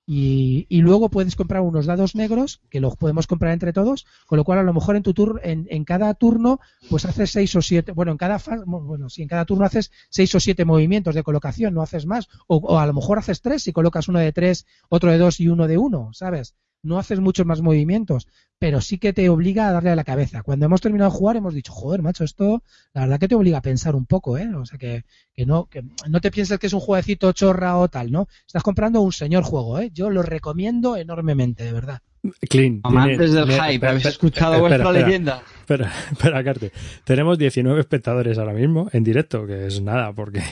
Y, y luego puedes comprar unos dados negros, que los podemos comprar entre todos, con lo cual a lo mejor en tu turno, en, cada turno, pues haces seis o siete, bueno, en cada bueno, si en cada turno haces seis o siete movimientos de colocación, no haces más, o, o a lo mejor haces tres y colocas uno de tres, otro de dos y uno de uno, ¿sabes? No haces muchos más movimientos, pero sí que te obliga a darle a la cabeza. Cuando hemos terminado de jugar hemos dicho, joder, macho, esto la verdad que te obliga a pensar un poco, ¿eh? O sea, que, que no, que no te pienses que es un jueguecito chorra o tal, ¿no? Estás comprando un señor juego, ¿eh? Yo lo recomiendo enormemente, de verdad. Clean. Amantes del hype, ¿habéis escuchado espera, vuestra espera, leyenda? Espera, espera, Carte. Tenemos 19 espectadores ahora mismo en directo, que es nada, porque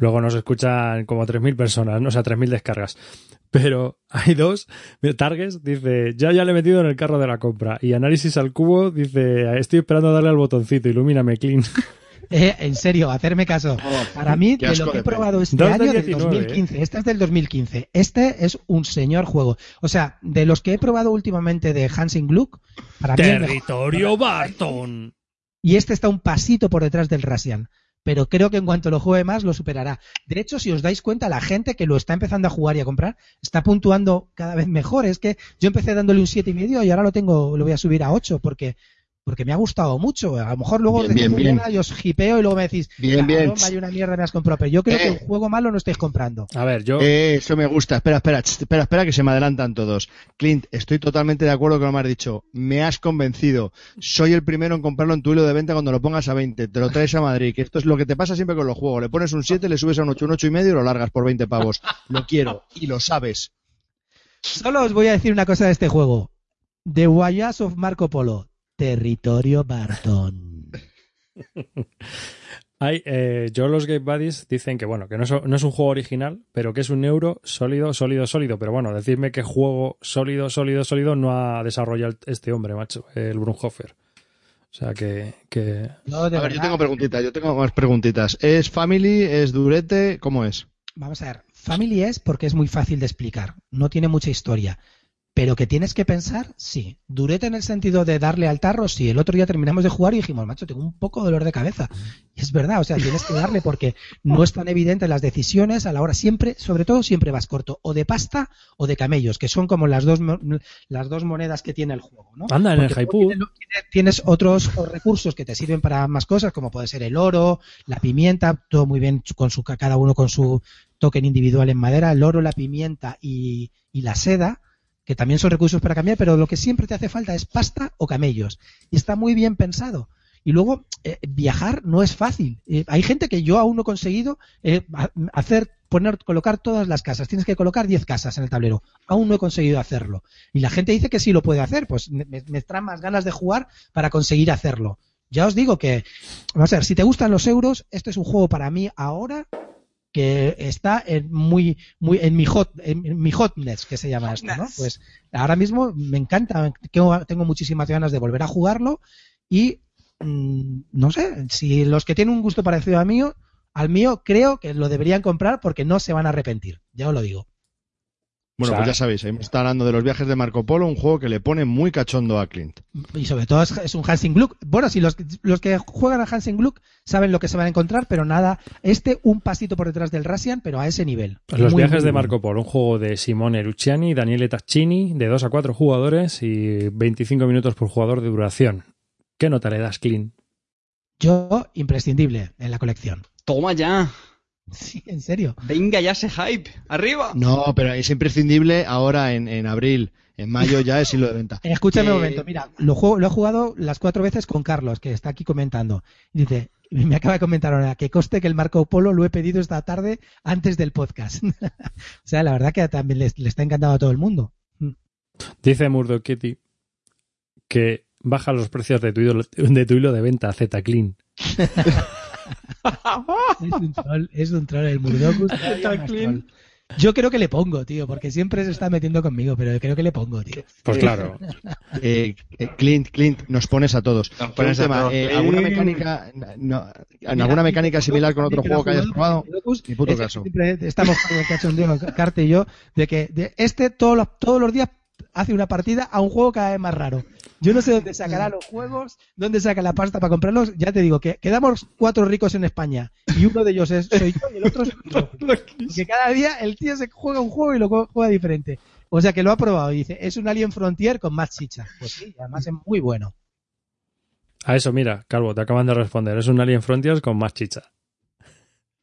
luego nos escuchan como 3.000 personas, ¿no? o sea, 3.000 descargas. Pero hay dos. Targes dice, ya ya le he metido en el carro de la compra. Y Análisis al Cubo dice, estoy esperando a darle al botoncito, ilumíname, Clean. Eh, en serio, hacerme caso. Para mí, de lo que he probado este año, del 19, 2015, este es del 2015, este es un señor juego. O sea, de los que he probado últimamente de Hansing Gluck, para mí. Territorio Barton. Y este está un pasito por detrás del Rasian. Pero creo que en cuanto lo juegue más, lo superará. De hecho, si os dais cuenta, la gente que lo está empezando a jugar y a comprar está puntuando cada vez mejor. Es que yo empecé dándole un siete y medio y ahora lo tengo, lo voy a subir a 8 porque, porque me ha gustado mucho. A lo mejor luego Bien, decís bien, bien. mañana y os hipeo y luego me decís, Bien, bien. "Cabrón, vaya una mierda me has comprado. Pero yo creo que Eh. un juego malo no estáis comprando. A ver, yo... Eh, eso me gusta. Espera, espera, espera, espera, que se me adelantan todos. Clint, estoy totalmente de acuerdo con lo que me has dicho. Me has convencido. Soy el primero en comprarlo en tu hilo de venta cuando lo pongas a 20. Te lo traes a Madrid. Que esto es lo que te pasa siempre con los juegos. Le pones un 7, le subes a un 8, un 8 y medio y lo largas por 20 pavos. Lo quiero. Y lo sabes. Solo os voy a decir una cosa de este juego. The Voyage of Marco Polo. Territorio Barton. Hay, eh, yo los Game Buddies dicen que bueno, que no es, no es un juego original, pero que es un euro sólido, sólido, sólido. Pero bueno, decirme que juego sólido, sólido, sólido no ha desarrollado este hombre, macho, el Brunhofer. O sea que, que No, de A ver, yo verdad. tengo preguntitas, yo tengo más preguntitas. ¿Es family? ¿Es durete? ¿Cómo es? Vamos a ver, Family es porque es muy fácil de explicar, no tiene mucha historia. Pero que tienes que pensar, sí. Durete en el sentido de darle al tarro, sí. El otro día terminamos de jugar y dijimos, macho, tengo un poco de dolor de cabeza. Y es verdad, o sea, tienes que darle porque no es tan evidente las decisiones a la hora. Siempre, sobre todo, siempre vas corto. O de pasta o de camellos, que son como las dos, las dos monedas que tiene el juego, ¿no? anda en el Porque tienes, tienes- tienes otros recursos que te sirven para más cosas, como puede ser el oro, la pimienta, todo muy bien con su cada uno con su token individual en madera, el oro, la pimienta y, y la seda, que también son recursos para cambiar, pero lo que siempre te hace falta es pasta o camellos. Y está muy bien pensado. Y luego, eh, viajar no es fácil. Eh, hay gente que yo aún no he conseguido eh, ha- hacer, poner, colocar todas las casas. Tienes que colocar 10 casas en el tablero. Aún no he conseguido hacerlo. Y la gente dice que sí lo puede hacer. Pues me- me traen más ganas de jugar para conseguir hacerlo. Ya os digo que, vamos a ver, si te gustan los euros, este es un juego para mí ahora que está en muy muy en mi hot en, mi hotness que se llama esto, ¿no? Pues ahora mismo me encanta, tengo, tengo muchísimas ganas de volver a jugarlo y mm, no sé, si los que tienen un gusto parecido al mío, al mío creo que lo deberían comprar porque no se van a arrepentir, ya os lo digo. Bueno, O sea- pues ya sabéis, ahí me está hablando de los viajes de Marco Polo, un juego que le pone muy cachondo a Clint. Y sobre todo es, es un Hansing Gluck. Bueno, si los, los que juegan a Hansing Gluck saben lo que se van a encontrar, pero nada, este un pasito por detrás del Rasian, pero a ese nivel. Los Muy, viajes muy de. Marco Polo, un juego de Simone Luciani, Daniele Taccini, de 2 a 4 jugadores y 25 minutos por jugador de duración. ¿qué nota le das, Clean? Yo, imprescindible en la colección. Toma ya. Sí, en serio. Venga ya ese hype. Arriba. No, pero es imprescindible ahora en, en abril. En mayo ya es hilo de venta. Escúchame Eh, un momento, mira, lo, juego- lo he jugado las cuatro veces con Carlos, que está aquí comentando. Dice, me acaba de comentar ahora, que coste que el Marco Polo lo he pedido esta tarde antes del podcast. o sea, la verdad que también le, está encantando a todo el mundo. Dice Murdoch Kitty que baja los precios de tu hilo de, tu hilo de venta, Z Clean. Es un troll, es un troll el Murdocus. troll. Yo creo que le pongo, tío, porque siempre se está metiendo conmigo, pero creo que le pongo, tío. Pues claro. Eh, eh, Clint, Clint, nos pones a todos. Nos pones a tema, todos, eh. ¿Alguna mecánica, no, ¿en alguna mecánica similar con otro juego que hayas probado? Ni puto Es que caso. siempre estamos con el cachondeo, Carte y yo, de que de este todos los, todos los días hace una partida a un juego cada vez más raro. Yo no sé dónde sacará los juegos, dónde saca la pasta para comprarlos. Ya te digo que quedamos cuatro ricos en España y uno de ellos es, soy yo y el otro es yo. Porque cada día el tío se juega un juego y lo juega diferente. O sea que lo ha probado y dice, es un Alien Frontier con más chicha. Pues sí, además es muy bueno. A eso, mira, Calvo, te acaban de responder. Es un Alien Frontiers con más chicha.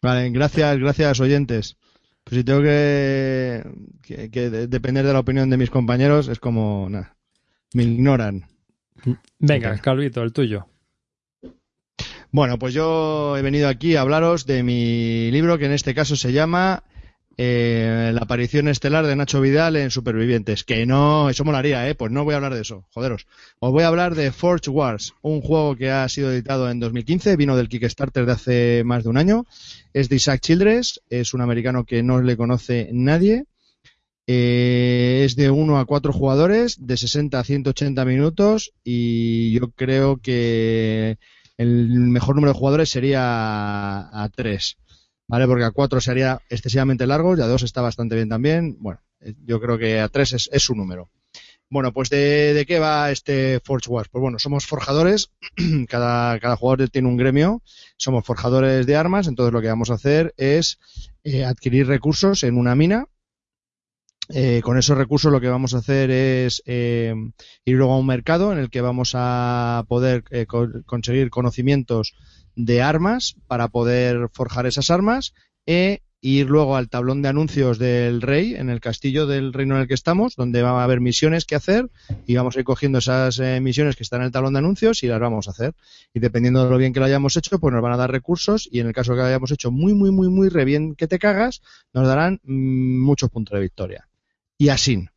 Vale, gracias, gracias oyentes. Pues si tengo que, que, que de- depender de la opinión de mis compañeros, es como, nada, me ignoran. Venga. Calvito, el tuyo. Bueno, pues yo he venido aquí a hablaros de mi libro que en este caso se llama eh, La aparición estelar de Nacho Vidal en Supervivientes. Que no, eso molaría, ¿eh? Pues no voy a hablar de eso, joderos. Os voy a hablar de Forge Wars, un juego que ha sido editado en 2015, vino del Kickstarter de hace más de un año. Es de Isaac Childress, es un americano que no le conoce nadie. Eh, es de 1 a 4 jugadores, de 60 a 180 minutos y yo creo que el mejor número de jugadores sería a 3, ¿vale? Porque a 4 sería excesivamente largo y a 2 está bastante bien también. Bueno, eh, yo creo que a 3 es, su número. Bueno, pues ¿de, de qué va este Forge Wars? Pues bueno, somos forjadores, cada, cada jugador tiene un gremio, somos forjadores de armas, entonces lo que vamos a hacer es eh, adquirir recursos en una mina. Eh, con esos recursos lo que vamos a hacer es eh, ir luego a un mercado en el que vamos a poder eh, co- conseguir conocimientos de armas para poder forjar esas armas e ir luego al tablón de anuncios del rey en el castillo del reino en el que estamos, donde va a haber misiones que hacer y vamos a ir cogiendo esas eh, misiones que están en el tablón de anuncios y las vamos a hacer. Y dependiendo de lo bien que lo hayamos hecho, pues nos van a dar recursos y en el caso que lo hayamos hecho muy, muy, muy, muy re bien que te cagas, nos darán mm, muchos puntos de victoria. Y así.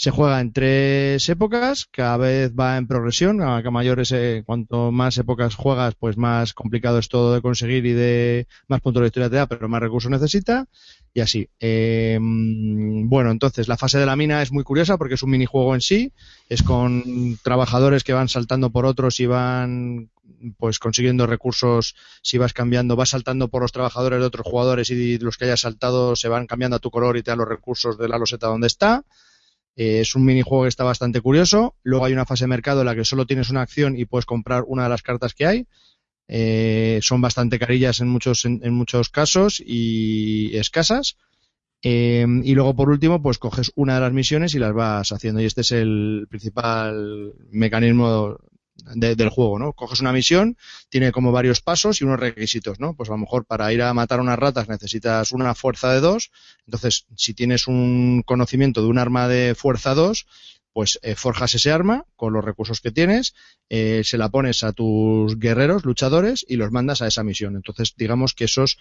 Se juega en tres épocas, cada vez va en progresión, a mayores, eh, cuanto más épocas juegas, pues más complicado es todo de conseguir y de más puntos de victoria te da, pero más recursos necesita, y así. Mm, bueno, entonces la fase de la mina es muy curiosa porque es un minijuego en sí, es con trabajadores que van saltando por otros y van pues consiguiendo recursos si vas cambiando, vas saltando por los trabajadores de otros jugadores y los que hayas saltado se van cambiando a tu color y te dan los recursos de la loseta donde está. Eh, es un minijuego que está bastante curioso. Luego hay una fase de mercado en la que solo tienes una acción y puedes comprar una de las cartas que hay. Eh, son bastante carillas en muchos, en, muchos casos y escasas. Eh, y luego, por último, pues coges una de las misiones y las vas haciendo. Y este es el principal mecanismo de- del juego, ¿no? Coges una misión, tiene como varios pasos y unos requisitos, ¿no? Pues a lo mejor para ir a matar unas ratas necesitas una fuerza de dos. Entonces, si tienes un conocimiento de un arma de fuerza 2, pues eh, forjas ese arma con los recursos que tienes, eh, se la pones a tus guerreros, luchadores, y los mandas a esa misión. Entonces, digamos que esos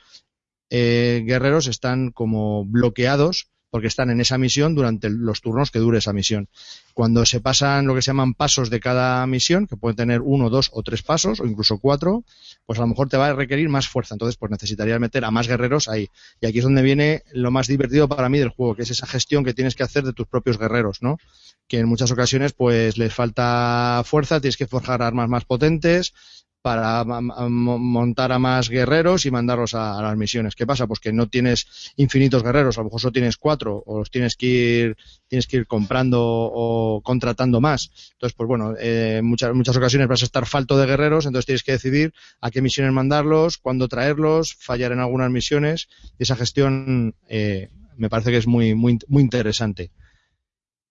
eh, guerreros están como bloqueados porque están en esa misión durante los turnos que dure esa misión. Cuando se pasan lo que se llaman pasos de cada misión, que pueden tener uno, dos o tres pasos, o incluso cuatro, pues a lo mejor te va a requerir más fuerza. Entonces, pues necesitarías meter a más guerreros ahí. Y aquí es donde viene lo más divertido para mí del juego, que es esa gestión que tienes que hacer de tus propios guerreros, ¿no? Que en muchas ocasiones, pues les falta fuerza, tienes que forjar armas más potentes, para montar a más guerreros y mandarlos a, las misiones. ¿Qué pasa? Pues que no tienes infinitos guerreros, a lo mejor solo tienes cuatro, o los tienes que ir, tienes que ir comprando o contratando más. Entonces, pues bueno, eh, muchas, muchas ocasiones vas a estar falto de guerreros, entonces tienes que decidir a qué misiones mandarlos, cuándo traerlos, fallar en algunas misiones, y esa gestión eh, me parece que es muy, muy, muy interesante.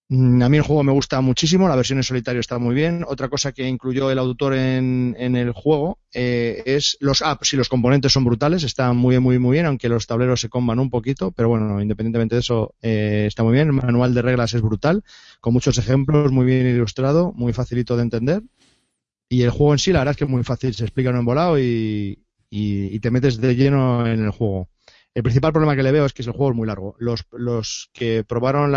Mm, a mí el juego me gusta muchísimo, la versión en solitario está muy bien. Otra cosa que incluyó el autor en, el juego eh, es los apps y los componentes son brutales, están muy bien, muy, muy bien, aunque los tableros se comban un poquito, pero bueno, independientemente de eso, eh, está muy bien. El manual de reglas es brutal, con muchos ejemplos, muy bien ilustrado, muy facilito de entender. Y el juego en sí, la verdad es que es muy fácil, se explica en un volado y te metes de lleno en el juego. El principal problema que le veo es que el juego es muy largo. Los, los que probaron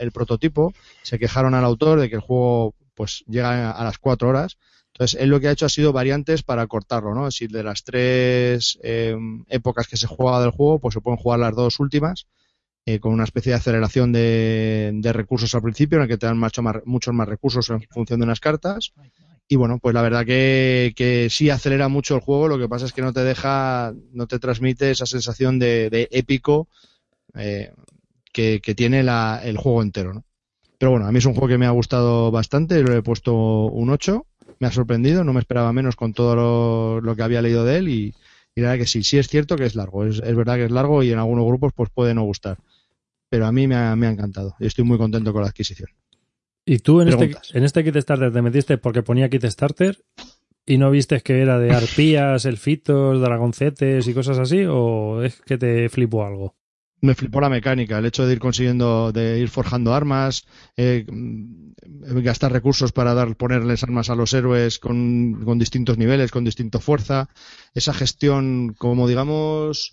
el prototipo se quejaron al autor de que el juego pues llega a las cuatro horas. Entonces, él lo que ha hecho ha sido variantes para cortarlo, ¿no? Si de las tres em, épocas que se juega del juego, pues se pueden jugar las dos últimas, eh, con una especie de aceleración de, recursos al principio, en el que te dan mucho más, muchos más recursos en función de unas cartas, y bueno, pues la verdad que, que, sí acelera mucho el juego, lo que pasa es que no te deja, no te transmite esa sensación de, épico eh, que, tiene el juego entero, ¿no? Pero bueno, a mí es un juego que me ha gustado bastante, lo he puesto un 8, me ha sorprendido, no me esperaba menos con todo lo, que había leído de él y, la verdad que sí, sí es cierto que es largo, es, es, verdad que es largo y en algunos grupos pues puede no gustar, pero a mí me ha, me ha encantado y estoy muy contento con la adquisición. ¿Y tú en este, en este kit starter te metiste porque ponía kit starter y no viste que era de arpías, elfitos, dragoncetes y cosas así? ¿O es que te flipó algo? Me flipó la mecánica, el hecho de ir consiguiendo, de ir forjando armas, eh, mm, gastar recursos para dar, ponerles armas a los héroes con, con distintos niveles, con distinta fuerza, esa gestión como digamos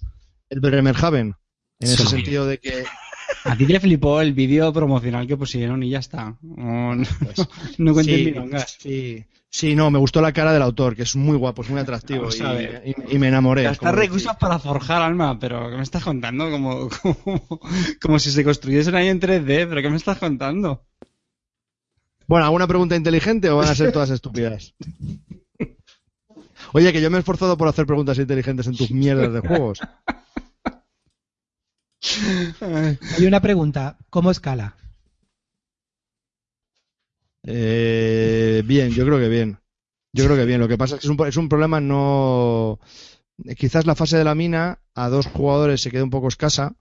el Bremerhaven, en ese sentido de que a ti te flipó el vídeo promocional que pusieron y ya está. No, no, pues, no sí, sí, sí, no, me gustó la cara del autor, que es muy guapo, es muy atractivo y, me enamoré. Gastar recursos para forjar alma, pero ¿qué me estás contando? Como, como, si se construyesen ahí en 3D, pero ¿qué me estás contando? Bueno, ¿alguna pregunta inteligente o van a ser todas estúpidas? Oye, que yo me he esforzado por hacer preguntas inteligentes en tus mierdas de juegos. Hay una pregunta, ¿cómo escala? Eh, bien, yo creo que bien. Yo creo que bien. Lo que pasa es que es un, es un problema no... Quizás la fase de la mina a dos jugadores se queda un poco escasa.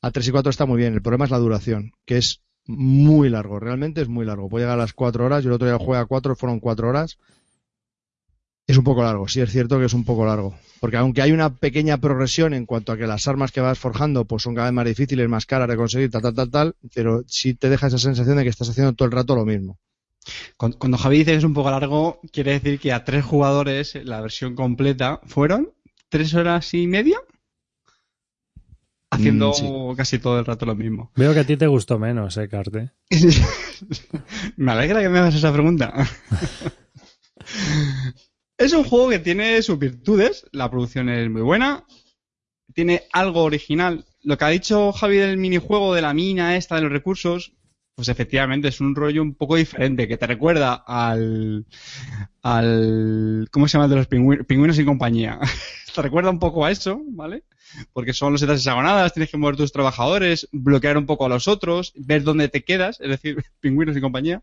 A tres y cuatro está muy bien. El problema es la duración, que es muy largo. Realmente es muy largo. Puede llegar a las cuatro horas. Yo el otro día jugué a cuatro, fueron cuatro horas. Es un poco largo, sí es cierto que es un poco largo. Porque aunque hay una pequeña progresión en cuanto a que las armas que vas forjando pues son cada vez más difíciles, más caras de conseguir, tal, tal, tal, tal, pero sí te deja esa sensación de que estás haciendo todo el rato lo mismo. Cuando Javi dice que es un poco largo, quiere decir que a tres jugadores la versión completa fueron tres horas y media haciendo mm, casi todo el rato lo mismo. Veo que a ti te gustó menos, eh, Carte. me alegra que me hagas esa pregunta. Es un juego que tiene sus virtudes, la producción es muy buena, tiene algo original. Lo que ha dicho Javi del minijuego de la mina esta de los recursos, pues efectivamente es un rollo un poco diferente, que te recuerda al, al ¿cómo se llama de los pingüinos, pingüinos y compañía? te recuerda un poco a eso, ¿vale? Porque son los setas hexagonadas, tienes que mover tus trabajadores, bloquear un poco a los otros, ver dónde te quedas, es decir, pingüinos y compañía.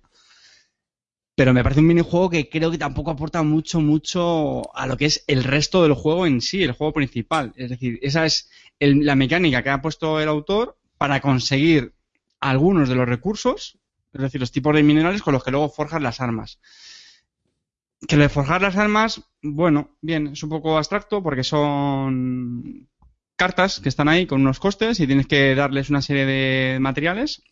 Pero me parece un minijuego que creo que tampoco aporta mucho, mucho a lo que es el resto del juego en sí, el juego principal. Es decir, esa es la mecánica que ha puesto el autor para conseguir algunos de los recursos, es decir, los tipos de minerales con los que luego forjas las armas. Que lo de forjar las armas, bueno, bien, es un poco abstracto porque son cartas que están ahí con unos costes y tienes que darles una serie de materiales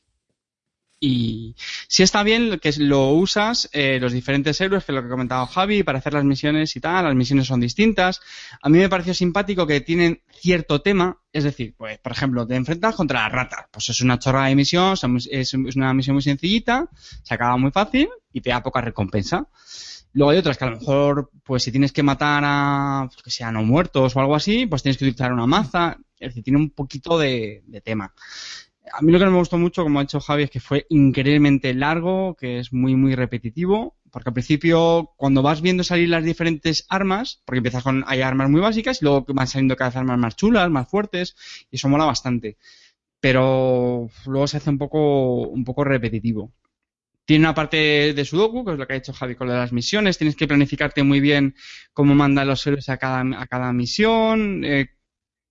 y si está bien que lo usas eh, los diferentes héroes, que es lo que ha comentado Javi, para hacer las misiones y tal, las misiones son distintas. A mí me pareció simpático que tienen cierto tema, es decir, pues, por ejemplo, te enfrentas contra las ratas, pues es una chorra de misión, es una misión muy sencillita, se acaba muy fácil y te da poca recompensa. Luego hay otras que a lo mejor, pues si tienes que matar a, pues, que sean no muertos o algo así, pues tienes que utilizar una maza, es decir, tiene un poquito de tema a mí lo que no me gustó mucho, como ha dicho Javi, es que fue increíblemente largo, que es muy, muy repetitivo, porque al principio, cuando vas viendo salir las diferentes armas, porque empiezas con, hay armas muy básicas y luego van saliendo cada vez armas más chulas, más fuertes, y eso mola bastante. Pero luego se hace un poco, un poco repetitivo. Tiene una parte de Sudoku, que es lo que ha hecho Javi con las misiones. Tienes que planificarte muy bien cómo mandan los héroes a cada, a cada misión, eh,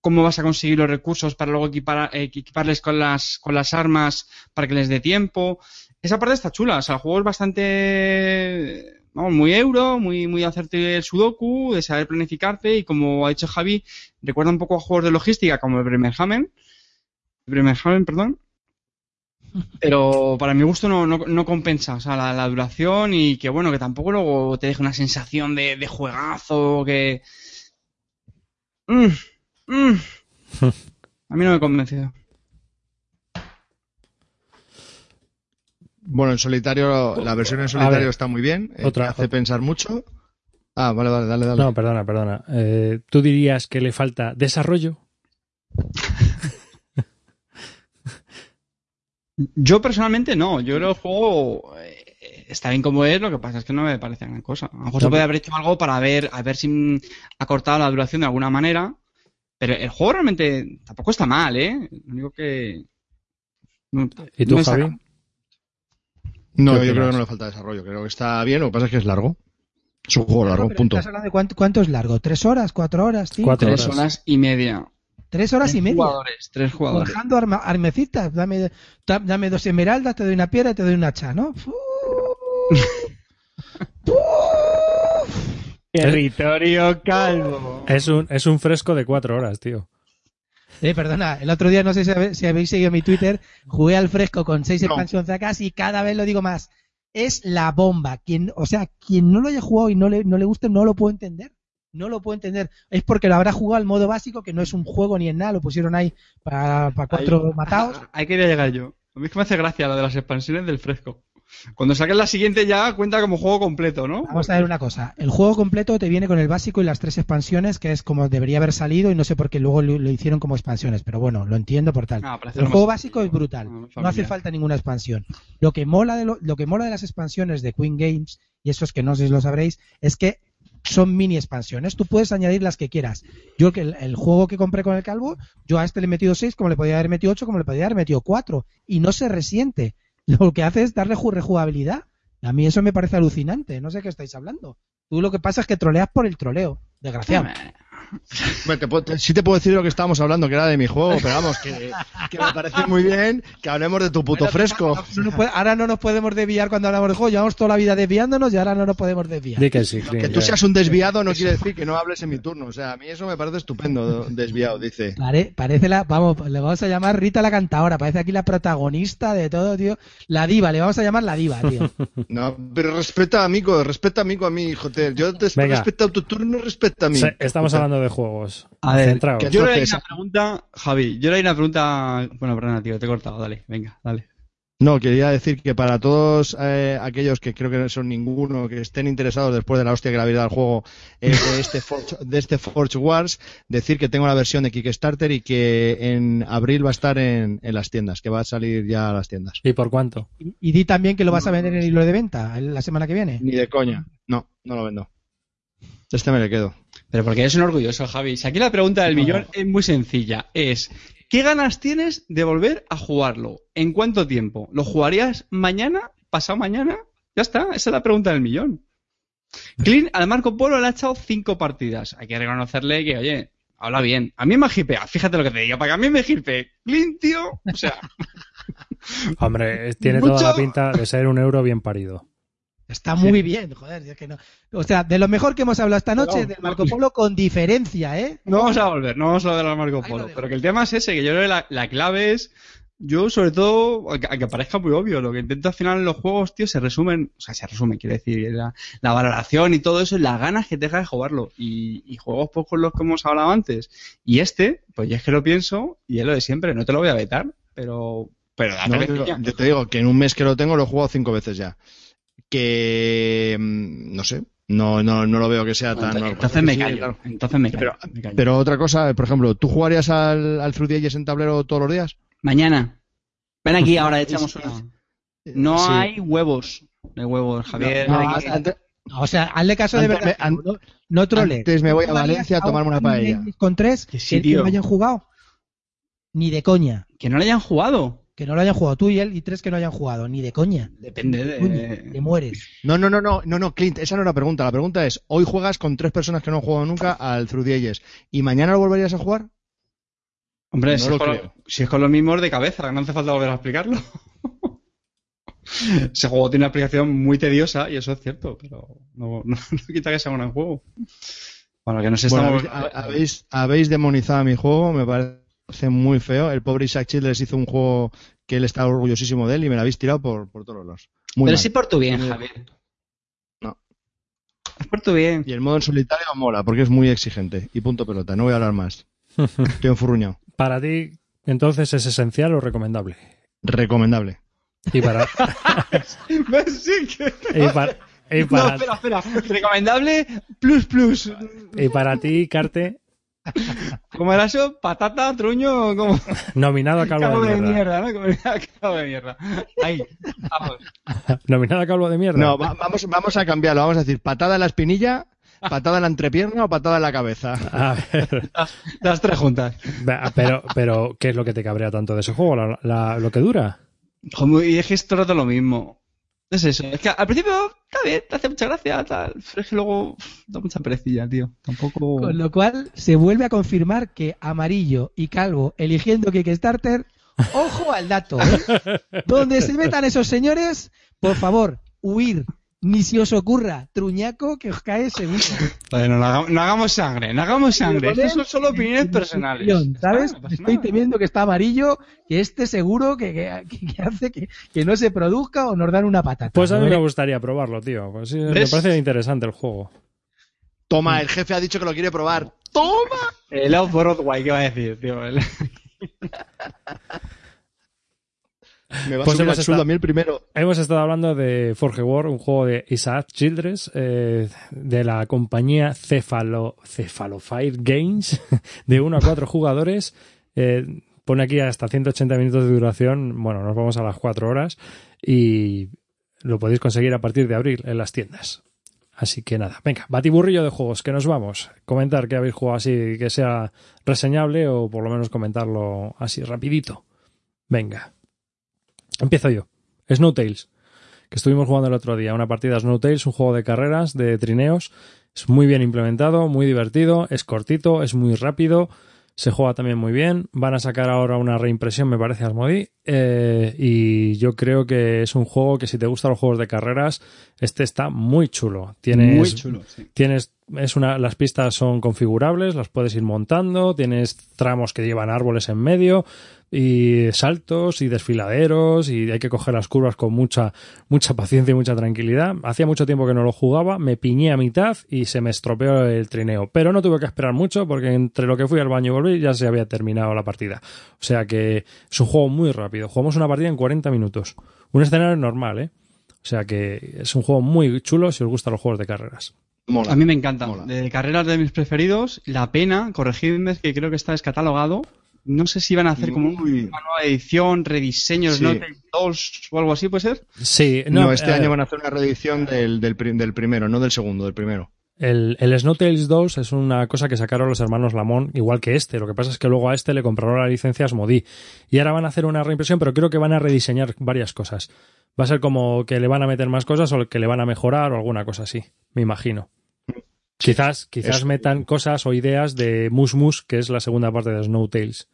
cómo vas a conseguir los recursos para luego equipar, eh, equiparles con las, con las armas para que les dé tiempo. Esa parte está chula, o sea, el juego es bastante, vamos, muy euro, muy, muy hacerte el sudoku, de saber planificarte y como ha dicho Javi, recuerda un poco a juegos de logística como el Bremerhaven, Bremerhaven, perdón, pero para mi gusto no, no, no compensa, o sea, la, duración y que bueno, que tampoco luego te deje una sensación de, de juegazo, que... Mm, mm. A mí no me ha convencido. Bueno, en solitario, la versión en solitario está muy bien, eh, Otra- hace pensar mucho. Ah, vale, vale, dale, dale. No, perdona, perdona. Eh, ¿Tú dirías que le falta desarrollo? Yo personalmente no, yo creo que el juego eh, está bien como es, lo que pasa es que no me parece gran cosa. A lo mejor No, se puede haber hecho algo para ver, a ver si ha cortado la duración de alguna manera, pero el juego realmente tampoco está mal, ¿eh? Lo único que... no- ¿Y tú, no saca. Javi? No, ¿Qué yo creo que no le falta desarrollo. Creo que está bien, lo que pasa es que es largo. Es un juego largo, Pero punto. ¿Estás hablando de cuánto, cuánto es largo? ¿Tres horas? ¿Cuatro horas? ¿Cinco? Cuatro Tres horas. horas y media. ¿Tres horas y media? jugadores, tres jugadores. Forjando arma- armecitas. Dame, da- dame dos esmeraldas, te doy una piedra y te doy un hacha, ¿no? Fu- Territorio calvo. Es un, es un fresco de cuatro horas, tío. Eh, perdona, el otro día no sé si, habe- si habéis seguido mi Twitter, jugué al fresco con seis No. expansion sacas y cada vez lo digo más. Es la bomba. Quien, o sea, quien no lo haya jugado y no le, no le guste, no lo puedo entender. No lo puedo entender. Es porque lo habrá jugado al modo básico, que no es un juego ni en nada, lo pusieron ahí para, para cuatro Ahí- matados. Ahí quería llegar yo. A mí es que me hace gracia lo de las expansiones del fresco. Cuando saquen la siguiente ya cuenta como juego completo, ¿no? Vamos a ver una cosa. El juego completo te viene con el básico y las tres expansiones, que es como debería haber salido y no sé por qué luego lo, lo hicieron como expansiones, pero bueno, lo entiendo por tal. Ah, El juego básico es brutal. Ah, No hace falta ninguna expansión. Lo que mola de lo, lo que mola de las expansiones de Queen Games y eso es que no sé si lo sabréis es que son mini expansiones. Tú puedes añadir las que quieras. Yo que el, el juego que compré con el calvo, yo a este le he metido 6, como le podía haber metido 8, como le podía haber metido 4 y no se resiente. Lo que hace es darle ju- rejugabilidad. A mí eso me parece alucinante. No sé qué estáis hablando. Tú lo que pasa es que troleas por el troleo. Desgraciado. Bueno, te puedo- te- sí te puedo decir lo que estábamos hablando, que era de mi juego, pero vamos, que, que me parece muy bien que hablemos de tu puto fresco. No nos puede- ahora no nos podemos desviar cuando hablamos de juego. Llevamos toda la vida desviándonos y ahora no nos podemos desviar. Que sí, Que Clint, tú ya. seas un desviado no quiere decir que no hables en mi turno. O sea, a mí eso me parece estupendo, desviado, dice. Pare- parece la, vamos, le vamos a llamar Rita la cantadora, parece aquí la protagonista de todo, tío. La diva, le vamos a llamar la diva, tío. No, pero respeta a Mico, respeta a Mico a mí, joder. Yo te he Venga. respetado tu turno, respeta a mí. Se- Estamos Joder. Hablando de juegos. A ver, Centraos. que- Yo le Entonces- una pregunta, Javi, yo le una pregunta... Bueno, perdona, tío, te he cortado, dale, venga, dale. No, quería decir que para todos eh, aquellos que creo que no son ninguno, que estén interesados después de la hostia que le habéis dado al juego eh, de, este Forge, de este Forge Wars, decir que tengo la versión de Kickstarter y que en abril va a estar en, en las tiendas, que va a salir ya a las tiendas. ¿Y por cuánto? Y, y di también que lo vas a vender en el hilo de venta la semana que viene. Ni de coña. No, no lo vendo. Este me le quedo. Pero porque eres un orgulloso, Javi. Si aquí la pregunta del No. millón es muy sencilla. Es, ¿qué ganas tienes de volver a jugarlo? ¿En cuánto tiempo? ¿Lo jugarías mañana? ¿Pasado mañana? Ya está, esa es la pregunta del millón. Clint al Marco Polo le ha echado cinco partidas. Hay que reconocerle que, oye, habla bien. A mí me hipea, fíjate lo que te digo, para que a mí me hipe. Clint, tío, o sea, Hombre, tiene Mucho. toda la pinta de ser un euro bien parido. Está muy bien, joder. es que no. O sea, de lo mejor que hemos hablado esta noche No, es del Marco Polo con diferencia, ¿eh? no vamos a volver, no vamos a volver al Marco Polo. Pero que el tema es ese, que yo creo que la, la clave es, yo sobre todo, aunque, aunque parezca muy obvio, lo que intento al final en los juegos, tío, se resumen, o sea, se resumen, quiere decir, la, la valoración y todo eso, y las ganas que te deja de jugarlo. Y, y juegos pues con los que hemos hablado antes. Y este, pues yo es que lo pienso, y es lo de siempre, no te lo voy a vetar, pero, pero No, yo, ya. yo te digo que en un mes que lo tengo lo he jugado cinco veces ya. Que mm, no sé, no, no, no lo veo que sea tan. Entonces me Sí, callo, claro. entonces me callo, Pero- me callo. Pero otra cosa, por ejemplo, ¿tú jugarías al, al Ages en tablero todos los días? Mañana. Ven aquí, ahora echamos una. No Sí. hay huevos. No hay huevos, Javier. No, ven no, aquí. antes- O sea, hazle caso de verdad. me- an- no, no troles. antes me voy a ¿No jugarías Valencia a tomarme una un paella. Con tres Que sí, que, que no hayan jugado. Ni de coña. Que no le hayan jugado. Que no lo hayan jugado tú y él y tres que no hayan jugado. Ni de coña. Depende de. te mueres. No, no, no, no, no, no, Clint, esa no es la pregunta. La pregunta es, hoy juegas con tres personas que no han jugado nunca al Through the Ages y mañana lo volverías a jugar? Hombre, No si, es con, si es con los mismos de cabeza, no hace falta volver a explicarlo. Ese juego tiene una explicación muy tediosa y eso es cierto, pero no, no, no quita que sea un gran juego. Bueno, que no sé, Bueno, estamos... habéis, habéis, habéis demonizado a mi juego, me parece muy feo. El pobre Isaac Childress hizo un juego que él está orgullosísimo de él y me lo habéis tirado por, por todos lados. Muy Pero mal. sí por tu bien, Javier. No. Es por tu bien. Y el modo en solitario mola porque es muy exigente. Y punto pelota, no voy a hablar más. Estoy enfurruñado. Para ti, entonces, ¿es esencial o recomendable? Recomendable. Y para, que... y para, y No, para, espera, espera. Recomendable, plus, plus. y para ti, Carte, ¿Cómo era eso? ¿Patata, truño? ¿Cómo? nominado a Calvo Cabo de de Mierda. ¿no? De mierda. Ahí, vamos. Nominado a Calvo de Mierda. No, va- vamos, vamos a cambiarlo. Vamos a decir patada en la espinilla, patada en la entrepierna o patada en la cabeza. A ver, Las, las tres juntas. va, pero, pero, ¿qué es lo que te cabrea tanto de ese juego? ¿La- la- ¿Lo que dura? Y es que es todo el rato lo mismo. Es eso. Es que al principio está bien, te hace mucha gracia, tal. Pero es que luego da mucha perecilla, tío. Tampoco. Con lo cual se vuelve a confirmar que amarillo y calvo eligiendo Kickstarter, ojo al dato, ¿eh? Donde se metan esos señores, por favor, huir. Ni si os ocurra, truñaco, que os cae seguro. Vale, no, no hagamos, no hagamos sangre, no hagamos sangre. Eso son solo opiniones personales. ¿Sabes? Ah, Estoy nada. temiendo que está amarillo, que este seguro que, que- que hace que, que no se produzca o nos dan una patata. Pues a mí ¿no? me gustaría probarlo, tío. Pues sí, me parece interesante el juego. Toma, el jefe ha dicho que lo quiere probar. ¡Toma! El Off-Broadway, ¿qué va a decir, tío? El- Me va a Pues subir hemos a mí el primero. Hemos estado hablando de Forge War, un juego de Isaac Childress, eh, de la compañía Cephalo, Cephalofire Games, de 1 a 4 jugadores. Eh, pone aquí hasta 180 minutos de duración. Bueno, nos vamos a las 4 horas y lo podéis conseguir a partir de abril en las tiendas. Así que nada, venga, batiburrillo de juegos, que nos vamos. Comentar que habéis jugado así, que sea reseñable o por lo menos comentarlo así rapidito. Venga. Empiezo yo. Snowtails, que estuvimos jugando el otro día, una partida Snowtails, un juego de carreras, de trineos. Es muy bien implementado, muy divertido, es cortito, es muy rápido, se juega también muy bien. Van a sacar ahora una reimpresión, me parece, Asmodi. eh, y yo creo que es un juego que si te gustan los juegos de carreras, este está muy chulo. Tienes, Muy chulo, sí. Tienes, es una, las pistas son configurables, las puedes ir montando, tienes tramos que llevan árboles en medio y saltos y desfiladeros y hay que coger las curvas con mucha, mucha paciencia y mucha tranquilidad. Hacía mucho tiempo que no lo jugaba, me piñé a mitad y se me estropeó el trineo, pero no tuve que esperar mucho porque entre lo que fui al baño y volví ya se había terminado la partida. O sea que es un juego muy rápido. Jugamos una partida en 40 minutos. Un escenario normal, ¿eh? O sea que es un juego muy chulo si os gustan los juegos de carreras. Mola. A mí me encanta. Mola. De carreras de mis preferidos. La pena, corregidme, es que creo que está descatalogado. No sé si van a hacer como Muy- una nueva edición, rediseños, Sí. no dos o algo así, ¿puede ser? Sí, No, no, este eh, año van a hacer una reedición del, del, del primero, no del segundo, del primero. El, el Snowtails 2 es una cosa que sacaron los hermanos Lamont, igual que este. Lo que pasa es que luego a este le compraron la licencia a Asmodee. Y ahora van a hacer una reimpresión, pero creo que van a rediseñar varias cosas. Va a ser como que le van a meter más cosas o que le van a mejorar o alguna cosa así, me imagino. Quizás, quizás metan cosas o ideas de Mus Mus, que es la segunda parte de Snowtails.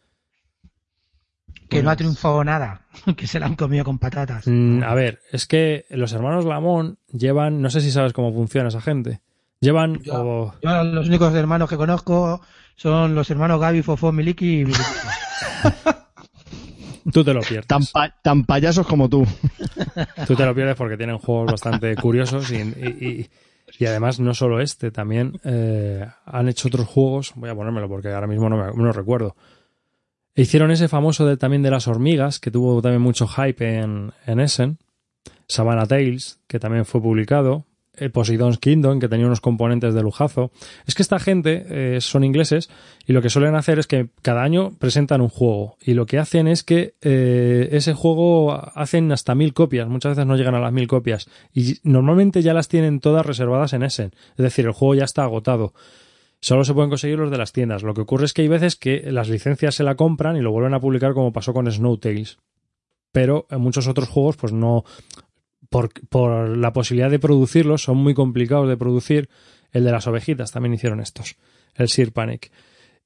Que no ha triunfado nada, que se la han comido con patatas. Mm, a ver, es que los hermanos Lamont llevan, no sé si sabes cómo funciona esa gente. Llevan o- Yo los únicos hermanos que conozco son los hermanos Gaby, Fofó, Miliki y Miliki. tú te lo pierdes. Tan, pa- tan payasos como tú. Tú te lo pierdes porque tienen juegos bastante curiosos y, y- y- y además no solo este, también eh, han hecho otros juegos, voy a ponérmelo porque ahora mismo no, me, no recuerdo. E Hicieron ese famoso también de las hormigas, que tuvo también mucho hype en, en Essen. Savannah Tales, que también fue publicado. El Poseidon's Kingdom, que tenía unos componentes de lujazo. Es que esta gente eh, son ingleses y lo que suelen hacer es que cada año presentan un juego y lo que hacen es que eh, ese juego hacen hasta mil copias, muchas veces no llegan a las mil copias y normalmente ya las tienen todas reservadas en Essen, es decir, el juego ya está agotado. Solo se pueden conseguir los de las tiendas. Lo que ocurre es que hay veces que las licencias se la compran y lo vuelven a publicar como pasó con Snowtails. Pero en muchos otros juegos, pues no. Por, por la posibilidad de producirlos, son muy complicados de producir. El de las ovejitas también hicieron estos. El Sir Panic.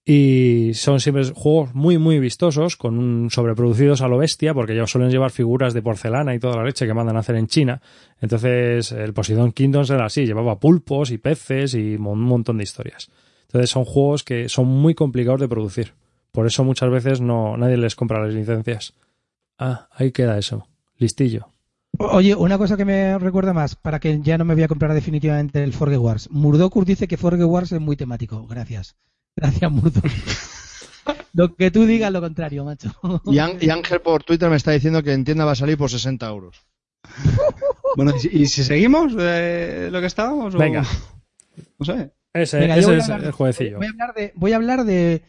Y son siempre juegos muy, muy vistosos, con un sobreproducidos a lo bestia, porque ellos suelen llevar figuras de porcelana y toda la leche que mandan a hacer en China. Entonces, el Poseidon Kingdoms era así, llevaba pulpos y peces y un montón de historias. Entonces, son juegos que son muy complicados de producir. Por eso muchas veces no, nadie les compra las licencias. Ah, ahí queda eso. Listillo. Oye, una cosa que me recuerda más, para que ya no me voy a comprar definitivamente el Forge Wars. Murdokur dice que Forge Wars es muy temático. Gracias. Gracias, Murdokur. lo que tú digas, lo contrario, macho. Y, Ángel por Twitter me está diciendo que en tienda va a salir por 60 euros. bueno, ¿y si seguimos eh, lo que estábamos? Venga. No sé. Ese, es el jueguecillo. Voy a hablar de, voy a hablar de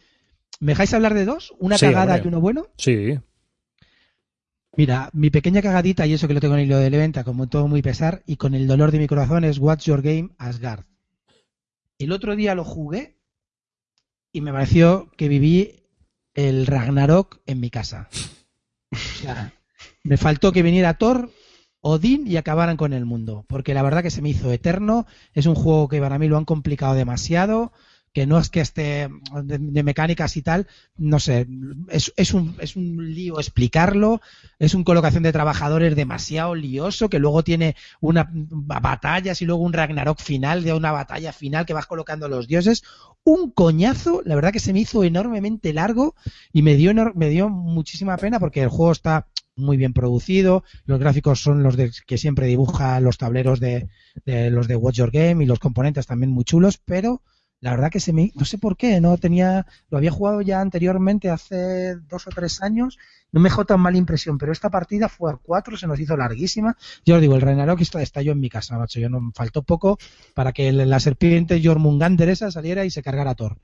¿Me dejáis hablar de dos? ¿Una cagada y uno bueno? Sí. Mira, mi pequeña cagadita, y eso que lo tengo en el hilo de venta, como todo muy pesar, y con el dolor de mi corazón, es What's Your Game Asgard. El otro día lo jugué y me pareció que viví el Ragnarok en mi casa. O sea, me faltó que viniera Thor, Odín y acabaran con el mundo, porque la verdad que se me hizo eterno. Es un juego que para mí lo han complicado demasiado que no es que esté de, mecánicas y tal, no sé, es, es, un, es un lío explicarlo, es un colocación de trabajadores demasiado lioso, que luego tiene una batallas y luego un Ragnarok final de una batalla final que vas colocando los dioses, un coñazo, la verdad que se me hizo enormemente largo y me dio, me dio muchísima pena porque el juego está muy bien producido, los gráficos son los de, que siempre dibuja los tableros de, de los de Watch Your Game y los componentes también muy chulos, pero la verdad que se me, no sé por qué, no tenía, lo había jugado ya anteriormente hace dos o tres años, no me dejó tan mala impresión, pero esta partida fue a cuatro, se nos hizo larguísima. Yo os digo, el Ragnarok está, yo en mi casa, macho, yo no faltó poco para que la serpiente Jormungander esa saliera y se cargara a Thor.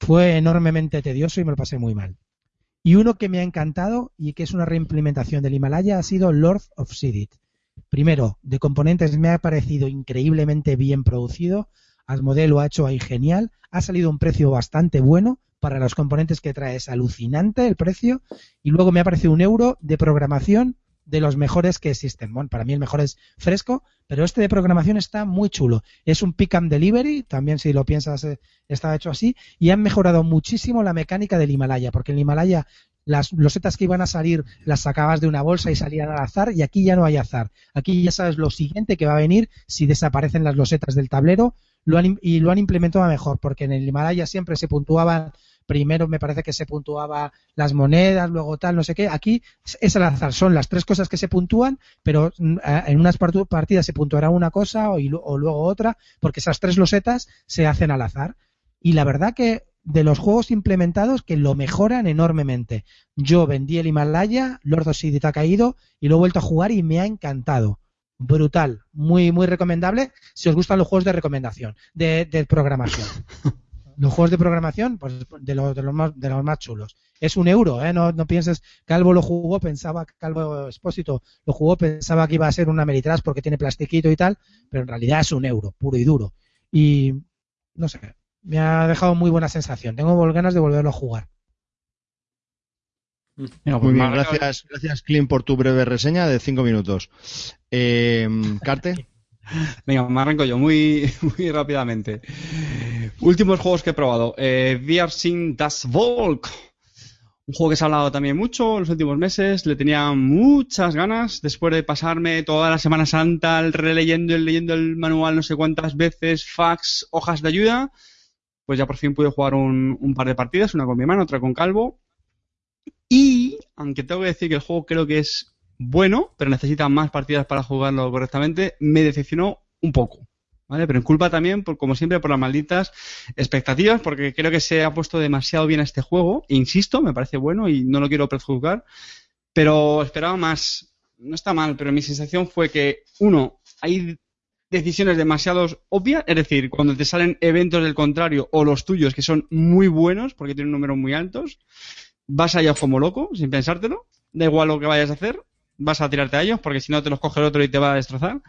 Fue enormemente tedioso y me lo pasé muy mal. Y uno que me ha encantado y que es una reimplementación del Himalaya ha sido Lord of Sidit. Primero, de componentes me ha parecido increíblemente bien producido Asmodee lo ha hecho ahí genial, ha salido un precio bastante bueno para los componentes que trae, es alucinante el precio y luego me ha parecido un euro de programación de los mejores que existen. Bueno, para mí el mejor es fresco, pero este de programación está muy chulo. Es un pick and delivery, también si lo piensas eh, está hecho así, y han mejorado muchísimo la mecánica del Himalaya, porque en el Himalaya las losetas que iban a salir las sacabas de una bolsa y salían al azar, y aquí ya no hay azar. Aquí ya sabes lo siguiente que va a venir si desaparecen las losetas del tablero, lo han, y lo han implementado mejor, porque en el Himalaya siempre se puntuaban, primero me parece que se puntuaba las monedas, luego tal, no sé qué. Aquí es al azar, son las tres cosas que se puntúan, pero mm, en unas partidas se puntuará una cosa o, luego otra, porque esas tres losetas se hacen al azar. Y la verdad que de los juegos implementados que lo mejoran enormemente. Yo vendí el Himalaya, Lord of City ha caído y lo he vuelto a jugar y me ha encantado brutal, muy, muy recomendable si os gustan los juegos de recomendación, de, programación. los juegos de programación, pues de los, de los, más, de los más chulos. Es un euro, ¿eh? No, no pienses, Calvo lo jugó, pensaba, Calvo Expósito lo jugó, pensaba que iba a ser una Meritras porque tiene plastiquito y tal, pero en realidad es un euro, puro y duro. Y, no sé, me ha dejado muy buena sensación. Tengo ganas de volverlo a jugar. Pues Muy bien, gracias, gracias Clint por tu breve reseña de cinco minutos. Eh, Carte. Venga, me arranco yo muy, muy rápidamente. Últimos juegos que he probado. Eh, VR Das Volk. Un juego que se ha hablado también mucho en los últimos meses. Le tenía muchas ganas después de pasarme toda la Semana Santa releyendo y leyendo el manual no sé cuántas veces, fax, hojas de ayuda. Pues ya por fin pude jugar un, un par de partidas, una con mi hermano, otra con Calvo. Y, aunque tengo que decir que el juego creo que es bueno, pero necesita más partidas para jugarlo correctamente, me decepcionó un poco. ¿Vale? Pero en culpa también, por, como siempre, por las malditas expectativas, porque creo que se ha puesto demasiado bien a este juego. Insisto, me parece bueno y no lo quiero prejuzgar, pero esperaba más. No está mal, pero mi sensación fue que, uno, hay decisiones demasiado obvias, es decir, cuando te salen eventos del contrario o los tuyos que son muy buenos porque tienen números muy altos, vas a ellos como loco, sin pensártelo, da igual lo que vayas a hacer, vas a tirarte a ellos, porque si no te los coge el otro y te va a destrozar.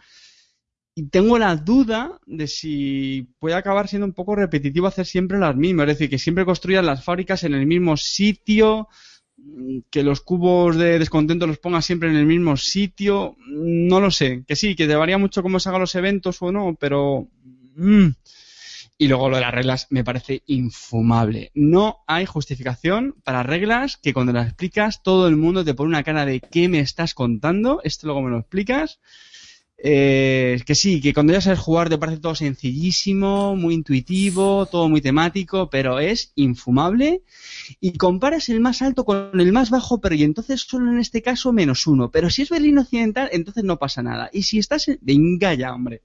Y tengo la duda de si puede acabar siendo un poco repetitivo hacer siempre las mismas, es decir, que siempre construyan las fábricas en el mismo sitio, que los cubos de descontento los pongas siempre en el mismo sitio, no lo sé, que sí, que te varía mucho cómo se hagan los eventos o no, pero... Mm, Y luego lo de las reglas me parece infumable. No hay justificación para reglas que cuando las explicas todo el mundo te pone una cara de ¿qué me estás contando? Esto luego me lo explicas. Eh, que sí, que cuando ya sabes jugar te parece todo sencillísimo, muy intuitivo, todo muy temático, pero es infumable. Y comparas el más alto con el más bajo, pero y entonces solo en este caso menos uno. Pero si es Berlín Occidental, entonces no pasa nada. Y si estás en... Venga ya, hombre.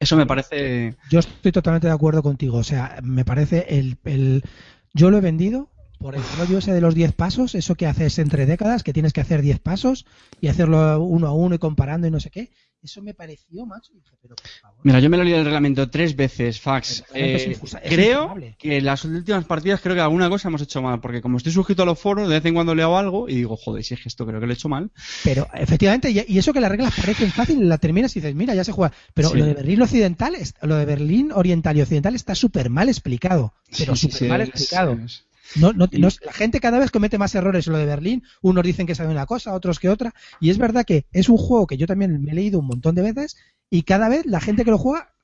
Eso me parece... Yo estoy totalmente de acuerdo contigo. O sea, me parece el... el... Yo lo he vendido por el rollo ese de los 10 pasos, eso que haces entre décadas, que tienes que hacer 10 pasos y hacerlo uno a uno y comparando y no sé qué. Eso me pareció, macho. Dije, pero por favor. Mira, yo me lo he leído el reglamento tres veces, fax. Eh, creo que en las últimas partidas creo que alguna cosa hemos hecho mal, porque como estoy suscrito a los foros, de vez en cuando leo algo y digo, joder, si es que esto creo que lo he hecho mal. Pero efectivamente, y eso que las reglas parecen fáciles, la terminas y dices, mira, ya se juega. Pero Sí. lo de Berlín Occidental, lo de Berlín Oriental y Occidental está súper mal explicado. Pero sí, súper sí, mal es- explicado. es- No, no, Y- no la gente cada vez comete más errores en lo de Berlín. Unos dicen que saben una cosa, otros que otra. Y es verdad que es un juego que yo también me he leído un montón de veces y cada vez la gente que lo juega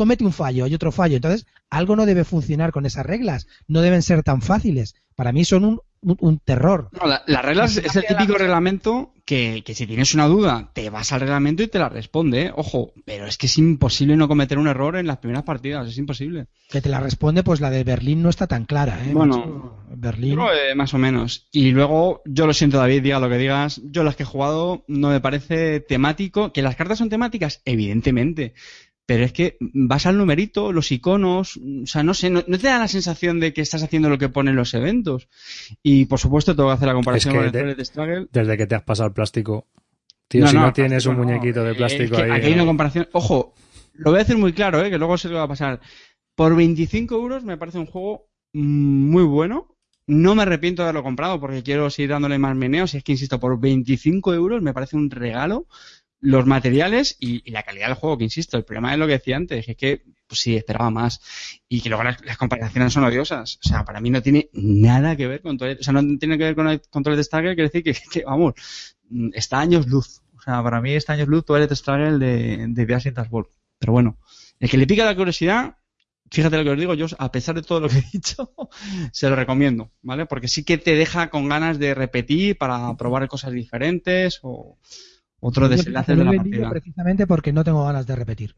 comete un fallo y otro fallo. Entonces, algo no debe funcionar con esas reglas. No deben ser tan fáciles. Para mí son un, un- un terror. No, la- las reglas es el típico reglamento que, que si tienes una duda, te vas al reglamento y te la responde, ¿eh? ojo, pero es que es imposible no cometer un error en las primeras partidas, es imposible. Que te la responde, pues la de Berlín no está tan clara. ¿eh, Bueno? Berlín. Eh, más o menos. Y luego, yo lo siento, David, diga lo que digas. Yo las que he jugado no me parece temático. Que las cartas son temáticas, evidentemente. Pero es que vas al numerito, los iconos, o sea, no sé, no, no te da la sensación de que estás haciendo lo que ponen los eventos. Y por supuesto, tengo que hacer la comparación Es que con el de- Struggle. Desde que te has pasado el plástico. Tío, si no, tienes un muñequito de Eh, plástico es que ahí. Aquí hay una comparación. Ojo, lo voy a decir muy claro, ¿eh? que luego se lo va a pasar. Por 25 euros me parece un juego muy bueno. No me arrepiento de haberlo comprado porque quiero seguir dándole más meneos. Y es que, insisto, por 25 euros me parece un regalo los materiales y, y la calidad del juego, que insisto, el problema es lo que decía antes, es que pues sí, esperaba más. Y que luego las, las comparaciones son odiosas. O sea, para mí no tiene nada que ver con Toilet, o sea, no tiene que ver con, el- con Toilet Struggle, quiere decir que, que, vamos, está a años luz. O sea, para mí está a años luz Toilet Struggle de, de Biosyn Ball. Pero bueno, el que le pica la curiosidad, fíjate lo que os digo, yo a pesar de todo lo que he dicho, se lo recomiendo, ¿vale? Porque sí que te deja con ganas de repetir para probar cosas diferentes o desenlaces lo de la partida. precisamente porque no tengo ganas de repetir.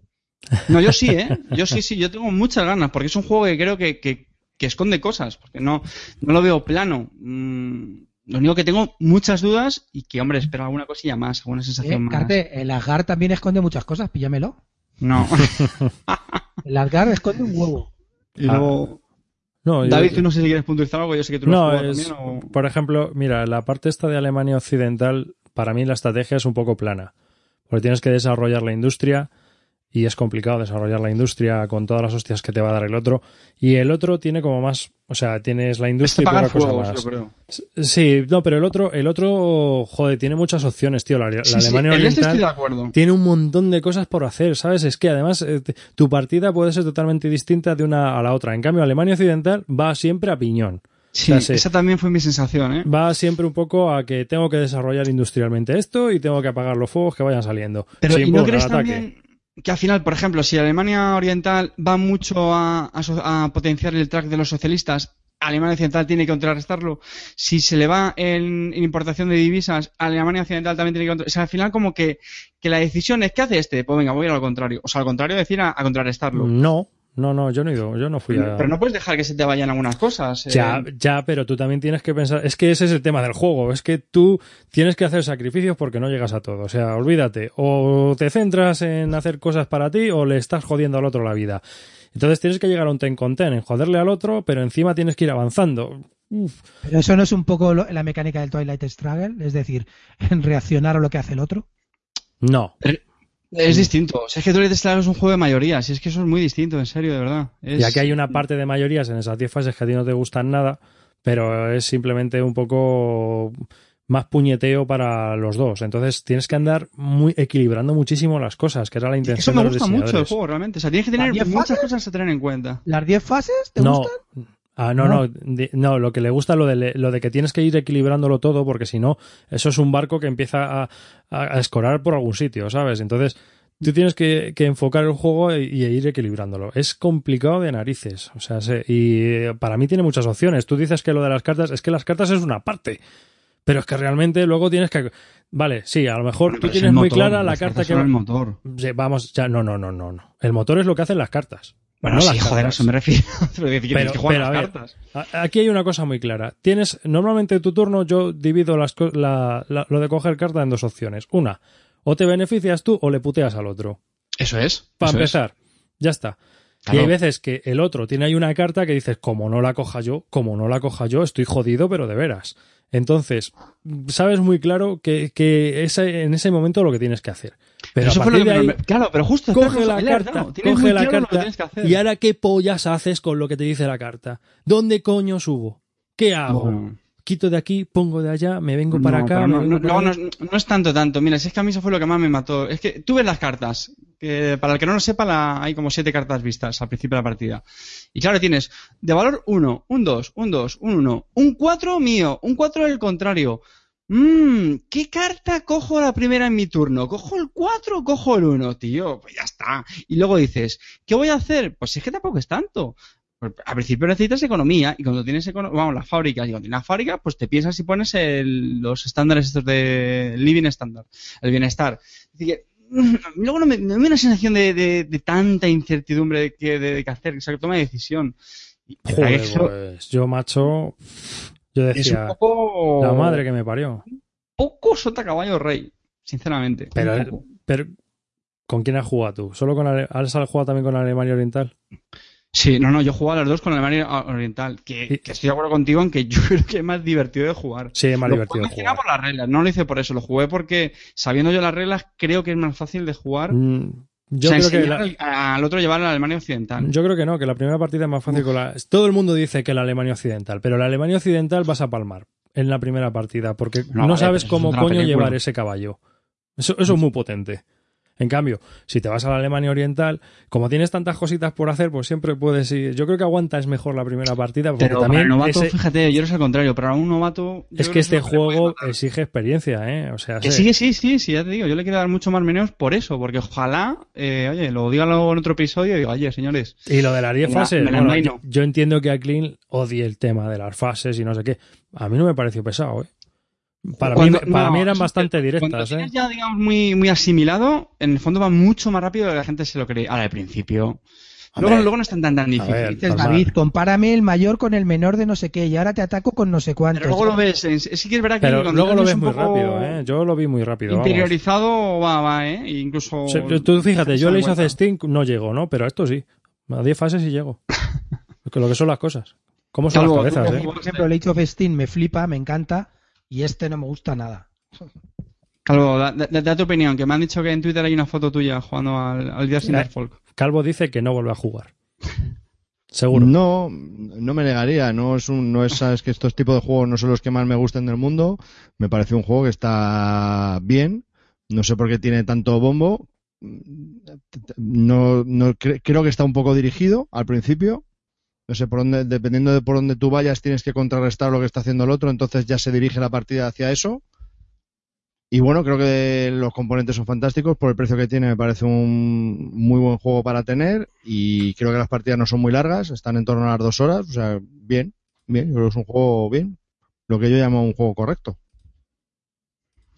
No, yo sí, ¿eh? Yo sí, sí, yo tengo muchas ganas, porque es un juego que creo que, que, que esconde cosas, porque no, no lo veo plano. Mm, lo único que tengo muchas dudas y que, hombre, espero alguna cosilla más, alguna Eh, sensación más. Carte, el Asgard también esconde muchas cosas, píllamelo. No. El Asgard esconde un huevo. y luego... No, yo- David, tú no sé si quieres puntualizar algo, yo sé que tú lo No, has jugado es, también. O... por ejemplo, mira, la parte esta de Alemania Occidental, para mí la estrategia es un poco plana, porque tienes que desarrollar la industria y es complicado desarrollar la industria con todas las hostias que te va a dar el otro. Y el otro tiene como más, o sea, tienes la industria y pagar poca cosa juegos, más. yo creo. Sí, no, pero el otro, el otro, joder, tiene muchas opciones, tío. La, la Sí, Alemania este Oriental estoy de acuerdo. tiene un montón de cosas por hacer, ¿sabes? Es que además eh, tu partida puede ser totalmente distinta de una a la otra. En cambio, Alemania Occidental va siempre a piñón. Sí, o sea, sí. esa también fue mi sensación, ¿eh? Va siempre un poco a que tengo que desarrollar industrialmente esto y tengo que apagar los fuegos que vayan saliendo. Pero ¿y no crees también que al final, por ejemplo, si Alemania Oriental va mucho a, a so- a potenciar el track de los socialistas, Alemania Occidental tiene que contrarrestarlo. Si se le va en, en importación de divisas, Alemania Occidental también tiene que contrarrestarlo. O sea, al final como que, que la decisión es, ¿qué hace este? Pues venga, voy a ir al contrario. O sea, al contrario, decir a, a contrarrestarlo. No, no, no, yo no he ido, yo no fui a... Pero no puedes dejar que se te vayan algunas cosas. eh. Ya, ya, pero tú también tienes que pensar, es que ese es el tema del juego, es que tú tienes que hacer sacrificios porque no llegas a todo, o sea, olvídate, o te centras en hacer cosas para ti o le estás jodiendo al otro la vida. Entonces tienes que llegar a un ten con ten, en joderle al otro, pero encima tienes que ir avanzando. Uf, Pero eso no es un poco lo- la mecánica del Twilight Struggle, es decir, en reaccionar a lo que hace el otro. no, Es distinto. Sea, es que Twilight Struggle es un juego de mayoría. Si es que eso es muy distinto, en serio, de verdad. Es- ya que hay una parte de mayorías en esas 10 fases que a ti no te gustan nada, pero es simplemente un poco más puñeteo para los dos. Entonces tienes que andar muy equilibrando muchísimo las cosas, que era la intención Eso me de los gusta mucho el juego, realmente. O sea, tienes que tener ¿Las diez muchas fases? cosas a tener en cuenta. ¿Las 10 fases te no, gustan? Ah, no, no, di- no, lo que le gusta lo de, lo de que tienes que ir equilibrándolo todo, porque si no, eso es un barco que empieza a, a- a escorar por algún sitio, ¿sabes? Entonces, tú tienes que, que enfocar el juego y, y ir equilibrándolo. Es complicado de narices. O sea, se- y para mí tiene muchas opciones. Tú dices que lo de las cartas, es que las cartas es una parte. Pero es que realmente luego tienes que. Vale, sí, a lo mejor tú tienes muy clara la carta que el motor. Vamos, ya, no, no, no, no, no. El motor es lo que hacen las cartas. Bueno, no sí, las joder, eso me refiero. Pero que jugar las ver, Aquí hay una cosa muy clara. Tienes, normalmente tu turno yo divido las, la- la- lo de coger carta en dos opciones. Una, o te beneficias tú o le puteas al otro. Eso es. Para eso es. empezar, ya está. Y hay veces que el otro tiene ahí una carta que dices, como no la coja yo, como no la coja yo, estoy jodido, pero de veras. Entonces, sabes muy claro que, que ese- en ese momento lo que tienes que hacer. Pero Eso fue lo que me- ahí, me- Claro, pero justo coge la carta, coge la carta y ahora qué pollas haces con lo que te dice la carta. ¿Dónde coño subo? ¿Qué hago? Bueno. Quito de aquí, pongo de allá, me vengo para No, acá. no, vengo no, para no es tanto, tanto. Mira, si es que a mí eso fue lo que más me mató. Es que tú ves las cartas. Que para el que no lo sepa, la- hay como siete cartas vistas al principio de la partida. Y claro, tienes de valor 1, un 2, un 2, un 1, un 4 mío, un 4 del contrario. Mmm, ¿qué carta cojo la primera en mi turno? ¿Cojo el 4 o cojo el 1, tío? Pues ya está. Y luego dices, ¿qué voy a hacer? Pues es que tampoco es tanto. Pues, Al principio necesitas economía y cuando tienes econo- vamos, las fábricas y cuando tienes la fábrica, pues te piensas si pones el- los estándares estos de living standard, el bienestar. Así que, mm, luego no me, da una sensación de, de- de tanta incertidumbre de que, de, de que hacer esa toma de decisión. Y la verdad Joder, que eso pues yo, macho, yo es un decía, poco, la madre que me parió. poco sota caballo rey, sinceramente. Pero, pero ¿con quién has jugado tú? ¿Solo con Ale- ¿Has jugado también con Alemania Oriental? Sí, no, no, yo juego a las dos con Alemania Oriental, que, estoy de acuerdo contigo en que yo creo que es más divertido de jugar. Sí, es más lo divertido jugué por las reglas, no lo hice por eso, lo jugué porque sabiendo yo las reglas creo que es más fácil de jugar. Mm, Yo o sea, creo que la- al- otro llevar a la Alemania Occidental. Yo creo que no, que la primera partida es más fácil con la... Todo el mundo dice que la Alemania Occidental, pero la Alemania Occidental vas a palmar en la primera partida, porque No, no, vale, sabes cómo coño película. llevar ese caballo. Eso, eso es muy potente. En cambio, si te vas a la Alemania Oriental, como tienes tantas cositas por hacer, pues siempre puedes ir. Yo creo que aguantas mejor la primera partida, porque pero para también el novato, ese- fíjate, yo eres al contrario, para un novato... es que este juego exige experiencia, ¿eh? O sea, Que sí, sí, sí, sí, ya te digo, yo le quiero dar mucho más meneos por eso, porque ojalá, eh, oye, lo diga luego en otro episodio y digo, oye, señores, Y lo de las 10 Me la- fases, la bueno, yo, yo entiendo que a Clean odie el tema de las fases y no sé qué. A mí no me pareció pesado, ¿eh? Para, Cuando- mí, para no, mí eran bastante que Cuando directas, ¿eh? tienes ya, digamos, muy, muy asimilado, en el fondo va mucho más rápido de lo que la gente se lo cree. Ahora, al principio. Luego, luego no es tan, tan, tan difícil. ver. David, compárame el mayor con el menor de no sé qué y ahora te ataco con no sé cuántos. Pero luego lo ves, en- sí que es verdad que Pero luego lo ves muy rápido, ¿eh? Yo lo vi muy rápido. vamos. Interiorizado va, va, ¿eh? E incluso. Sí, tú fíjate, yo le hice hace Steam, no llego, ¿no? Pero a esto sí. A 10 fases sí llego. Porque lo que son las cosas. ¿Cómo son las cabezas, tú- eh? Por ejemplo, el Age of Steam me flipa, me encanta y este no me gusta nada. Calvo, da, da- da tu opinión, que me han dicho que en Twitter hay una foto tuya jugando al, al Gears in Mira. the Folk. Calvo dice que no vuelve a jugar. Seguro. No, no me negaría. No es un, no es, sabes que estos tipos de juegos no son los que más me gustan del mundo. Me parece un juego que está bien. No sé por qué tiene tanto bombo. No, no cre- creo que está un poco dirigido al principio. No sé por dónde, dependiendo de por dónde tú vayas, tienes que contrarrestar lo que está haciendo el otro. Entonces ya se dirige la partida hacia eso. Y bueno, creo que los componentes son fantásticos. Por el precio que tiene, me parece un muy buen juego para tener. Y creo que las partidas no son muy largas, están en torno a las dos horas. O sea, bien, bien. Yo creo que es un juego bien. Lo que yo llamo un juego correcto.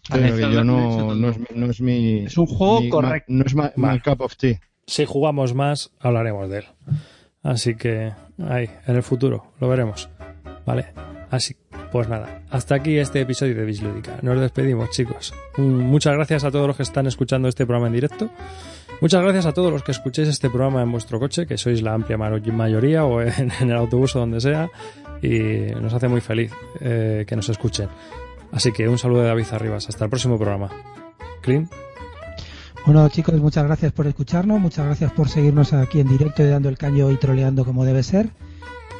Pero yo no, es, no es mi. Es un juego mi- correcto. ma- no es ma- my, Vale. cup of tea. Si jugamos más, hablaremos de él. Así que ahí, en el futuro, lo veremos. ¿Vale? Así, pues nada, hasta aquí este episodio de Bislúdica. Nos despedimos, chicos. Mm, Muchas gracias a todos los que están escuchando este programa en directo. Muchas gracias a todos los que escuchéis este programa en vuestro coche, que sois la amplia ma- mayoría o en, en el autobús o donde sea. Y nos hace muy feliz eh, que nos escuchen. Así que un saludo de David Arribas. Hasta el próximo programa. Clean. Bueno, chicos, muchas gracias por escucharnos, muchas gracias por seguirnos aquí en directo y dando el caño y troleando como debe ser.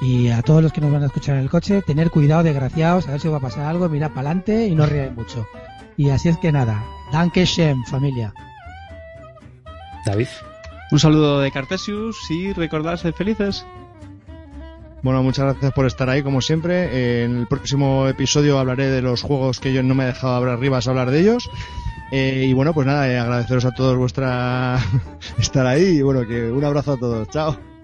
Y a todos los que nos van a escuchar en el coche, tener cuidado, desgraciados, a ver si va a pasar algo, mirad para adelante y no ríais mucho. Y así es que nada, danke schön, familia. David. Un saludo de Cartesius y recordad ser felices. Bueno, muchas gracias por estar ahí, como siempre. Eh, En el próximo episodio hablaré de los juegos que yo no me he dejado hablar arriba, hablar de ellos. Eh, y bueno, pues nada, eh, agradeceros a todos vuestra estar ahí y bueno, que un abrazo a todos. Chao.